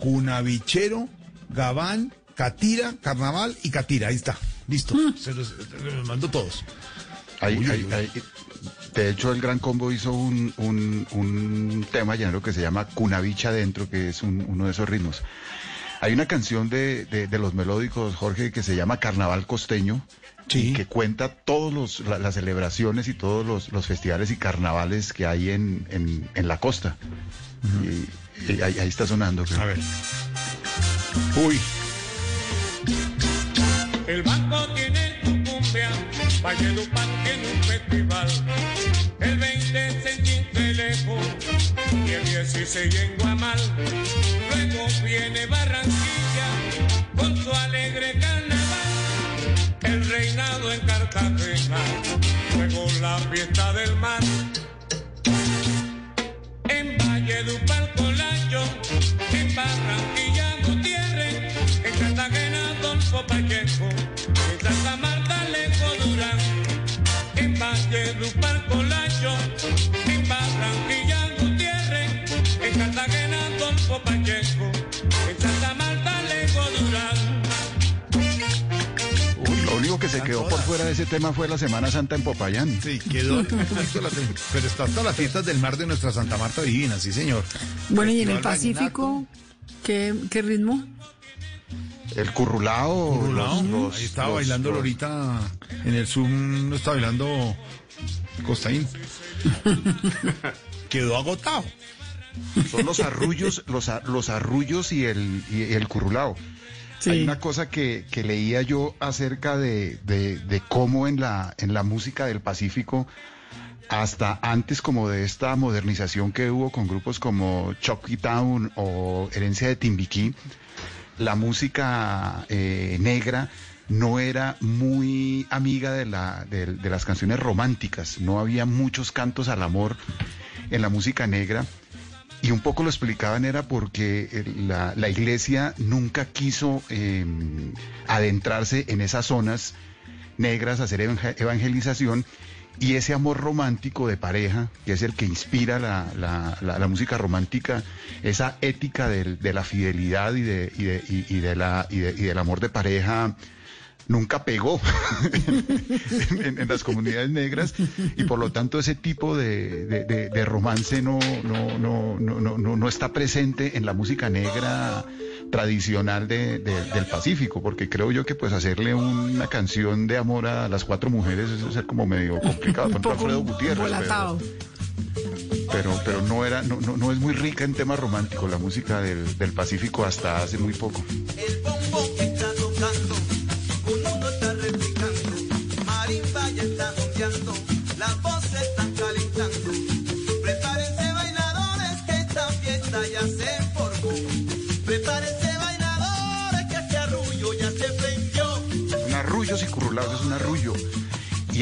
cunavichero, gabán, catira, carnaval y catira. Ahí está. Listo. Se los, se los mando todos. Uy, uy, de hecho, el Gran Combo hizo un, un- un tema llanero que se llama Cunavicha Adentro, que es un- uno de esos ritmos. Hay una canción de, de- de los melódicos, Jorge, que se llama Carnaval Costeño, y que cuenta todas las celebraciones y todos los, los festivales y carnavales que hay en, en- en la costa. Y, y ahí, ahí está sonando. A ver. Uy. El banco tiene su cumbia, Valledupar tiene un festival. Y el 16 en Guamal. Luego viene Barranquilla con su alegre carnaval. El reinado en Cartagena, luego la fiesta del mar. En Valledupar, Colacho, en Barranquilla, Gutiérrez, en Cartagena, Adolfo Pacheco, en Santa Marta, Leco Durán, en Valledupar, Colacho, Cartagena, Adolfo Pacheco, en Santa Marta, Leco Durán. Lo único que se quedó por fuera de ese tema fue la Semana Santa en Popayán. Sí, quedó. Pero está hasta las fiestas del mar de nuestra Santa Marta Divina, sí, señor. Bueno, y en el Pacífico, ¿qué, qué ritmo? El currulao. Currulao. los- los- Ahí estaba los- bailando los- Lorita en el Zoom, no está bailando Costaín. Quedó agotado. Son los arrullos, los, los arrullos y el, y el currulao. Hay una cosa que, que leía yo acerca de, de- de cómo en la, en la música del Pacífico, hasta antes como de esta modernización que hubo con grupos como Chucky Town o Herencia de Timbiquí, la música eh, negra no era muy amiga de, la, de, de las canciones románticas, no había muchos cantos al amor en la música negra. Y un poco lo explicaban era porque eh, la, la iglesia nunca quiso eh, adentrarse en esas zonas negras, hacer evangelización, y ese amor romántico de pareja, que es el que inspira la, la- la- música romántica, esa ética del- de, la fidelidad y, de, de- de de- y del amor de pareja, nunca pegó en, en- en las comunidades negras y por lo tanto ese tipo de, de- de- de romance no, no, no, no, no, no- no está presente en la música negra tradicional de- de- del Pacífico, porque creo yo que pues hacerle una canción de amor a las cuatro mujeres eso es como medio complicado. Por ejemplo, Alfredo Gutiérrez. pero- pero, pero no era, no, no, no es muy rica en temas románticos la música del, del Pacífico hasta hace muy poco. uno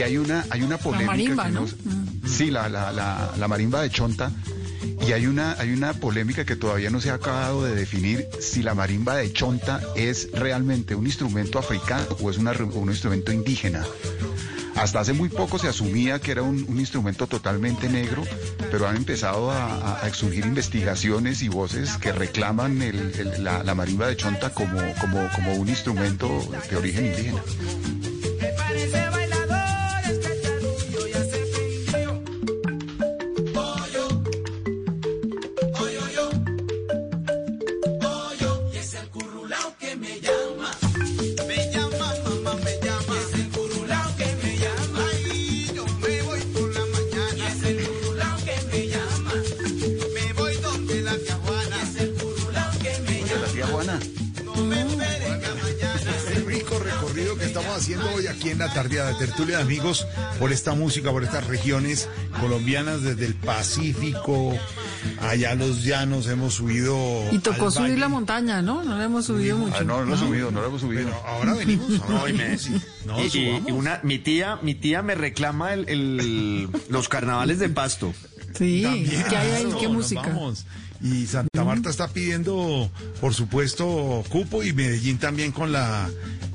Y hay una, hay una polémica. marimba, que ¿no? nos- Sí, la, la, la, la marimba de Chonta. Y hay una, hay una polémica que todavía no se ha acabado de definir si la marimba de Chonta es realmente un instrumento africano o es una- un instrumento indígena. hasta hace muy poco se asumía que era un, un instrumento totalmente negro, pero han empezado a, exurgir investigaciones y voces que reclaman el- el- la, la marimba de chonta como, como, como un instrumento de origen indígena. La tardeada de tertulia de amigos por esta música, por estas regiones colombianas desde el Pacífico, allá a los llanos hemos subido. Y tocó al subir valle. la montaña, ¿no? No la hemos subido mucho. Ah, no, no lo he subido, no lo hemos subido. Ahora venimos, ahora me- venimos. No, y- y- subamos. y una, mi tía, mi tía me reclama el, el- los carnavales de Pasto. Sí, También, ¿qué hay ahí? ¿Qué música? vamos. Y Santa Marta está pidiendo, por supuesto, cupo y Medellín también con la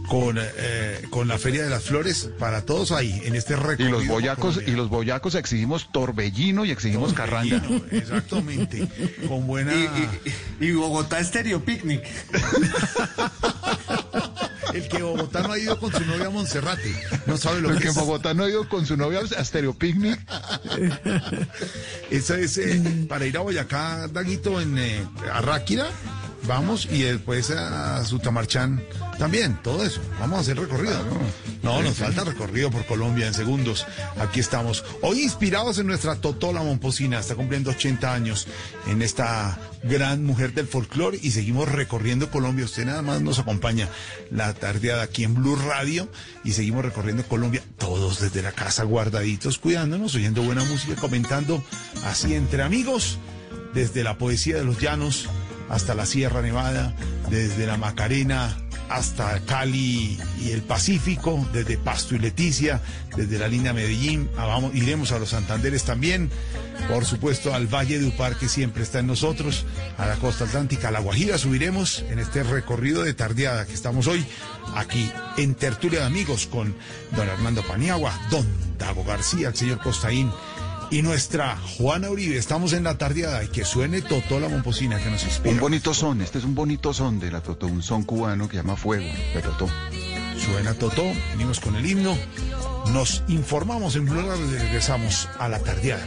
con, eh, con la Feria de las Flores para todos ahí en este Y recorrido. los por boyacos, y los boyacos exigimos torbellino y exigimos carranga. Torbellino, Exactamente. Con buena. Y, y Bogotá Estéreo Picnic. El que Bogotá no ha ido con su novia a Monserrate. No sabe lo El que que es. en Bogotá no ha ido con su novia a Stereo Picnic. Esa es eh, para ir a Boyacá, Daguito, en eh, vamos, y después a Sutamarchán también, todo eso. Vamos a hacer recorrido. No, nos falta recorrido por Colombia en segundos. Aquí estamos. Hoy inspirados en nuestra Totola Momposina, está cumpliendo 80 años en esta gran mujer del folclore y seguimos recorriendo Colombia. Usted nada más nos acompaña la tardeada aquí en Blue Radio y seguimos recorriendo Colombia, todos desde la casa guardaditos, cuidándonos, oyendo buena música, comentando así entre amigos, desde la poesía de los llanos hasta la Sierra Nevada, desde la Macarena hasta Cali y el Pacífico, desde Pasto y Leticia, desde la línea Medellín, ah, iremos a los Santanderes también, por supuesto al Valle de Upar que siempre está en nosotros, a la costa atlántica, a la Guajira subiremos en este recorrido de tardeada que estamos hoy aquí en Tertulia de Amigos con don Hernando Paniagua, don Dago García, el señor Costaín y nuestra Juana Uribe. Estamos en la tardeada y que suene Totó la Momposina que nos inspira. Un bonito son, este es un bonito son de la Totó, un son cubano que llama Fuego, de Totó. Suena Totó, venimos con el himno, nos informamos en plural y regresamos a la tardeada.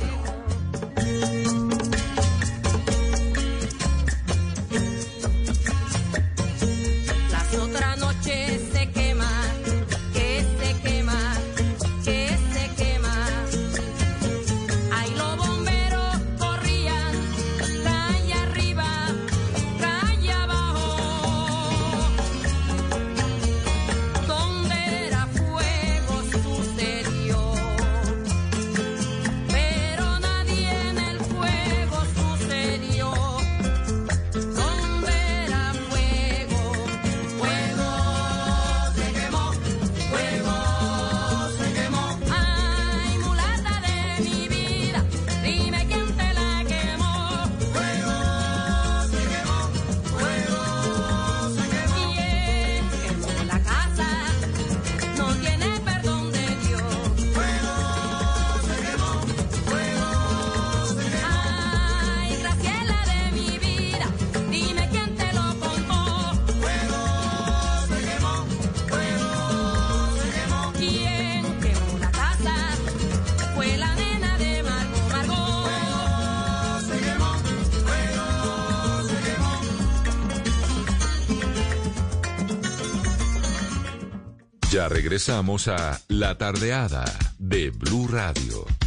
Regresamos a La Tardeada de Blue Radio.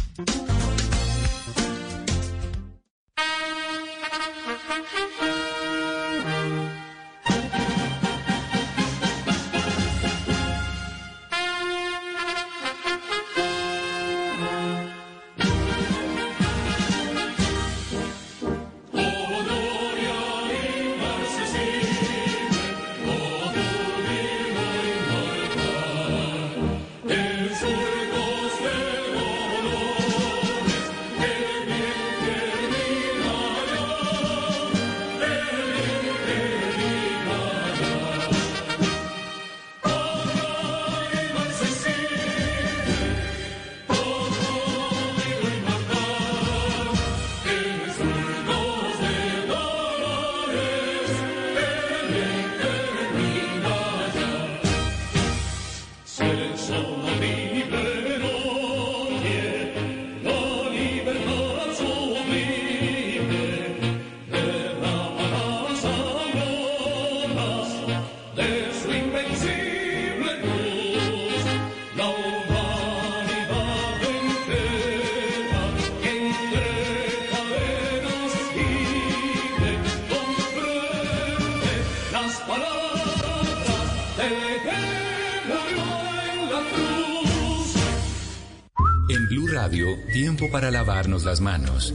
Lavarnos las manos.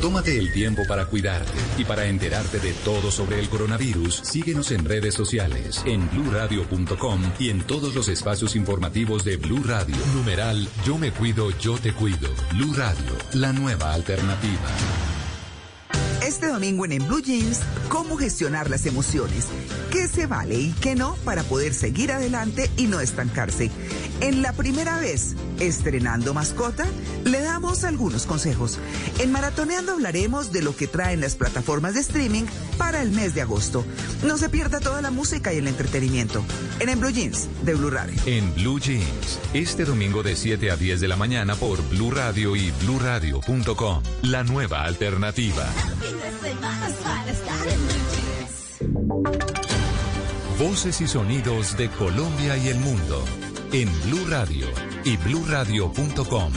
Tómate el tiempo para cuidarte y para enterarte de todo sobre el coronavirus. Síguenos en redes sociales, en bluradio.com y en todos los espacios informativos de Blue Radio. Numeral Yo me cuido, yo te cuido. Blue Radio, la nueva alternativa. Este domingo en, en Blue Jeans, cómo gestionar las emociones, se vale y qué no para poder seguir adelante y no estancarse. En la primera vez, estrenando mascota, le damos algunos consejos. En Maratoneando hablaremos de lo que traen las plataformas de streaming para el mes de agosto. No se pierda toda la música y el entretenimiento. En, Blue Jeans de Blue Radio. En Blue Jeans, este domingo de 7 a 10 de la mañana por Blue Radio y bluradio.com. La nueva alternativa. Voces y sonidos de Colombia y el mundo en Blue Radio y bluradio.com,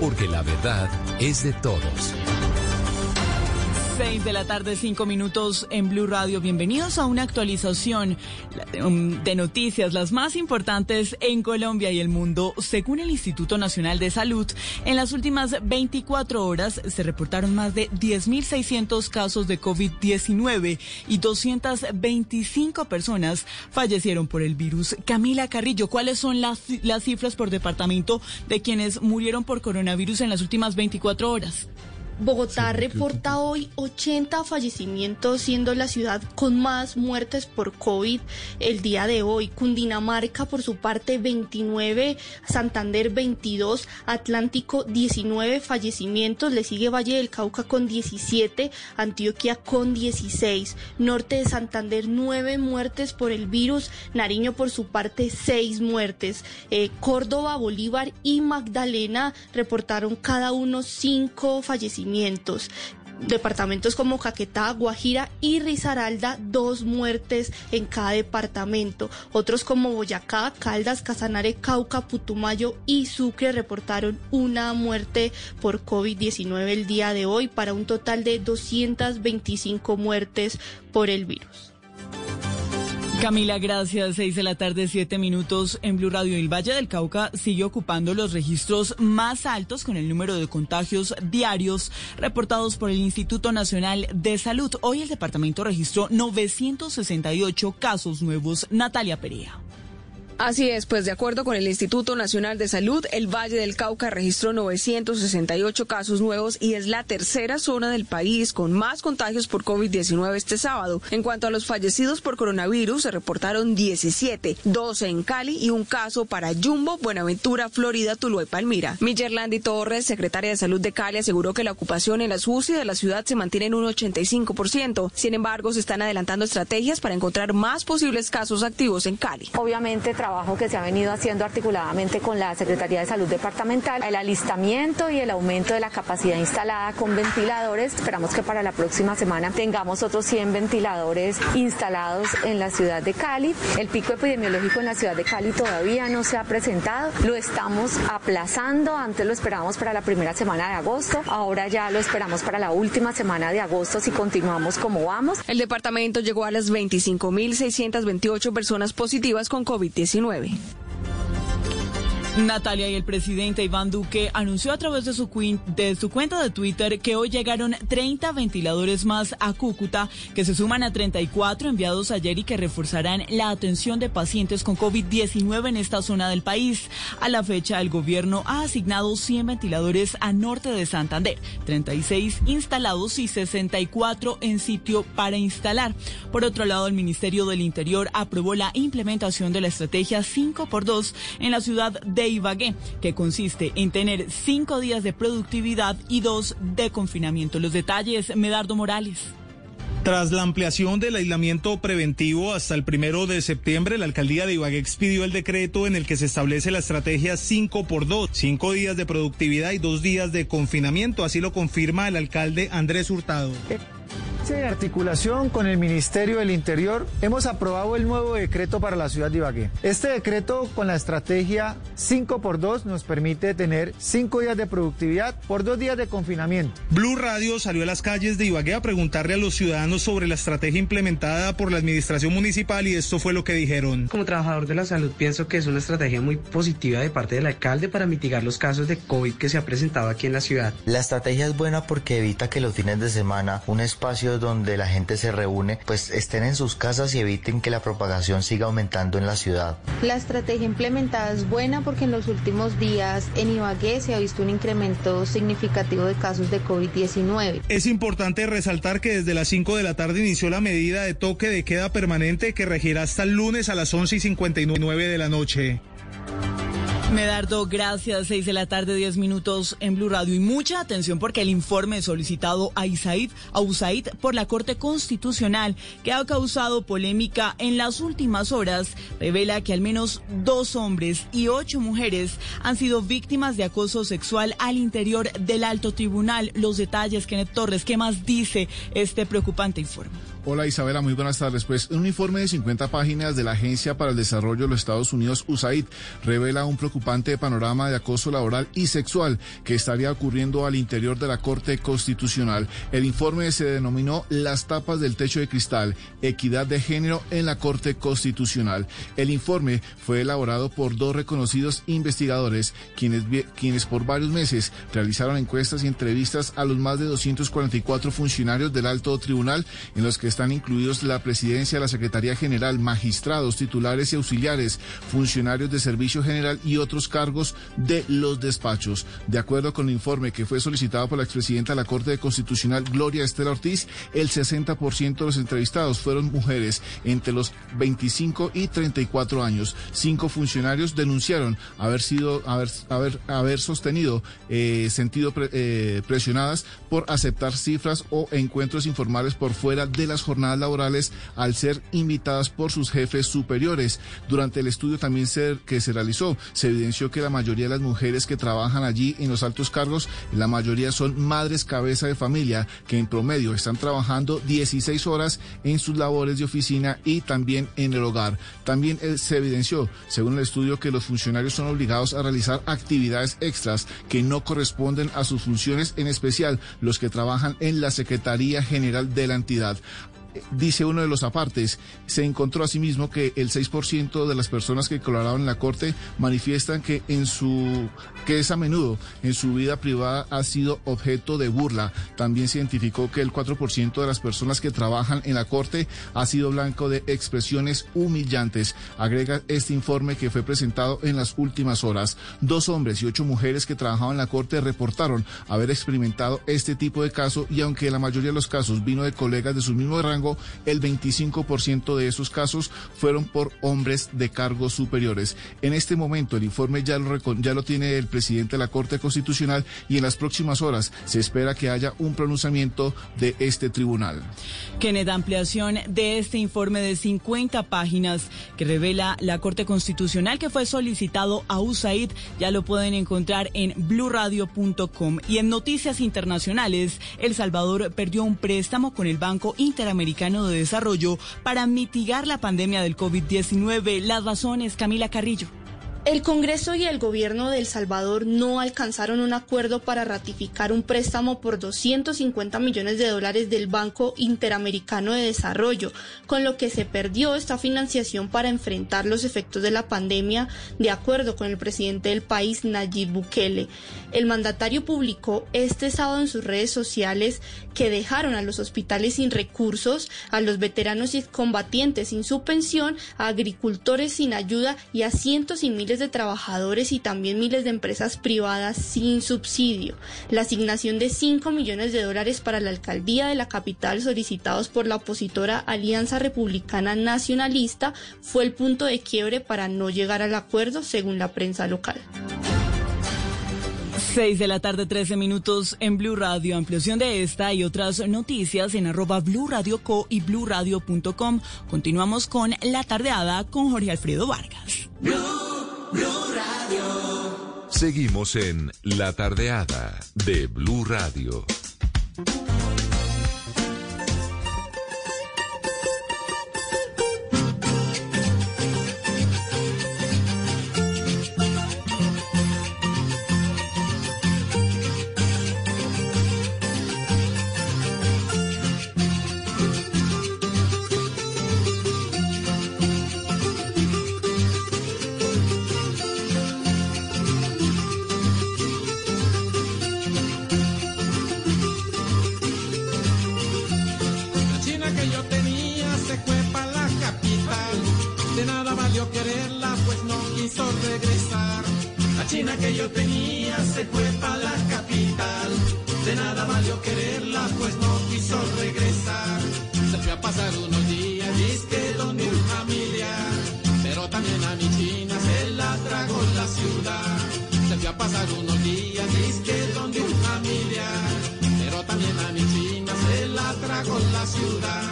porque la verdad es de todos. 6 de la tarde, 5 minutos en Blue Radio. Bienvenidos a una actualización de noticias, las más importantes en Colombia y el mundo. Según el Instituto Nacional de Salud, en las últimas 24 horas se reportaron más de 10.600 casos de COVID-19 y 225 personas fallecieron por el virus. Camila Carrillo, ¿cuáles son las, las cifras por departamento de quienes murieron por coronavirus en las últimas 24 horas? Bogotá reporta hoy 80 fallecimientos, siendo la ciudad con más muertes por COVID el día de hoy. Cundinamarca, por su parte, 29, Santander 22, Atlántico 19 fallecimientos, le sigue Valle del Cauca con 17, Antioquia con 16, Norte de Santander 9 muertes por el virus, Nariño por su parte 6 muertes, Eh, Córdoba, Bolívar y Magdalena reportaron cada uno 5 fallecimientos. Departamentos como Caquetá, Guajira y Risaralda, dos muertes en cada departamento. Otros como Boyacá, Caldas, Casanare, Cauca, Putumayo y Sucre reportaron una muerte por COVID-19 el día de hoy para un total de 225 muertes por el virus. Camila, gracias. Seis de la tarde, siete minutos en Blue Radio. El Valle del Cauca sigue ocupando los registros más altos con el número de contagios diarios reportados por el Instituto Nacional de Salud. Hoy el departamento registró 968 casos nuevos. Natalia Perea. Así es, pues de acuerdo con el Instituto Nacional de Salud, el Valle del Cauca registró 968 casos nuevos y es la tercera zona del país con más contagios por COVID-19 este sábado. En cuanto a los fallecidos por coronavirus, se reportaron 17, 12 en Cali y un caso para Jumbo, Buenaventura, Florida, Tuluá y Palmira. Millerlandi Torres, secretaria de Salud de Cali, aseguró que la ocupación en las UCI de la ciudad se mantiene en un 85%. Sin embargo, se están adelantando estrategias para encontrar más posibles casos activos en Cali. Obviamente, trabajo que se ha venido haciendo articuladamente con la Secretaría de Salud Departamental, el alistamiento y el aumento de la capacidad instalada con ventiladores. Esperamos que para la próxima semana tengamos otros 100 ventiladores instalados en la ciudad de Cali. El pico epidemiológico en la ciudad de Cali todavía no se ha presentado, lo estamos aplazando, antes lo esperábamos para la primera semana de agosto, ahora ya lo esperamos para la última semana de agosto si continuamos como vamos. El departamento llegó a las 25.628 personas positivas con COVID-19. COVID-19. Natalia y el presidente Iván Duque anunció a través de su, cuenta de Twitter que hoy llegaron 30 ventiladores más a Cúcuta, que se suman a 34 enviados ayer y que reforzarán la atención de pacientes con COVID-19 en esta zona del país. A la fecha, el gobierno ha asignado 100 ventiladores a norte de Santander, 36 instalados y 64 en sitio para instalar. Por otro lado, el Ministerio del Interior aprobó la implementación de la estrategia 5x2 en la ciudad de Ibagué, que consiste en tener cinco días de productividad y dos de confinamiento. Los detalles, Medardo Morales. Tras la ampliación del aislamiento preventivo hasta el primero de septiembre, la alcaldía de Ibagué expidió el decreto en el que se establece la estrategia 5 por 2, cinco días de productividad y dos días de confinamiento. Así lo confirma el alcalde Andrés Hurtado. Sí, en articulación con el Ministerio del Interior, hemos aprobado el nuevo decreto para la ciudad de Ibagué. Este decreto con la estrategia 5x2 nos permite tener 5 días de productividad por 2 días de confinamiento. Blue Radio salió a las calles de Ibagué a preguntarle a los ciudadanos sobre la estrategia implementada por la administración municipal y esto fue lo que dijeron. Como trabajador de la salud pienso que es una estrategia muy positiva de parte del alcalde para mitigar los casos de COVID que se ha presentado aquí en la ciudad. La estrategia es buena porque evita que los fines de semana un espacio donde la gente se reúne pues estén en sus casas y eviten que la propagación siga aumentando en la ciudad. La estrategia implementada es buena porque en los últimos días en Ibagué se ha visto un incremento significativo de casos de COVID-19. Es importante resaltar que desde las 5 de la tarde inició la medida de toque de queda permanente que regirá hasta el lunes a las 11 y 59 de la noche. Medardo, gracias. Seis de la tarde, diez minutos en Blue Radio. Y mucha atención porque el informe solicitado a Isaid, a USAID por la Corte Constitucional, que ha causado polémica en las últimas horas, revela que al menos dos hombres y ocho mujeres han sido víctimas de acoso sexual al interior del alto tribunal. Los detalles, Kenneth Torres, ¿qué más dice este preocupante informe? Hola Isabela, muy buenas tardes. Pues un informe de 50 páginas de la Agencia para el Desarrollo de los Estados Unidos, USAID, revela un preocupante panorama de acoso laboral y sexual que estaría ocurriendo al interior de la Corte Constitucional. El informe se denominó Las tapas del techo de cristal, equidad de género en la Corte Constitucional. El informe fue elaborado por dos reconocidos investigadores, quienes, quienes por varios meses realizaron encuestas y entrevistas a los más de 244 funcionarios del alto tribunal en los que están incluidos la presidencia, la Secretaría General, magistrados, titulares y auxiliares, funcionarios de servicio general y otros cargos de los despachos. De acuerdo con el informe que fue solicitado por la expresidenta de la Corte Constitucional, Gloria Estela Ortiz, el 60% de los entrevistados fueron mujeres entre los 25 y 34 años. Cinco funcionarios denunciaron haber sido, haber, haber, haber sostenido, eh, sentido eh, presionadas por aceptar cifras o encuentros informales por fuera de las jornadas laborales al ser invitadas por sus jefes superiores. Durante el estudio también se, que se realizó, se evidenció que la mayoría de las mujeres que trabajan allí en los altos cargos, la mayoría son madres cabeza de familia que en promedio están trabajando 16 horas en sus labores de oficina y también en el hogar. También eh, se evidenció, según el estudio, que los funcionarios son obligados a realizar actividades extras que no corresponden a sus funciones, en especial los que trabajan en la Secretaría General de la entidad dice uno de los apartes, se encontró asimismo que el 6% de las personas que colaboraban en la corte manifiestan que en su que es a menudo en su vida privada ha sido objeto de burla. También se identificó que el 4% de las personas que trabajan en la corte ha sido blanco de expresiones humillantes. Agrega este informe que fue presentado en las últimas horas. Dos hombres y ocho mujeres que trabajaban en la corte reportaron haber experimentado este tipo de caso y aunque la mayoría de los casos vino de colegas de su mismo rango, el 25% de esos casos fueron por hombres de cargos superiores. En este momento el informe ya lo, ya lo tiene el presidente de la Corte Constitucional y en las próximas horas se espera que haya un pronunciamiento de este tribunal. Kenneth, ampliación de este informe de 50 páginas que revela la Corte Constitucional que fue solicitado a USAID, ya lo pueden encontrar en bluradio.com. Y en noticias internacionales, El Salvador perdió un préstamo con el Banco Interamericano de Desarrollo para mitigar la pandemia del COVID-19. Las razones, Camila Carrillo. El Congreso y el gobierno de El Salvador no alcanzaron un acuerdo para ratificar un préstamo por 250 millones de dólares del Banco Interamericano de Desarrollo, con lo que se perdió esta financiación para enfrentar los efectos de la pandemia, de acuerdo con el presidente del país, Nayib Bukele. El mandatario publicó este sábado en sus redes sociales que dejaron a los hospitales sin recursos, a los veteranos y combatientes sin su pensión, a agricultores sin ayuda y a cientos y de trabajadores y también miles de empresas privadas sin subsidio. La asignación de 5 millones de dólares para la alcaldía de la capital solicitados por la opositora Alianza Republicana Nacionalista fue el punto de quiebre para no llegar al acuerdo según la prensa local. 6 de la tarde, 13 minutos en Blue Radio. Ampliación de esta y otras noticias en arroba Blue Radio Co y bluradio.com. Continuamos con La Tardeada con Jorge Alfredo Vargas. Blue, Blue Radio. Seguimos en La Tardeada de Blue Radio. China que yo tenía se fue para la capital. De nada valió quererla, pues no quiso regresar. Se fue a pasar unos días, disque donde un familiar. Pero también a mi china se la tragó la ciudad. Se fue a pasar unos días, disque donde un familiar. Pero también a mi china se la tragó la ciudad.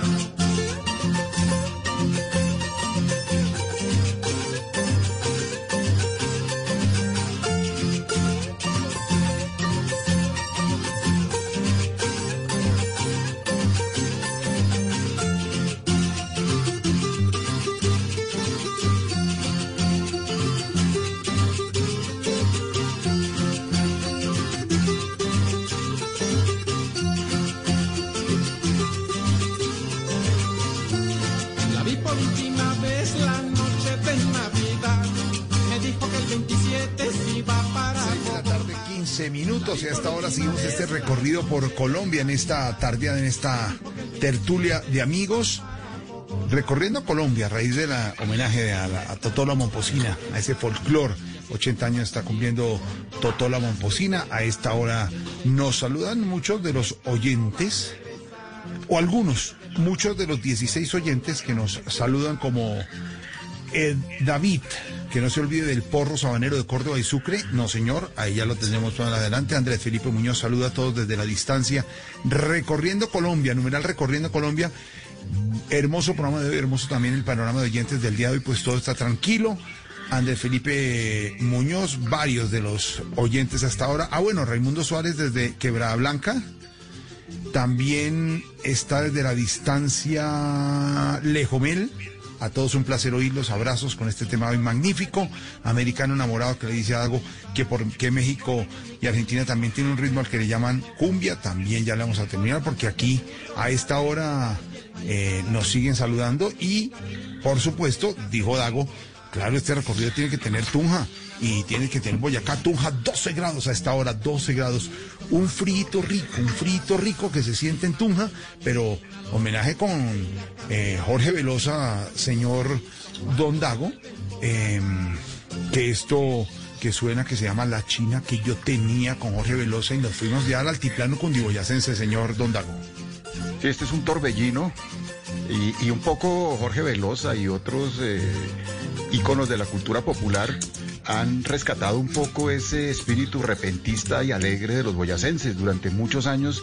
minutos y hasta ahora seguimos este recorrido por Colombia en esta tarde, en esta tertulia de amigos. Recorriendo Colombia a raíz del homenaje a, la, a Totola Momposina, a ese folclore 80 años está cumpliendo Totola Momposina. A esta hora nos saludan muchos de los oyentes, o algunos, muchos de los 16 oyentes que nos saludan como eh, David, que no se olvide del porro sabanero de Córdoba y Sucre. No, señor, ahí ya lo tenemos más adelante. Andrés Felipe Muñoz saluda a todos desde la distancia. Recorriendo Colombia, numeral Recorriendo Colombia. Hermoso programa de hoy, hermoso también el panorama de oyentes del día de hoy, pues todo está tranquilo. Andrés Felipe Muñoz, varios de los oyentes hasta ahora. Ah, bueno, Raimundo Suárez desde Quebrada Blanca. También está desde la distancia Lejomel. A todos un placer oírlos, abrazos con este tema hoy magnífico. Americano enamorado que le dice algo que por qué México y Argentina también tienen un ritmo al que le llaman cumbia. También ya le vamos a terminar porque aquí a esta hora eh, nos siguen saludando y por supuesto, dijo Dago, claro, este recorrido tiene que tener Tunja y tiene que tener Boyacá, Tunja, 12 grados a esta hora, 12 grados. Un frito rico, un frito rico que se siente en Tunja, pero homenaje con eh, Jorge Velosa, señor Don Dago, eh, que esto que suena que se llama La China que yo tenía con Jorge Velosa y nos fuimos ya al altiplano cundiboyacense, señor Don Dago. Sí, este es un torbellino y, y un poco Jorge Velosa y otros eh, íconos de la cultura popular han rescatado un poco ese espíritu repentista y alegre de los boyacenses. Durante muchos años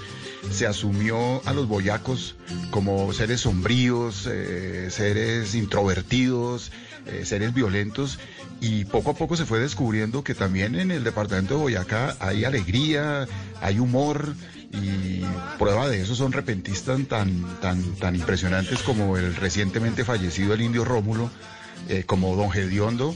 se asumió a los boyacos como seres sombríos, eh, seres introvertidos, eh, seres violentos y poco a poco se fue descubriendo que también en el departamento de Boyacá hay alegría, hay humor y prueba de eso son repentistas tan, tan, tan impresionantes como el recientemente fallecido el indio Rómulo, eh, como Don Gediondo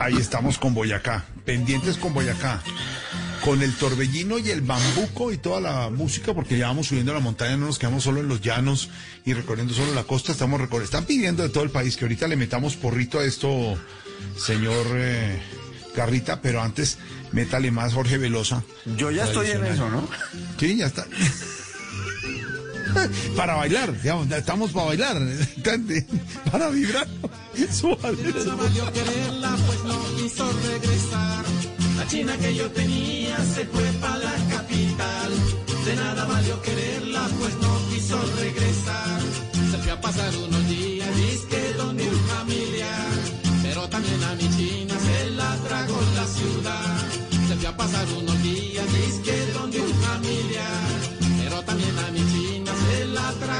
Ahí estamos con Boyacá, pendientes con Boyacá. Con el torbellino y el bambuco y toda la música, porque ya vamos subiendo la montaña, no nos quedamos solo en los llanos y recorriendo solo la costa, estamos recorriendo. Están pidiendo de todo el país que ahorita le metamos porrito a esto, señor eh, Carrita, pero antes métale más Jorge Velosa. Yo ya estoy en eso, ¿no? Sí, ya está. para bailar, digamos, estamos para bailar, para vibrar. Pues no quiso regresar. La china que yo tenía se fue para la capital. De nada valió quererla, pues no quiso regresar. Se fue a pasar unos días, disque donde un familiar. Pero también a mi china se la tragó la ciudad. Se fue a pasar unos días,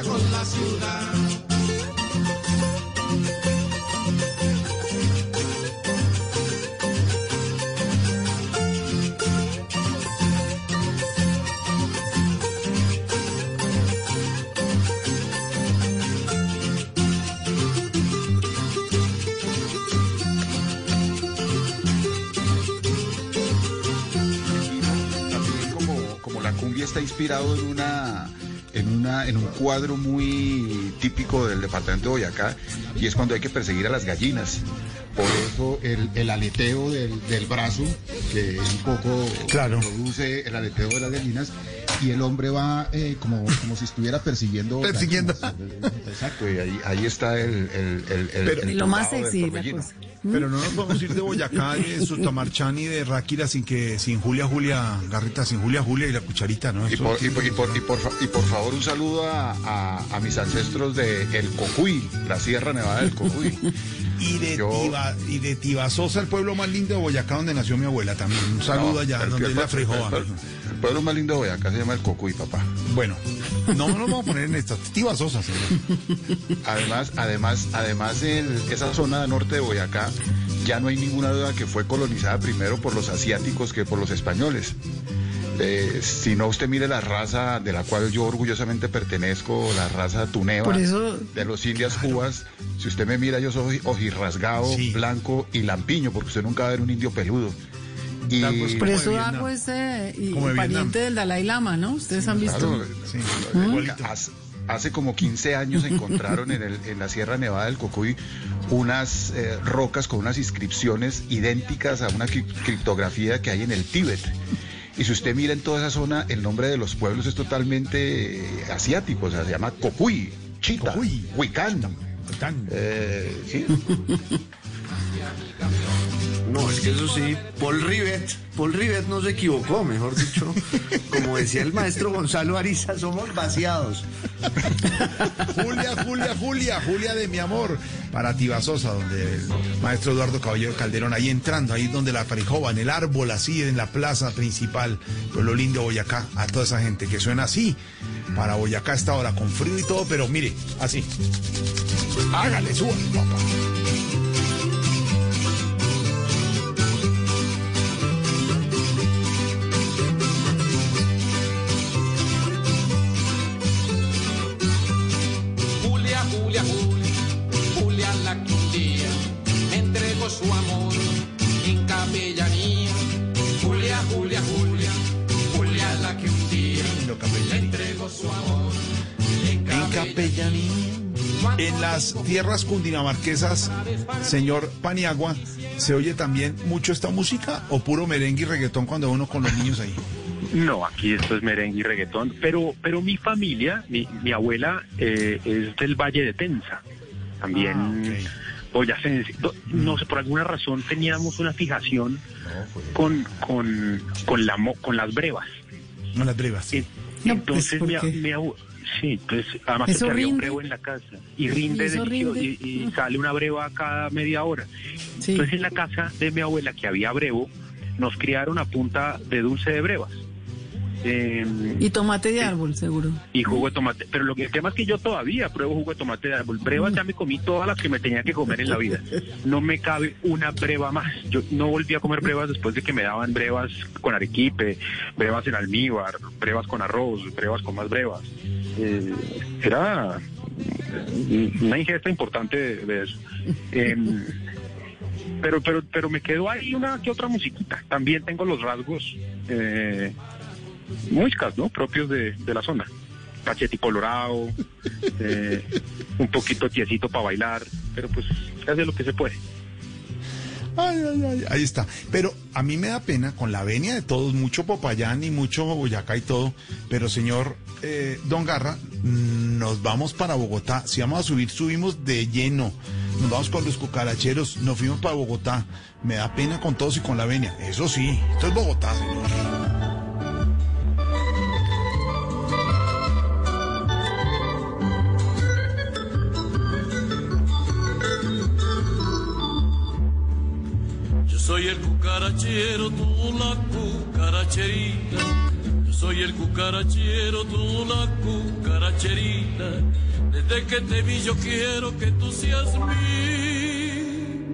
conecta con la ciudad. está inspirado en una en una en un cuadro muy típico del departamento de Boyacá y es cuando hay que perseguir a las gallinas. Por eso el, el aleteo del, del brazo, que un poco Claro. produce el aleteo de las gallinas, y el hombre va eh, como, como si estuviera persiguiendo. Persiguiendo. gallinas. Exacto, y ahí, ahí está el, el, el, el- Pero- el Y lo más sexy, la torbellino. cosa. Pero no nos podemos ir de Boyacá, de Sutamarchán y de Ráquira sin que sin Julia Julia Garrita, sin Julia Julia y la cucharita, ¿no? Y Eso- por, y, por, y, por, y por fa- y por favor un saludo a, a- a mis ancestros de El Cocuy, la Sierra Nevada del Cocuy. Y de, Yo- Tiba- y de Tibasosa, el pueblo más lindo de Boyacá, donde nació mi abuela también. Un saludo No, allá, el- donde el- la Freijoa. el- El pueblo más lindo de Boyacá se llama El Cocuy, papá. Bueno, no nos vamos a poner en esta. Tibasosa, señor. Además, además, además esa zona norte de Boyacá ya no hay ninguna duda que fue colonizada primero por los asiáticos que por los españoles. Eh, si no, usted mire la raza de la cual yo orgullosamente pertenezco, la raza tuneva Por eso- de los indias cubas. Si usted me mira, yo soy ojirrasgado, blanco y lampiño, porque usted nunca va a ver un indio peludo. Y Por eso Darbo es y Como de pariente del Dalai Lama, ¿no? Ustedes han visto. Claro, hace, hace como 15 años encontraron en, el- en la Sierra Nevada del Cocuy unas eh, rocas con unas inscripciones idénticas a una cri- criptografía que hay en el Tíbet. Y si usted mira en toda esa zona, el nombre de los pueblos es totalmente eh, asiático, o sea, se llama Cocuy, Chita, Huicán. Eh, ¿sí? No, es que eso sí, Paul Rivet, Paul Rivet no se equivocó, mejor dicho, como decía el maestro Gonzalo Ariza, somos vaciados. Julia, Julia, Julia, Julia de mi amor, para Tibasosa, donde el maestro Eduardo Caballero Calderón, ahí entrando, ahí donde la Farijoba, en el árbol, así, en la plaza principal, pueblo lindo Boyacá, a toda esa gente que suena así, para Boyacá esta hora, con frío y todo, pero mire, así. Hágale, suba, papá. Capellanía. En las tierras cundinamarquesas, señor Paniagua, ¿se oye también mucho esta música o puro merengue y reggaetón cuando uno con los niños ahí? No, aquí esto es merengue y reggaetón, pero, pero mi familia, mi, mi abuela eh, es del Valle de Tensa, también boyacense. No- sé, por alguna razón teníamos una fijación con, con, con, la, mo- con las brevas. No las brevas. Eh, No, Entonces, pues, mi, mi abue- sí, pues además había un brevo en la casa y rinde, ¿Y rinde? y, y sale una breva cada media hora. Entonces en la casa de mi abuela que había brevo, nos criaron a punta de dulce de brevas. Eh, Y tomate de árbol, seguro. y jugo de tomate. Pero lo que el tema es que yo todavía pruebo jugo de tomate de árbol. Brevas ya me comí todas las que me tenía que comer en la vida. No me cabe una breva más. Yo no volví a comer brevas después de que me daban brevas con arequipe, brevas en almíbar, brevas con arroz, brevas con más brevas. Eh, era una ingesta importante de, de eso. Em, pero, pero, pero me quedó ahí una que otra musiquita. También tengo los rasgos eh, muiscas, ¿no? Propios de, de la zona. Cachete colorado, eh, un poquito tiesito para bailar, pero pues se hace lo que se puede. Ay, ay, ay, ahí está. Pero a mí me da pena con la venia de todos, mucho Popayán y mucho Boyacá y todo. Pero señor eh, Don Garra, nos vamos para Bogotá. Si vamos a subir, subimos de lleno. Nos vamos con los cucaracheros, nos fuimos para Bogotá. Me da pena con todos y con la venia. Eso sí, esto es Bogotá, señor. Soy el cucarachero, tú la cucaracherita. Yo soy el cucarachero, tú la cucaracherita. Desde que te vi yo quiero que tú seas mi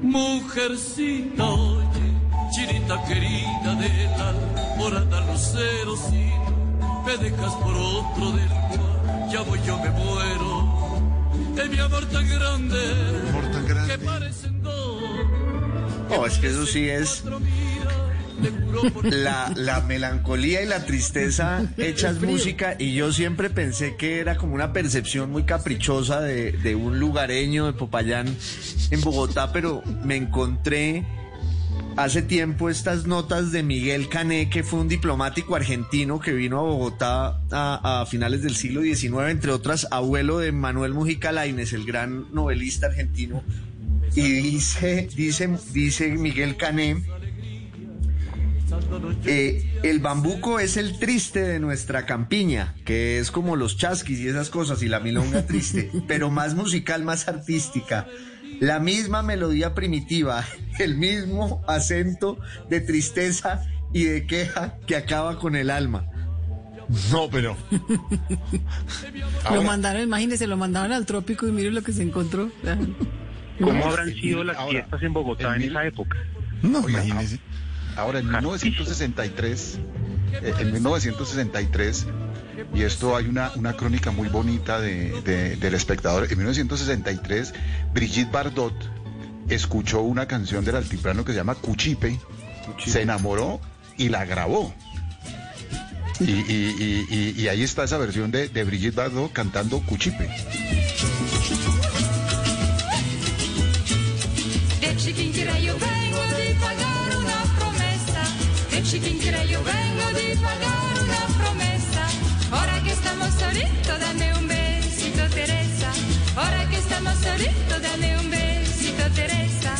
mujercita. Oye, chinita querida del alborada lucero, si me dejas por otro del cual ya voy yo me muero. Es mi amor tan grande, que parecen dos. No, es que eso sí es. la, la melancolía y la tristeza hechas música y yo siempre pensé que era como una percepción muy caprichosa de, de un lugareño de Popayán en Bogotá, pero me encontré hace tiempo estas notas de Miguel Cané, que fue un diplomático argentino que vino a Bogotá a, a finales del siglo XIX, entre otras, abuelo de Manuel Mujica Lainez, el gran novelista argentino. Y dice, dice, dice Miguel Cané, eh, el bambuco es el triste de nuestra campiña, que es como los chasquis y esas cosas, y la milonga triste, pero más musical, más artística. La misma melodía primitiva, el mismo acento de tristeza y de queja que acaba con el alma. No, pero. Lo mandaron, imagínese, lo mandaron al trópico y mire lo que se encontró. ¿Cómo habrán sido las fiestas en Bogotá en esa época? No, imagínese. Ahora, en 1963, eh, en 1963, y esto hay una, una crónica muy bonita de, de- del espectador, en 1963, Brigitte Bardot escuchó una canción del altiplano que se llama Cuchipe, se enamoró y la grabó. Y, y- y- y- y ahí está esa versión de, de Brigitte Bardot cantando Cuchipe. De Chiquinquirá io vengo di pagare una promessa. De Chiquinquirá io vengo di pagare una promessa. Ora che estamos solitos, dame un besito, Teresa. Ora che estamos solitos, dame un besito, Teresa.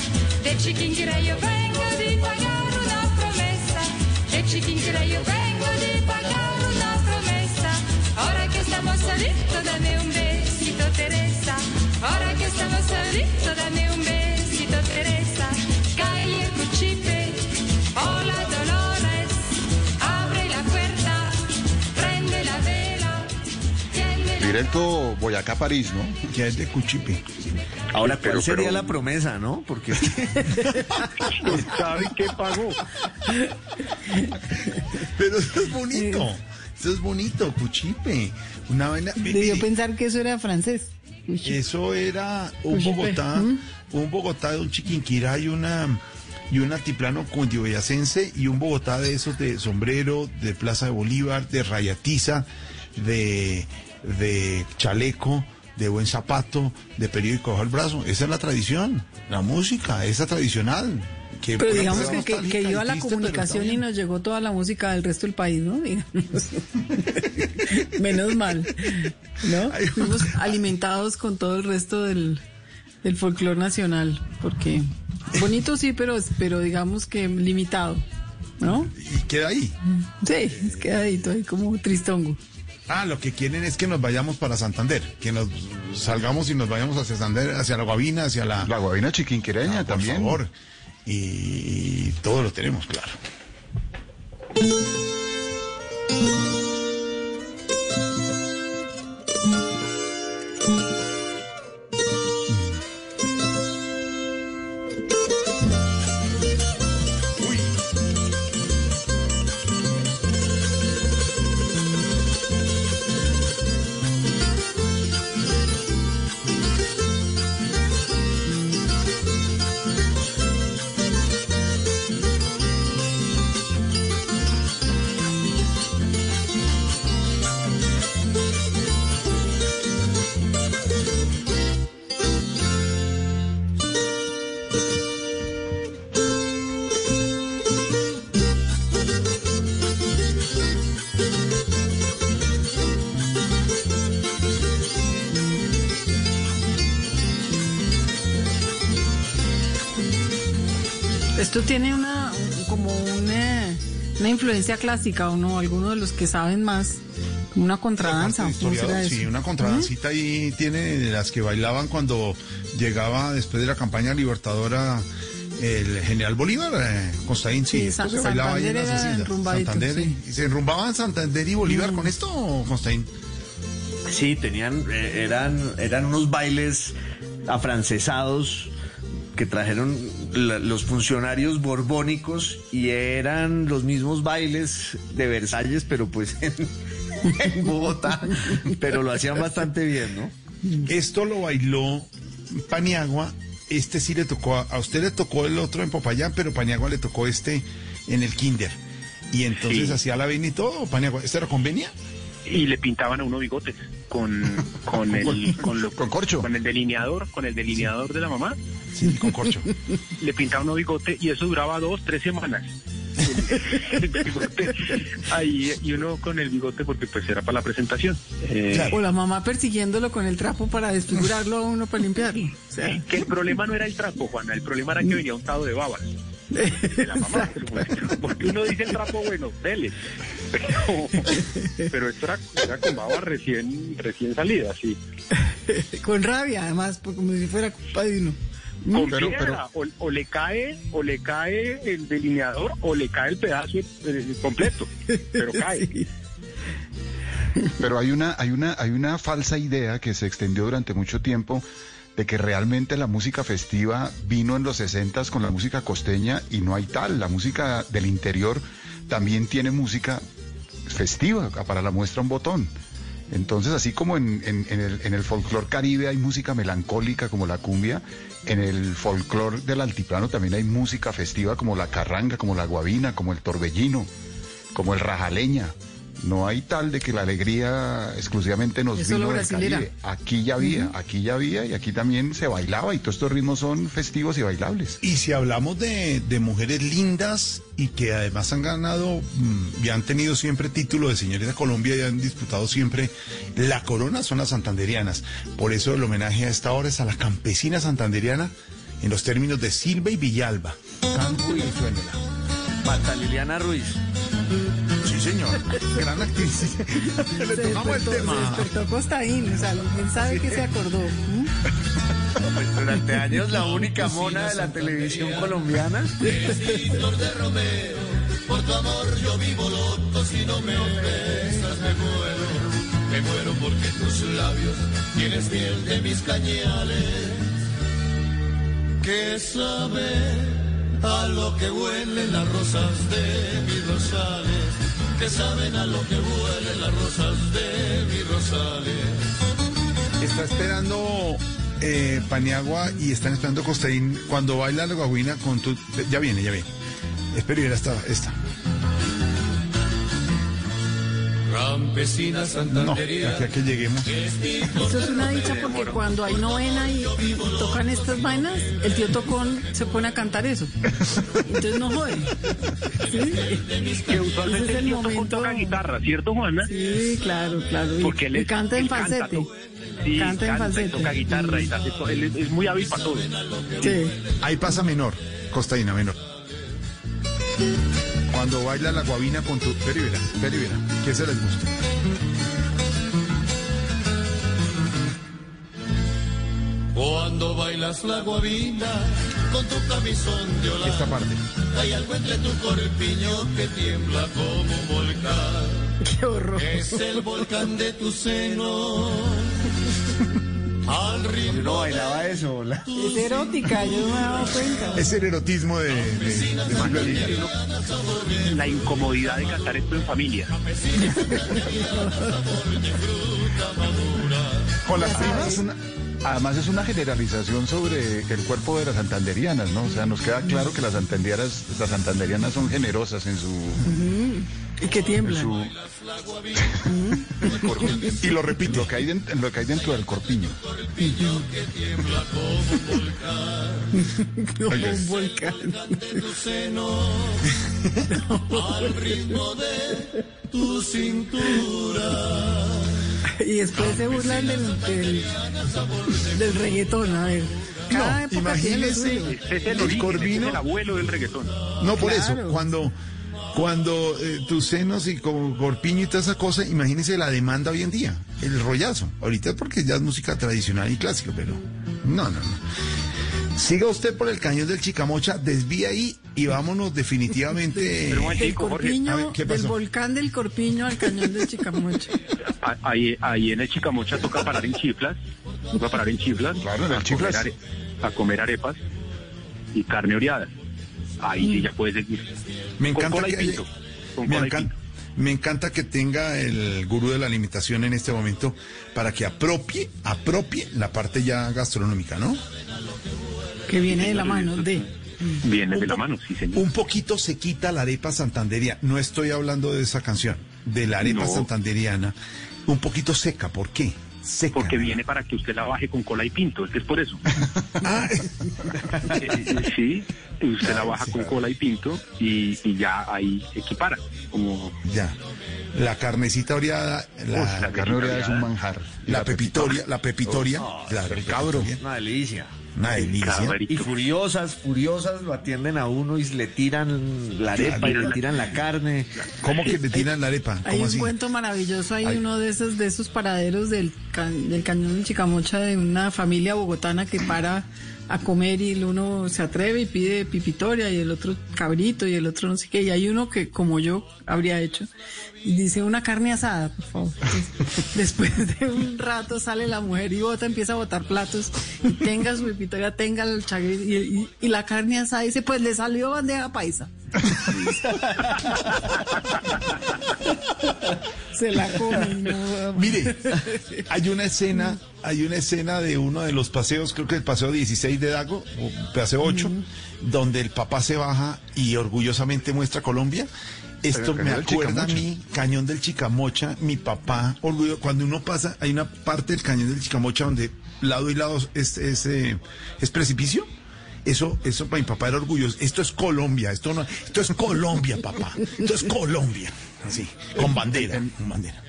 De Chiquinquirá io vengo di pagare una promessa. De Chiquinquirá io vengo di pagare una promessa. Ora che estamos solitos, dame un besito, Teresa. Ora che estamos solitos, dame un besito, Directo Boyacá-París, ¿no? Que es de Cuchipe. Ahora, ¿cuál Pero- sería pero- la promesa, no? Porque ¿Sabe qué pagó? Pero eso es bonito. Eso es bonito, Cuchipe. Una vaina. Debió pensar que eso era francés. Eso era un Cuchipe. Bogotá, un Bogotá de un Chiquinquirá y una y un altiplano cundiboyacense y un Bogotá de esos de sombrero, de Plaza de Bolívar, de rayatiza, de, de chaleco, de buen zapato, de periódico bajo el brazo. Esa es la tradición, la música, esa tradicional. Que Pero digamos que, que, y la triste, comunicación y nos llegó toda la música del resto del país, ¿no? Digamos. Menos mal, ¿no? Fuimos alimentados con todo el resto del, del folclore nacional, porque bonito sí, pero, pero digamos que limitado, ¿no? Y queda ahí. Sí, es quedadito ahí como tristongo. Ah, lo que quieren es que nos vayamos para Santander, que nos salgamos y nos vayamos hacia Santander, hacia la Guavina, hacia la... La Guavina chiquinquereña Ah, por también. favor. Y, y todo lo tenemos, claro. Clásica, ¿o no? Algunos de los que saben más, una contradanza. sí, una contradancita ahí tiene de las que bailaban cuando llegaba después de la campaña libertadora el general Bolívar, eh, Constaín, sí, se bailaba ahí en Santander sí. Mm. y- ¿Se enrumbaban Santander y Bolívar con esto, Constaín? Sí, tenían, eh, eran, eran unos bailes afrancesados que trajeron la- los funcionarios borbónicos y eran los mismos bailes de Versalles, pero pues en, en Bogotá, pero lo hacían bastante bien, ¿no? Esto lo bailó Paniagua, este sí le tocó, a, a usted le tocó el otro en Popayán, pero Paniagua le tocó este en el kinder. Y entonces Sí. hacía la venia y todo, Paniagua. ¿Esta era convenia? Y le pintaban a uno bigotes con con el con, lo- corcho. con el delineador con el delineador de la mamá. Sí con corcho. Le pintaban uno bigote y eso duraba dos tres semanas. El bigote ahí y uno con el bigote porque pues era para la presentación. Eh, O la mamá persiguiéndolo con el trapo para desfigurarlo a uno para limpiarlo. O sea, que el problema no era el trapo Juana el problema era que venía untado de babas de la mamá. Porque uno dice el trapo bueno dele. Pero, pero esto era, era con babas recién recién salidas sí. Con rabia, además, pues, como si fuera culpa de uno. con Pero- piedra, O, o le cae o le cae el delineador o le cae el pedazo eh, completo pero cae. Pero hay una, hay una, hay una falsa idea que se extendió durante mucho tiempo de que realmente la música festiva vino en los 60 con la música costeña y no hay tal. La música del interior también tiene música festiva para la muestra un botón. Entonces, así como en, el, en el folclore caribe hay música melancólica como la cumbia, en el folclore del altiplano también hay música festiva como la carranga, como la guabina, como el torbellino, como el rajaleña. No hay tal de que la alegría exclusivamente nos Es vino del. Caribe. Aquí ya había, aquí ya había y aquí también se bailaba y todos estos ritmos son festivos y bailables. Y si hablamos de, de mujeres lindas y que además han ganado mm, y han tenido siempre título de señorita Colombia y han disputado siempre la corona, son las santanderianas. Por eso el homenaje a esta hora es a la campesina santanderiana en los términos de Silva y Villalba. Canto y suénela. Marta Liliana Ruiz. Señor. Gran actriz. Le Se tocamos el despertó, tema. se despertó Costaín, o sea, él sabe que se acordó. ¿m? Pues durante años la única mona de la televisión colombiana. Flor de Romeo, por tu amor yo vivo loco, si no me besas me muero, me muero porque tus labios tienes miel de mis cañales, que sabe a lo que huelen las rosas de mis rosales, que saben a lo que huelen las rosas de mis rosales. Está esperando eh, Paniagua y están esperando Costaín cuando baila la guaguina con tu... Ya viene, ya viene. Espero ir esta, esta. Campesina No, santandería. aquí a que lleguemos. Eso es una dicha porque cuando hay novena y, y tocan estas vainas, el tío Tocón se pone a cantar eso. Entonces no jode. ¿Sí? que usualmente es el el tío Tocón momento- toca guitarra cierto Juana Sí, claro, claro. Y, porque él y es- canta en él canta, falsete. to- sí, canta en canta y falsete. toca guitarra y hace to- él es, es muy hábil para todo Sí. Ahí pasa menor, Costaína menor. Cuando baila la guabina con tu... Y verá, ¿qué se les gusta? Cuando bailas la guabina con tu camisón de hola. Esta parte. Hay algo entre tu corpiño que tiembla como un volcán. Qué horror. Es el volcán de tu seno. Al Yo ritmo no bailaba eso. la- Es erótica, yo no me daba cuenta. Es el erotismo de, de, la incomodidad de cantar esto en familia Con las primas además es una generalización sobre el cuerpo de las santanderianas, ¿no? O sea, nos queda claro que las santanderianas, las santanderianas son generosas en su... Y que en tiembla. su y lo repito. Lo que hay, dent- lo que hay dentro del corpiño. Como Oye. un volcán. Al ritmo de tu cintura. Y después se burlan del, del, del reggaetón, a ver. No, imagínese es el el origen es corvino. el abuelo del reggaetón No, por Claro. eso, cuando, cuando eh, tus senos y como corpiño y toda esa cosa, imagínese la demanda hoy en día, el rollazo. Ahorita es porque ya es música tradicional y clásica, pero no, no, no. Siga usted por el cañón del Chicamocha, desvía ahí y vámonos definitivamente. Pero un Del momentico, Jorge. corpiño, A ver, ¿qué del pasó? volcán del corpiño al cañón del Chicamocha. Ahí, ahí en el Chicamocha toca parar en chiflas toca parar en chiflas Claro, en el a, Chiflas. Comer are- a comer arepas y carne oreada ahí sí ya puede seguir Me encanta que haya- pinto. Con me, encan- encanta que tenga el gurú de la alimentación en este momento para que apropie, apropie la parte ya gastronómica, ¿no? Que viene de la mano de. Viene de la mano, sí, señor. Un poquito se quita la arepa santanderia. No estoy hablando de esa canción, de la arepa No. santanderiana. Un poquito seca, ¿por qué? Seca. Porque viene para que usted la baje con cola y pinto, es que es por eso. Eh, sí, usted la baja con cola y pinto y, y ya ahí equipara. Como Ya. La carnecita oreada, la, Uf, la carne oreada es un manjar. La pepitoria, la pepitoria, claro, el cabro. Una delicia. Una delicia. Y furiosas, furiosas lo atienden a uno y le tiran la arepa y le tiran la carne. ¿Cómo que le tiran la arepa? Hay un cuento maravilloso, hay Ay. uno de esos de esos paraderos del, ca- del cañón de Chicamocha de una familia bogotana que para a comer y el uno se atreve y pide pipitoria y el otro cabrito y el otro no sé qué. Y hay uno que como yo habría hecho y dice una carne asada por favor Entonces, después de un rato sale la mujer y bota empieza a botar platos y tenga su pipitoria tenga el chagrito y, y- y la carne asada. Dice pues le salió bandeja paisa se la come y no- Mire, hay una escena, hay una escena de uno de los paseos, creo que el paseo 16 de Dago, o paseo 8, donde el papá se baja y orgullosamente muestra Colombia. Esto me acuerda a mí, Cañón del Chicamocha, mi papá, orgullo, cuando uno pasa, hay una parte del Cañón del Chicamocha donde lado y lado es, es, eh, es precipicio. Eso, eso para mi papá era orgulloso. Esto es Colombia, esto no, esto es Colombia, papá. Esto es Colombia. Así, con bandera, con bandera.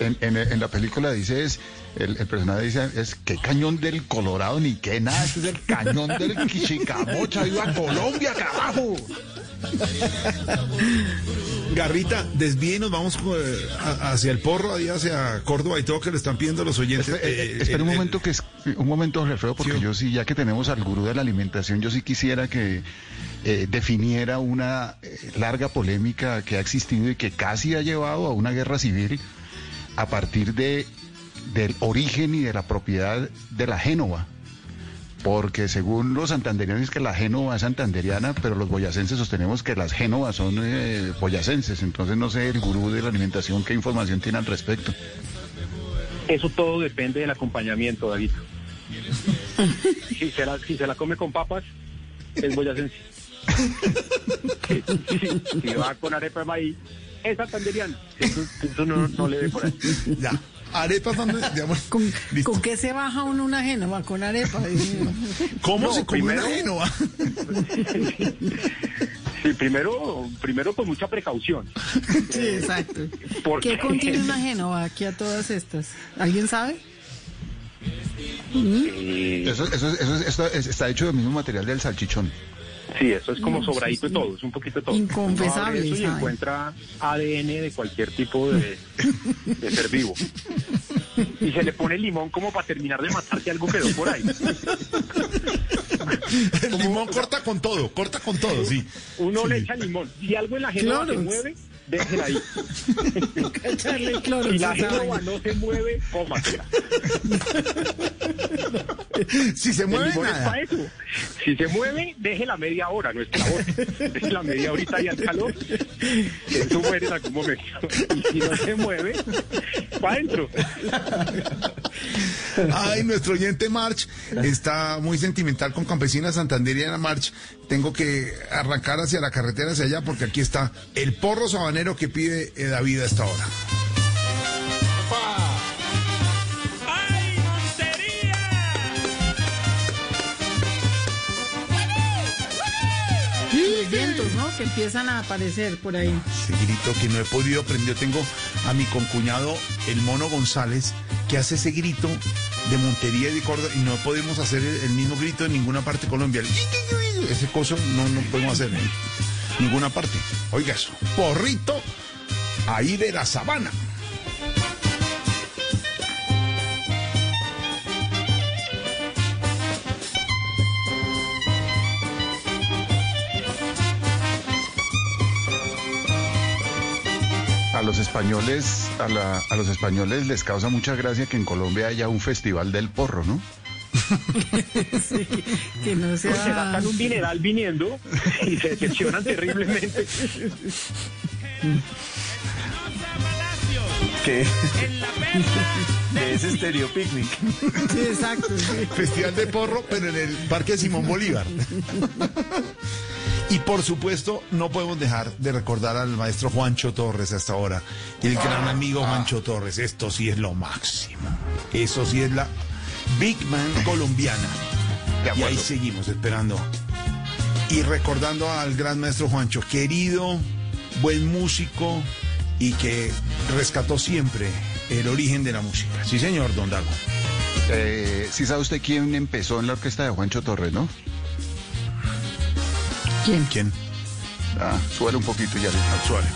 En, en- en la película dice es, el, el personaje dice es que cañón del Colorado ni que nada, este es el cañón del Chicamocha, viva Colombia, carajo. Garrita, desvíenos, vamos eh, hacia el porro, ahí hacia Córdoba y todo que le están pidiendo los oyentes. Espera, Eh, eh, espera un eh, momento que es, un momento, Jorge Alfredo, porque yo sí, ya que tenemos al gurú de la alimentación, yo sí quisiera que definiera una larga polémica que ha existido y que casi ha llevado a una guerra civil a partir de del origen y de la propiedad de la Génova. Porque según los santanderianos que la Génova es santanderiana, pero los boyacenses sostenemos que las Génovas son eh, boyacenses. Entonces no sé el gurú de la alimentación qué información tiene al respecto. Eso todo depende del acompañamiento, David. Si se la, si se la come con papas, es boyacense. Si, si va con arepa de maíz, es santanderiano. Eso, eso no, no le ve por ahí. Ya. Arepas donde, digamos, ¿Con, ¿Con qué se baja uno una génova? Con arepa. ¿Cómo No, se come una primero- Génova? Sí, primero, primero con mucha precaución. Sí, exacto. Porque- ¿Qué contiene una génova aquí a todas estas? ¿Alguien sabe? Eso, eso, eso, eso está hecho del mismo material del salchichón. Sí, eso es como No, sobradito sí, de todo, es un poquito de todo. Inconfesable, Uno abre eso y encuentra ADN de cualquier tipo de, de ser vivo. Y se le pone limón como para terminar de matar si algo quedó por ahí. El limón corta con todo, corta con todo, sí. Uno le echa limón. Si algo en la génova se Clorox. mueve, déjela ahí. Echarle cloro. Si la vaina. no se mueve, cómatela. Si se mueve nada. para eso. Si se mueve, déjela media hora, no es labor. Déjela media horita y al calor. Que eso muere en algún momento. Y si no se mueve, para adentro. Ay, nuestro oyente March está muy sentimental con Campesina Santanderiana March. Tengo que arrancar hacia la carretera hacia allá porque aquí está el porro sabanero que pide eh, David a esta hora. ¡Ay, vientos, ¿no? Que empiezan a aparecer por ahí. Ese grito que no he podido aprender. Yo tengo a mi concuñado, el mono González, que hace ese grito de Montería y de Córdoba y no podemos hacer el, el mismo grito en ninguna parte de Colombia. El Ese coso no, no podemos hacer en ninguna parte. Oiga eso, porrito ahí de la sabana. Los españoles, a, la- a los españoles les causa mucha gracia que en Colombia haya un festival del porro, ¿no? Sí, que no sea. sacan un dineral viniendo y se decepcionan terriblemente. que es Estéreo Picnic. Sí, exacto. sí. Festival de porro, pero en el Parque Simón Bolívar. Y por supuesto, no podemos dejar de recordar al maestro Juancho Torres hasta ahora. El gran amigo Juancho Torres. Esto sí es lo máximo. Eso sí es la Big Man colombiana. Y ahí seguimos esperando. Y recordando al gran maestro Juancho, querido, buen músico y que rescató siempre el origen de la música. Sí, señor, don Dago. Eh, sí sabe usted quién empezó en la orquesta de Juancho Torres, ¿no? ¿Quién? ¿Quién? Ah, suele un poquito ya. Suele.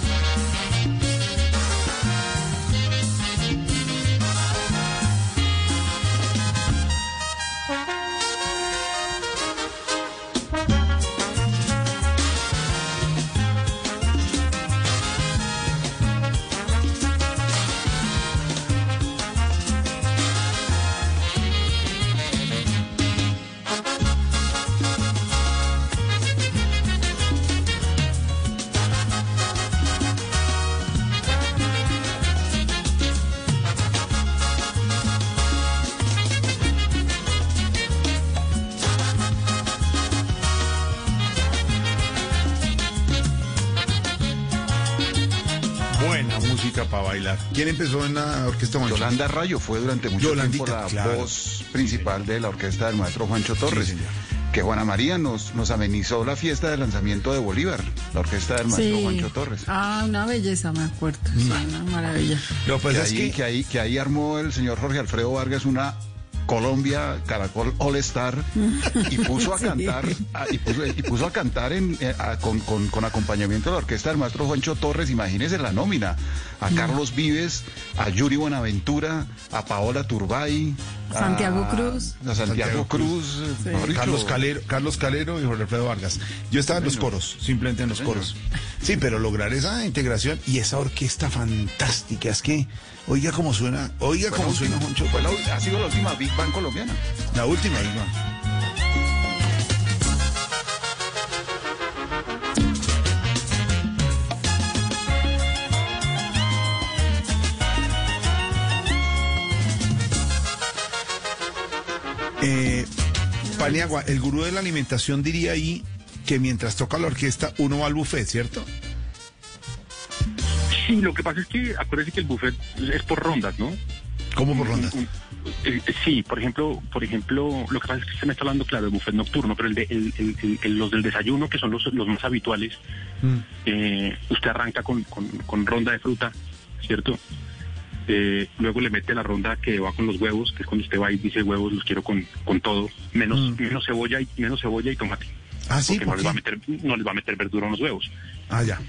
¿Quién empezó en la orquesta Juancho? Yolanda Rayo fue durante mucho Yolandita, tiempo la claro. voz principal de la orquesta del maestro Juancho Torres. que Juana María nos, nos amenizó la fiesta de lanzamiento de Bolívar, la orquesta del maestro Sí. Juancho Torres. Ah, una belleza, me acuerdo. Sí, una maravilla. Lo que, ahí, que... ahí, que ahí armó el señor Jorge Alfredo Vargas una Colombia Caracol All Star y puso a Sí. cantar a- y, puso, y puso a cantar en, eh, a- con, con- con acompañamiento de la orquesta del maestro Juancho Torres, imagínese la nómina, a Carlos Vives, a Yuri Buenaventura, a Paola Turbay, a- Santiago Cruz. a Santiago, Cruz, Sí. dicho, Carlos Calero, Carlos Calero y Jorge Alfredo Vargas. Yo estaba en los coros, simplemente en los coros. Sí, pero lograr esa integración y esa orquesta fantástica, es que, oiga cómo suena, oiga cómo suena la- ha sido la última Big Bang colombiana. La última, Iván. Eh, Paniagua, el gurú de la alimentación diría ahí que mientras toca la orquesta uno va al buffet, ¿cierto? Sí, lo que pasa es que acuérdese que el buffet es por rondas, ¿no? ¿Cómo por rondas? Eh, eh, sí, por ejemplo, por ejemplo, lo que pasa es que se me está hablando, claro, del buffet nocturno, pero el de, el- el- el- el- los del desayuno, que son los, los más habituales, eh, usted arranca con, con- con ronda de fruta, ¿cierto? Eh, luego le mete la ronda que va con los huevos, que es cuando usted va y dice huevos los quiero con, con todo, menos, menos cebolla y menos cebolla y tomate. Ah, sí, Porque ¿por no les va a meter, no les va a meter verdura en los huevos. Ah, ya.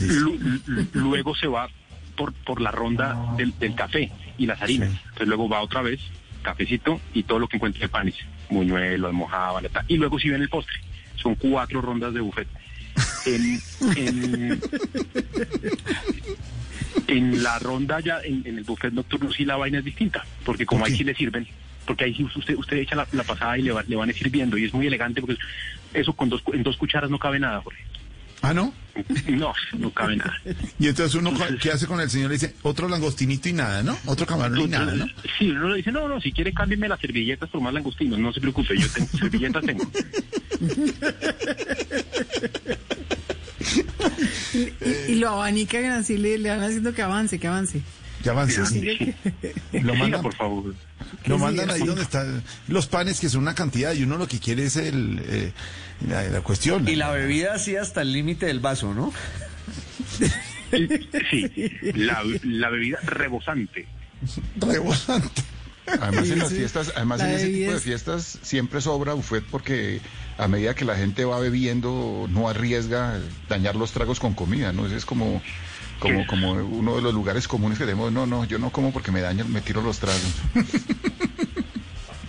Lu- lu- luego se va por, por la ronda del, del café y las harinas. Entonces luego va otra vez, cafecito y todo lo que encuentre de panes, muñuelo, almohada, tal. Y luego si viene el postre. Son cuatro rondas de buffet. En, en, en la ronda ya, en, en el buffet nocturno sí la vaina es distinta, porque como ahí sí le sirven, porque ahí sí usted, usted echa la, la pasada y le, va- le van a ir sirviendo y es muy elegante porque eso con dos, en dos cucharas no cabe nada, Jorge. Ah, ¿no? No, no cabe nada. Y entonces uno, ¿qué hace con el señor? Le dice, otro langostinito y nada, ¿no? Otro camarón y nada, ¿no? Sí, uno le dice, no, no, si quiere cámbienme las servilletas por más langostinos, no se preocupe, yo tengo servilletas tengo. Y, y lo abanican así, le, le van haciendo que avance, que avance. Que avance. Sí. Lo mandan, por favor. lo mandan ahí donde están los panes, que son una cantidad, y uno lo que quiere es el, eh, la, la cuestión. Y la bebida así hasta el límite del vaso, ¿no? Sí, la, la bebida rebosante. Rebosante. Además Sí, en las sí. fiestas, además La en ese tipo de es- fiestas siempre sobra buffet porque a medida que la gente va bebiendo no arriesga dañar los tragos con comida, ¿no? Ese es como como como uno de los lugares comunes que tenemos, no, no, yo no como porque me dañan, me tiro los tragos.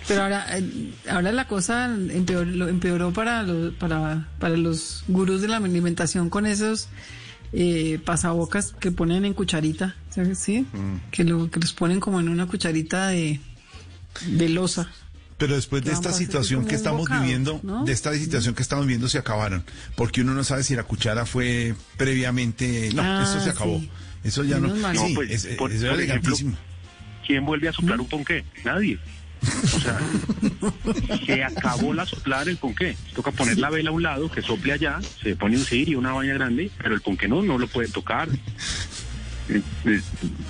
Pero ahora, eh, ahora la cosa empeoró, para, los, para, para los gurús de la alimentación con esos eh, pasabocas que ponen en cucharita, ¿sabes? ¿sí? Mm. Que, lo, que los ponen como en una cucharita de, de losa. Pero después de esta situación que estamos bocado, viviendo, ¿no? de esta situación que estamos viviendo se acabaron, porque uno no sabe si la cuchara fue previamente, no, Ah, eso se acabó. sí. Eso ya no. Menos. No, Sí, pues, es- por- eso era por ejemplo, elegantísimo. ¿Quién vuelve a soplar un ponqué? Nadie. O sea, se acabó la soplar el ponqué. Toca poner la vela a un lado, que sople allá, se pone un cirio, una vaina grande, pero el ponqué no, no lo puede tocar. Eh, eh,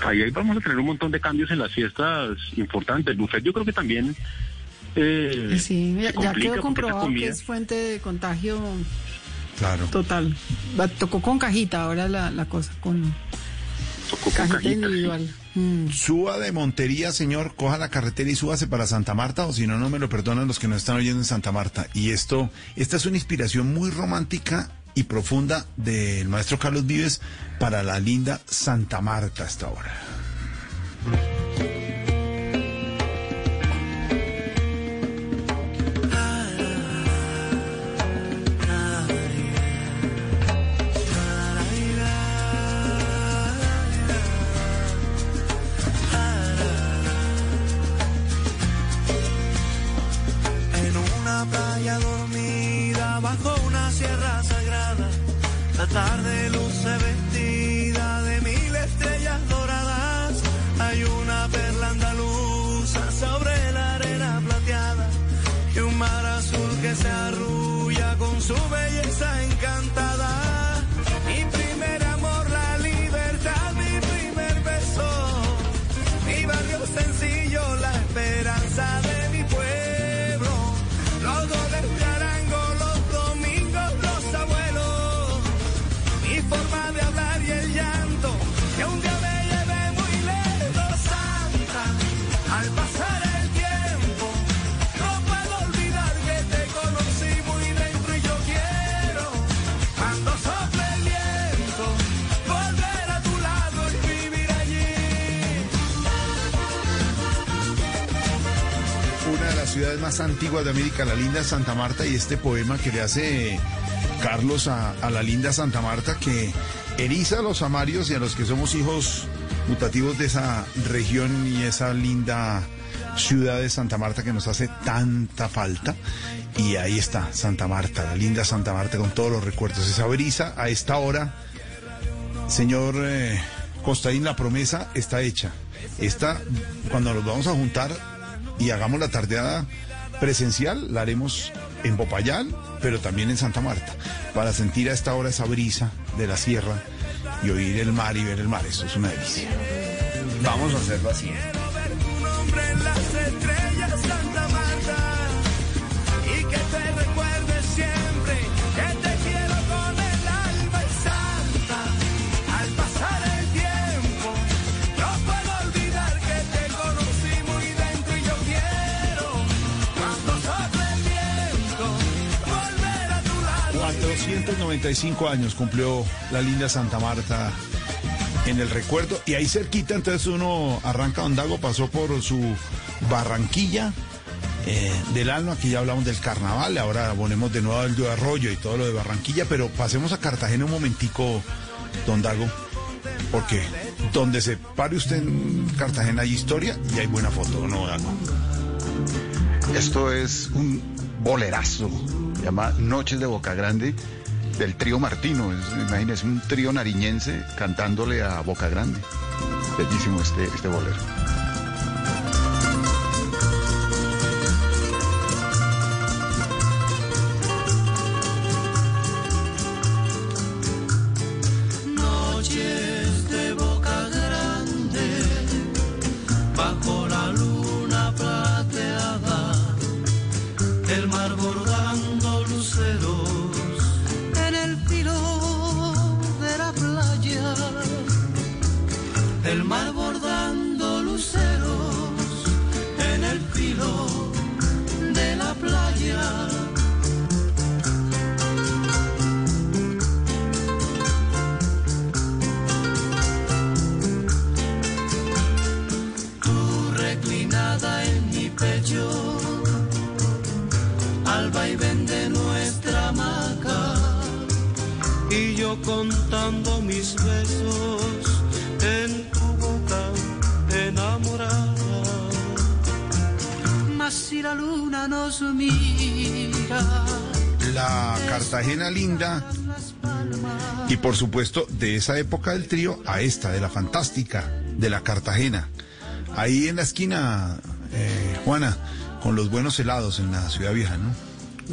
Ahí ahí vamos a tener un montón de cambios en las fiestas importantes. El buffet yo creo que también eh, Sí, ya, quedó comprobado que es fuente de contagio Claro. total. Va- Tocó con cajita ahora la, la cosa, con cajita cajita, individual. Mm. Suba de Montería, señor, coja la carretera y súbase para Santa Marta, o si no, no me lo perdonan los que nos están oyendo en Santa Marta. Y esto, esta es una inspiración muy romántica y profunda del maestro Carlos Vives para la linda Santa Marta hasta ahora. Sierra sagrada, la tarde luce vestida de mil estrellas doradas. Hay una perla andaluza sobre la arena plateada y un mar azul que se arrulla con su belleza. Ciudades más antiguas de América, la linda Santa Marta, y este poema que le hace Carlos a, a la linda Santa Marta, que eriza a los amarios y a los que somos hijos mutativos de esa región y esa linda ciudad de Santa Marta que nos hace tanta falta. Y ahí está, Santa Marta, la linda Santa Marta con todos los recuerdos. Esa brisa a esta hora, señor eh, Costaín, la promesa está hecha. Esta, cuando nos vamos a juntar y hagamos la tardeada presencial, la haremos en Popayán, pero también en Santa Marta, para sentir a esta hora esa brisa de la sierra y oír el mar y ver el mar. Eso es una delicia. Vamos a hacerlo así. 495 años cumplió la linda Santa Marta en el recuerdo y ahí cerquita entonces uno arranca Ondago, pasó por su Barranquilla eh, del Alma, aquí ya hablamos del carnaval, ahora ponemos de nuevo el de Arroyo y todo lo de Barranquilla, pero pasemos a Cartagena un momentico, Don Dago, porque donde se pare usted en Cartagena hay historia y hay buena foto, ¿no, Dago? Esto es un bolerazo, se llama Noches de Boca Grande, del trío Martino. Es, imagínense, un trío nariñense cantándole a Boca Grande. Bellísimo este, este bolero. Supuesto, de esa época del trío a esta, de la fantástica, de la Cartagena. Ahí en la esquina, eh, Juana, con los buenos helados en la ciudad vieja, ¿no?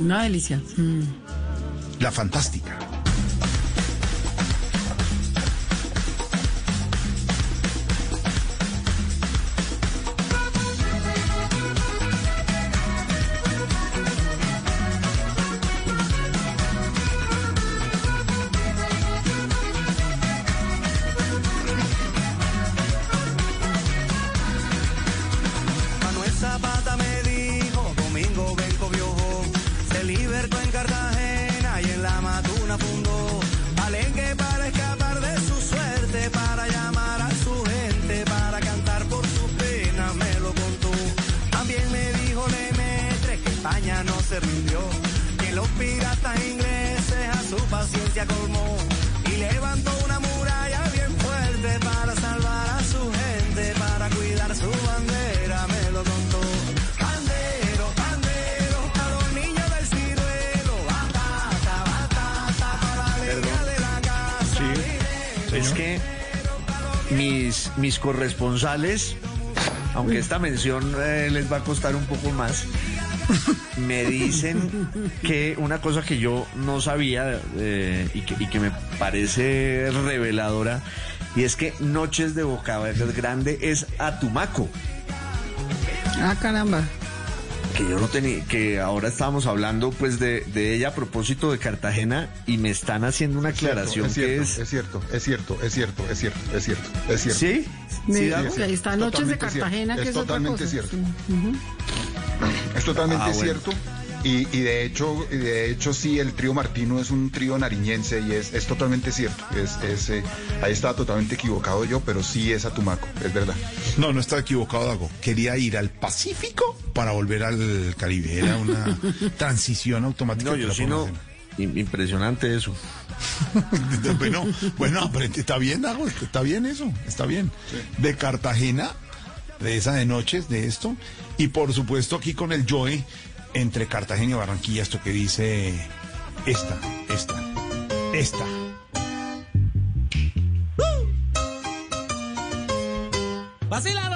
Una delicia. Mm. La fantástica. Corresponsales, aunque esta mención eh, les va a costar un poco más, me dicen que una cosa que yo no sabía eh, y, que, y que me parece reveladora, y es que Noches de Boca Grande es Atumaco. Ah, caramba. que yo no tenía, que ahora estábamos hablando pues de, de ella a propósito de Cartagena y me están haciendo una aclaración es que cierto, es... es cierto, es cierto, es cierto, es cierto, es cierto, es cierto. ¿Sí? Me- Sí, ahí está Noches de cierto. Cartagena, que Es es, otra totalmente cosa. cierto. Es totalmente Ah, bueno. cierto. Y, y de hecho, y de hecho sí, el trío Martino es un trío nariñense y es, es totalmente cierto. Es, es, eh, ahí estaba totalmente equivocado yo, pero sí es Atumaco, es verdad. No, no estaba equivocado, Dago. Quería ir al Pacífico para volver al Caribe. Era una transición automática. No, que yo sí no... Impresionante eso. bueno, bueno, aprende, está bien, está bien eso, está bien. De Cartagena, de esa de noches, de esto. Y por supuesto aquí con el Joe, entre Cartagena y Barranquilla, esto que dice esta, esta, esta. Vacila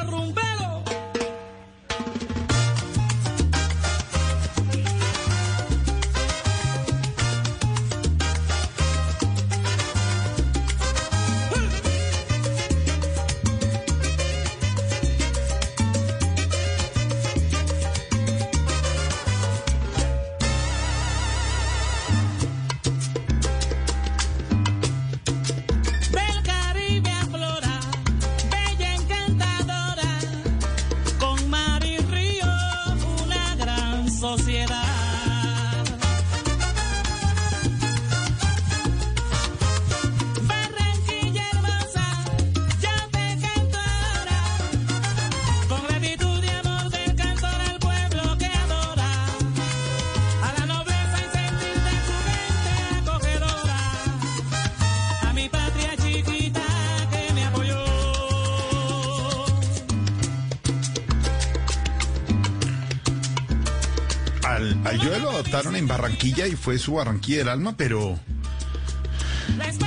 Y fue su Barranquilla del alma, pero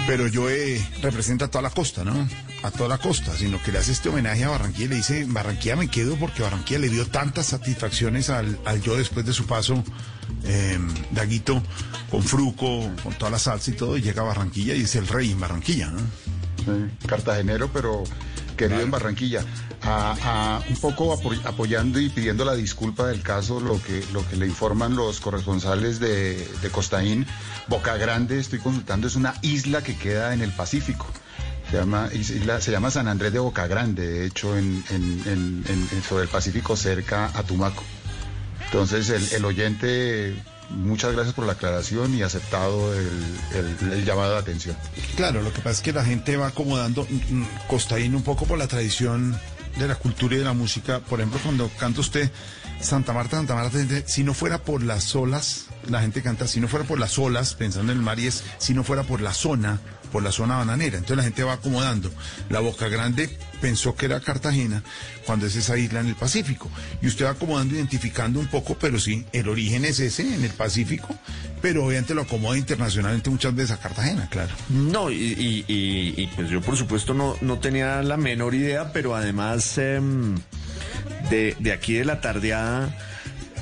pero Joe representa a toda la costa, ¿no? A toda la costa, sino que le hace este homenaje a Barranquilla y le dice, Barranquilla me quedo porque Barranquilla le dio tantas satisfacciones al, Joe después de su paso, eh, Daguito, con Fruco, con toda la salsa y todo, y llega a Barranquilla y es el rey en Barranquilla, ¿no? Cartagenero, pero querido en Barranquilla. A- a- un poco apo- apoyando y pidiendo la disculpa del caso, lo que, lo que le informan los corresponsales de, de Costaín, Boca Grande, estoy consultando, es una isla que queda en el Pacífico. Se llama, isla- se llama San Andrés de Boca Grande, de hecho, en, en- en- en- en- sobre el Pacífico, cerca a Tumaco. Entonces, el, el oyente, muchas gracias por la aclaración y aceptado el, el- llamado de atención. Claro, lo que pasa es que la gente va acomodando mm, mm, Costaín un poco por la tradición de la cultura y de la música. Por ejemplo, cuando canta usted Santa Marta, Santa Marta, si no fuera por las olas, la gente canta, si no fuera por las olas, pensando en el mar, y es si no fuera por la zona, por la zona bananera. Entonces la gente va acomodando. La Boca Grande pensó que era Cartagena cuando es esa isla en el Pacífico. Y usted va acomodando, identificando un poco, pero sí, el origen es ese, en el Pacífico. pero obviamente lo acomoda internacionalmente muchas veces a Cartagena, claro. No, y, pues yo por supuesto no, no tenía la menor idea, pero además em, de, de aquí de la tardeada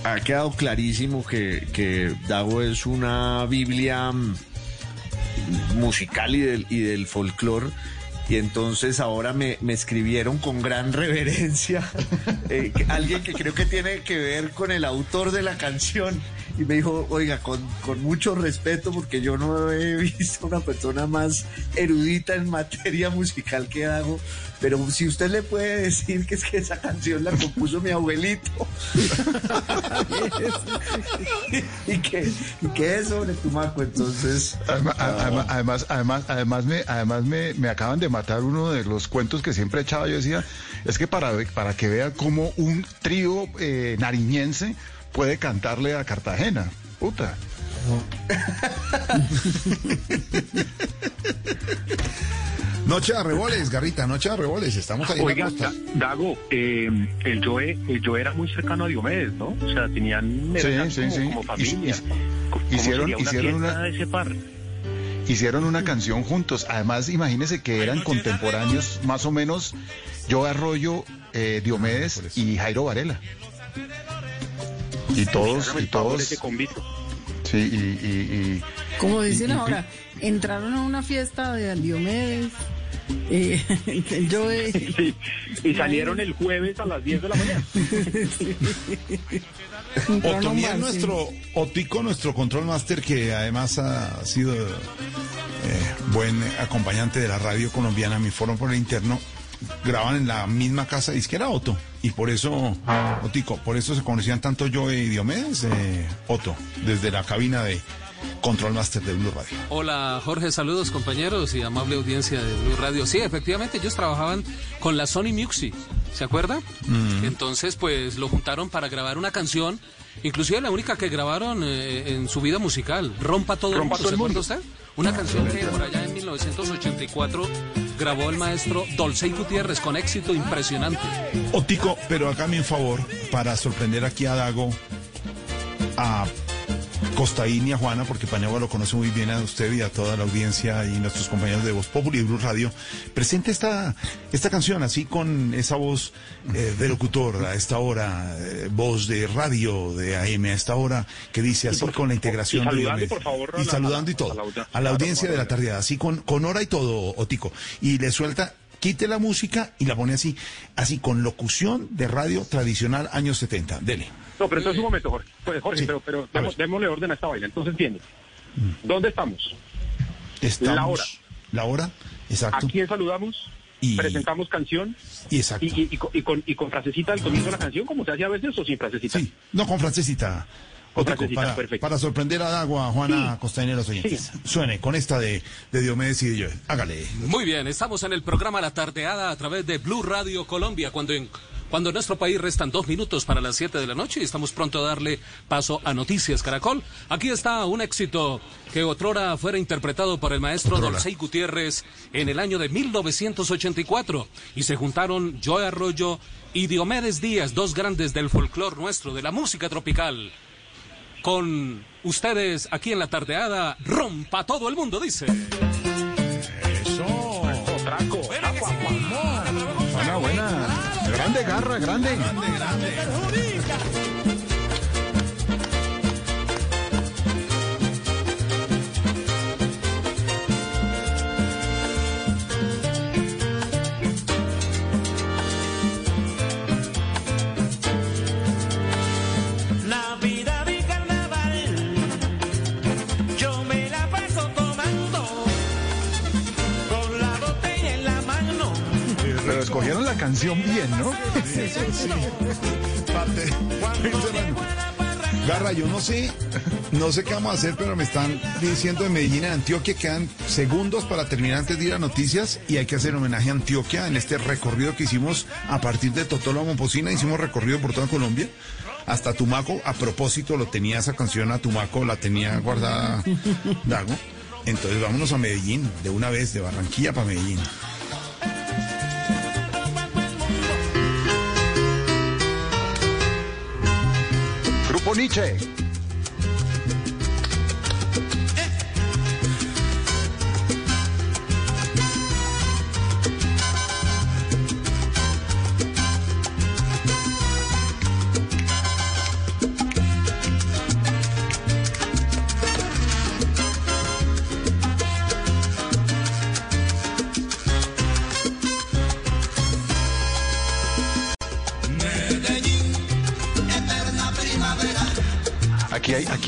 ha quedado clarísimo que, Dago es una Biblia mm, musical y del, y del folclore. Y entonces ahora me, me escribieron con gran reverencia eh, alguien que creo que tiene que ver con el autor de la canción. Y me dijo, oiga, con, con mucho respeto, porque yo no he visto una persona más erudita en materia musical que hago, pero si usted le puede decir que es que esa canción la compuso mi abuelito. y que, y que es sobre Tumaco, entonces... Además, ah, además, además, además, además me, además me, me acaban de matar uno de los cuentos que siempre echaba. Yo decía, es que para, para que vea cómo un trío eh, nariñense puede cantarle a Cartagena. Puta. Noche de Reboles, Garrita, Noche de Reboles, estamos ahí en la Oiga, Dago, eh, el Joe, el Joe era muy cercano a Diomedes, ¿no? O sea, tenían Sí, eran sí, como, sí. como familia. Hici- ¿Cómo hicieron- una hicieron una- de ese par? Hicieron una canción juntos. Además, imagínense que eran contemporáneos, más o menos, Joe Arroyo, eh, Diomedes y Jairo Varela. Y todos, y todos. Sí, y, y- y- Como dicen y- y- ahora, entraron a una fiesta de Diomedes. Eh, yo. Sí, y salieron el jueves a las 10 de la mañana. Otoniel, nuestro Otico, nuestro control master, que además ha sido eh, buen acompañante de la radio colombiana, mi foro por el interno, graban en la misma casa, y es que era Otto, y por eso, Otico, por eso se conocían tanto yo y Diomedes, eh, Otto, desde la cabina de control master de Blue Radio. Hola Jorge, saludos compañeros y amable audiencia de Blue Radio. Sí, efectivamente ellos trabajaban con la Sony Music, ¿se acuerda? Mm. Entonces pues lo juntaron para grabar una canción, inclusive la única que grabaron eh, en su vida musical, Rompa todo Rompa el todo mundo, el ¿se mundo. acuerda usted? Una canción que por allá en 1984 grabó el maestro Dolcey Gutiérrez con éxito impresionante. Otico, pero hágame un favor para sorprender aquí a Dago, a Costaín y a Juana, porque Paniagua lo conoce muy bien a usted y a toda la audiencia y nuestros compañeros de Voz Populi y Blue Radio. Presente esta, esta canción así con esa voz eh, de locutor a esta hora, eh, voz de radio de AM a esta hora, que dice así con la integración y de saludando, Diomedes. por favor, y la- saludando y todo a la a la audiencia de la tarde, así con, con hora y todo, Otico. Y le suelta, quite la música y la pone así, así con locución de radio tradicional años 70. Dele. No, pero entonces un momento, Jorge. Pues, Jorge, Sí. pero, pero demos- démosle orden a esta vaina. Entonces entiende. ¿Dónde estamos? Estamos, La hora. La hora, exacto. ¿A quién saludamos? Y- Presentamos canción. Y exacto. Y, y- y con, y con- y con frasecita al comienzo de la canción, como se hace a veces, o sin frasecita. Sí, no con francesita. Con Otico, francesita, para, perfecto. para sorprender a Dago, a Juana Sí. Costainera, los oyentes. Suene con esta de, de Diomedes y de Joel. Hágale. Muy bien, estamos en el programa La Tardeada a través de Blue Radio Colombia, cuando en, cuando en nuestro país restan dos minutos para las siete de la noche y estamos pronto a darle paso a Noticias Caracol. Aquí está un éxito que otrora fuera interpretado por el maestro. Dolcey Gutiérrez en el año de 1984 y se juntaron Joe Arroyo y Diomedes Díaz, dos grandes del folclore nuestro, de la música tropical. Con ustedes aquí en La Tardeada, rompa todo el mundo, dice. Eso. Grande garra, grande. Navidad Pero escogieron la canción bien, ¿no? Parte. Garra, yo no sé, no sé qué vamos a hacer, pero me están diciendo de Medellín a Antioquia quedan segundos para terminar antes de ir a noticias y hay que hacer homenaje a Antioquia en este recorrido que hicimos a partir de Totolo a hicimos recorrido por toda Colombia hasta Tumaco. A propósito, lo tenía esa canción a Tumaco, la tenía guardada Dago. Entonces vámonos a Medellín, de una vez, de Barranquilla para Medellín. Grupo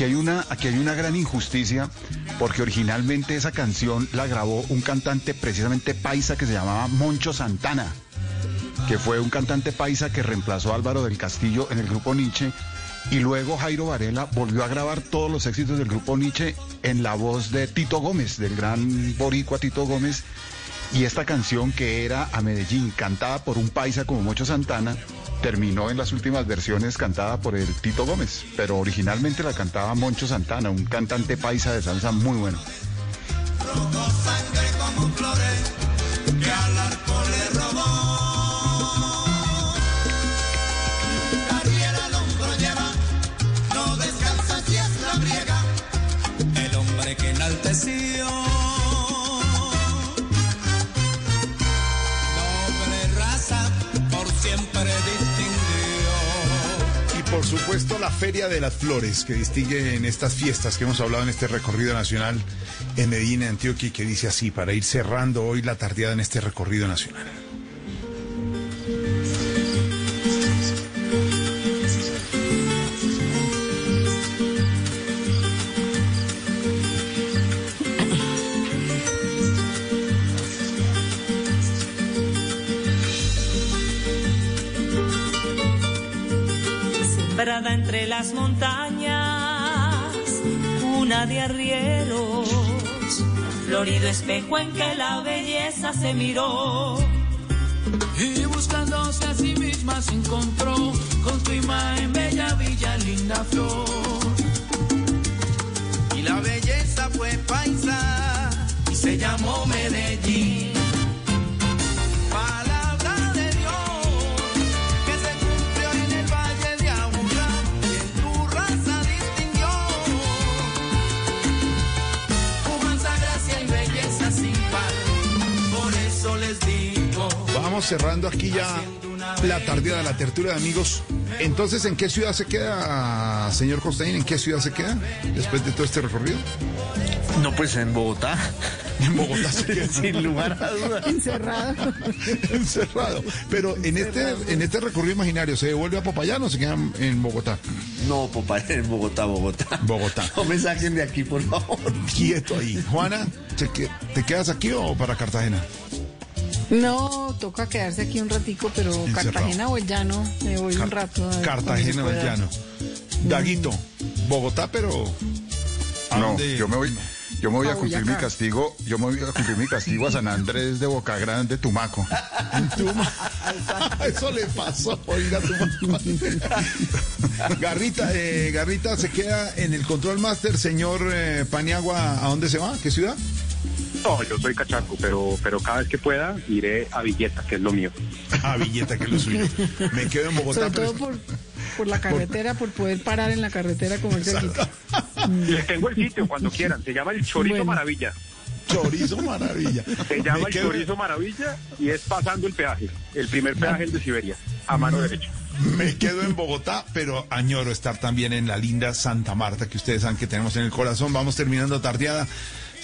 Hay, una, aquí hay una gran injusticia, porque originalmente esa canción la grabó un cantante precisamente paisa que se llamaba Moncho Santana, que fue un cantante paisa que reemplazó a Álvaro del Castillo en el grupo Nietzsche. Y luego Jairo Varela volvió a grabar todos los éxitos del grupo Nietzsche en la voz de Tito Gómez, del gran boricua Tito Gómez. Y esta canción que era a Medellín, cantada por un paisa como Mocho Santana, terminó en las últimas versiones cantada por el Tito Gómez, pero originalmente la cantaba Moncho Santana, un cantante paisa de salsa muy bueno. Supuesto la Feria de las Flores, que distingue en estas fiestas que hemos hablado en este recorrido nacional en en Antioquia, que dice así, para ir cerrando hoy la tardeada en este recorrido nacional. Entre las montañas, una de arrieros, florido espejo en que la belleza se miró. Y buscándose a sí misma se encontró con tu imagen bella, villa, linda flor. Y la belleza fue paisa y se llamó Medellín. Cerrando aquí ya la tardeada, la tertulia de amigos. Entonces, ¿en qué ciudad se queda, señor Costaín? ¿En qué ciudad se queda después de todo este recorrido? No, pues en Bogotá. En Bogotá se queda. Sin lugar a dudas. Encerrado. Encerrado. Pero en este, en este recorrido imaginario, ¿se devuelve a Popayán o se queda en Bogotá? No, en Bogotá, Bogotá. Bogotá. No me saquen de aquí, por favor. Quieto ahí. Juana, ¿te, que- te quedas aquí o para Cartagena? No, toca quedarse aquí un ratico, pero Encerrado. Cartagena o el llano, me voy un rato. a Cartagena o se el llano. Daguito, Bogotá, pero... ¿a No, dónde? yo me voy, yo me voy a A cumplir mi castigo, yo me voy a cumplir mi castigo a San Andrés de Boca Grande, Tumaco. Eso le pasó, oiga, Tuma. Garrita, eh, Garrita se queda en el control master, señor eh, Paniagua, ¿a dónde se va? ¿Qué ciudad? No, yo soy cachaco, pero, pero cada vez que pueda iré a Villeta, que es lo mío. A Villeta, que es lo suyo. Me quedo en Bogotá. Sobre pero- todo por, por la carretera, por poder parar en la carretera como el. Les tengo el sitio cuando quieran. Se llama el Chorizo Bueno. Maravilla. Chorizo Maravilla. Se llama Me el quedo- Chorizo Maravilla y es pasando el peaje. El primer peaje el de Siberia, a mano derecha. Me quedo en Bogotá, pero añoro estar también en la linda Santa Marta que ustedes saben que tenemos en el corazón. Vamos terminando tardeada,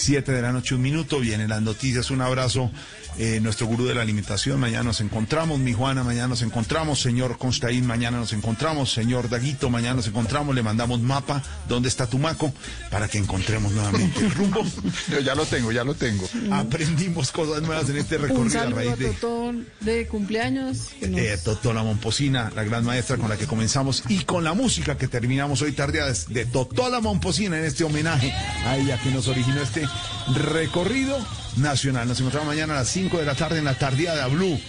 7 de la noche, un minuto. Vienen las noticias, un abrazo. Eh, nuestro gurú de la alimentación, mañana nos encontramos. Mi Juana, mañana nos encontramos. Señor Constaín, mañana nos encontramos. Señor Daguito, mañana nos encontramos. Le mandamos mapa, ¿dónde está Tumaco? Para que encontremos nuevamente el rumbo. Yo ya lo tengo, ya lo tengo. Aprendimos cosas nuevas en este recorrido a saludo a raíz de... Totón de cumpleaños. nos- Eh, Totó la Momposina, la gran maestra con la que comenzamos y con la música que terminamos hoy tardeadas de Totó la Momposina en este homenaje a ella que nos originó este recorrido nacional. Nos encontramos mañana a las 5 de la tarde en la tardeada Blue.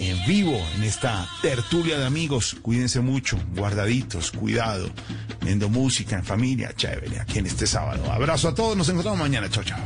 En vivo, en esta tertulia de amigos. Cuídense mucho, guardaditos, cuidado, viendo música en familia, chévere, aquí en este sábado. Abrazo a todos, nos encontramos mañana. Chao, chao.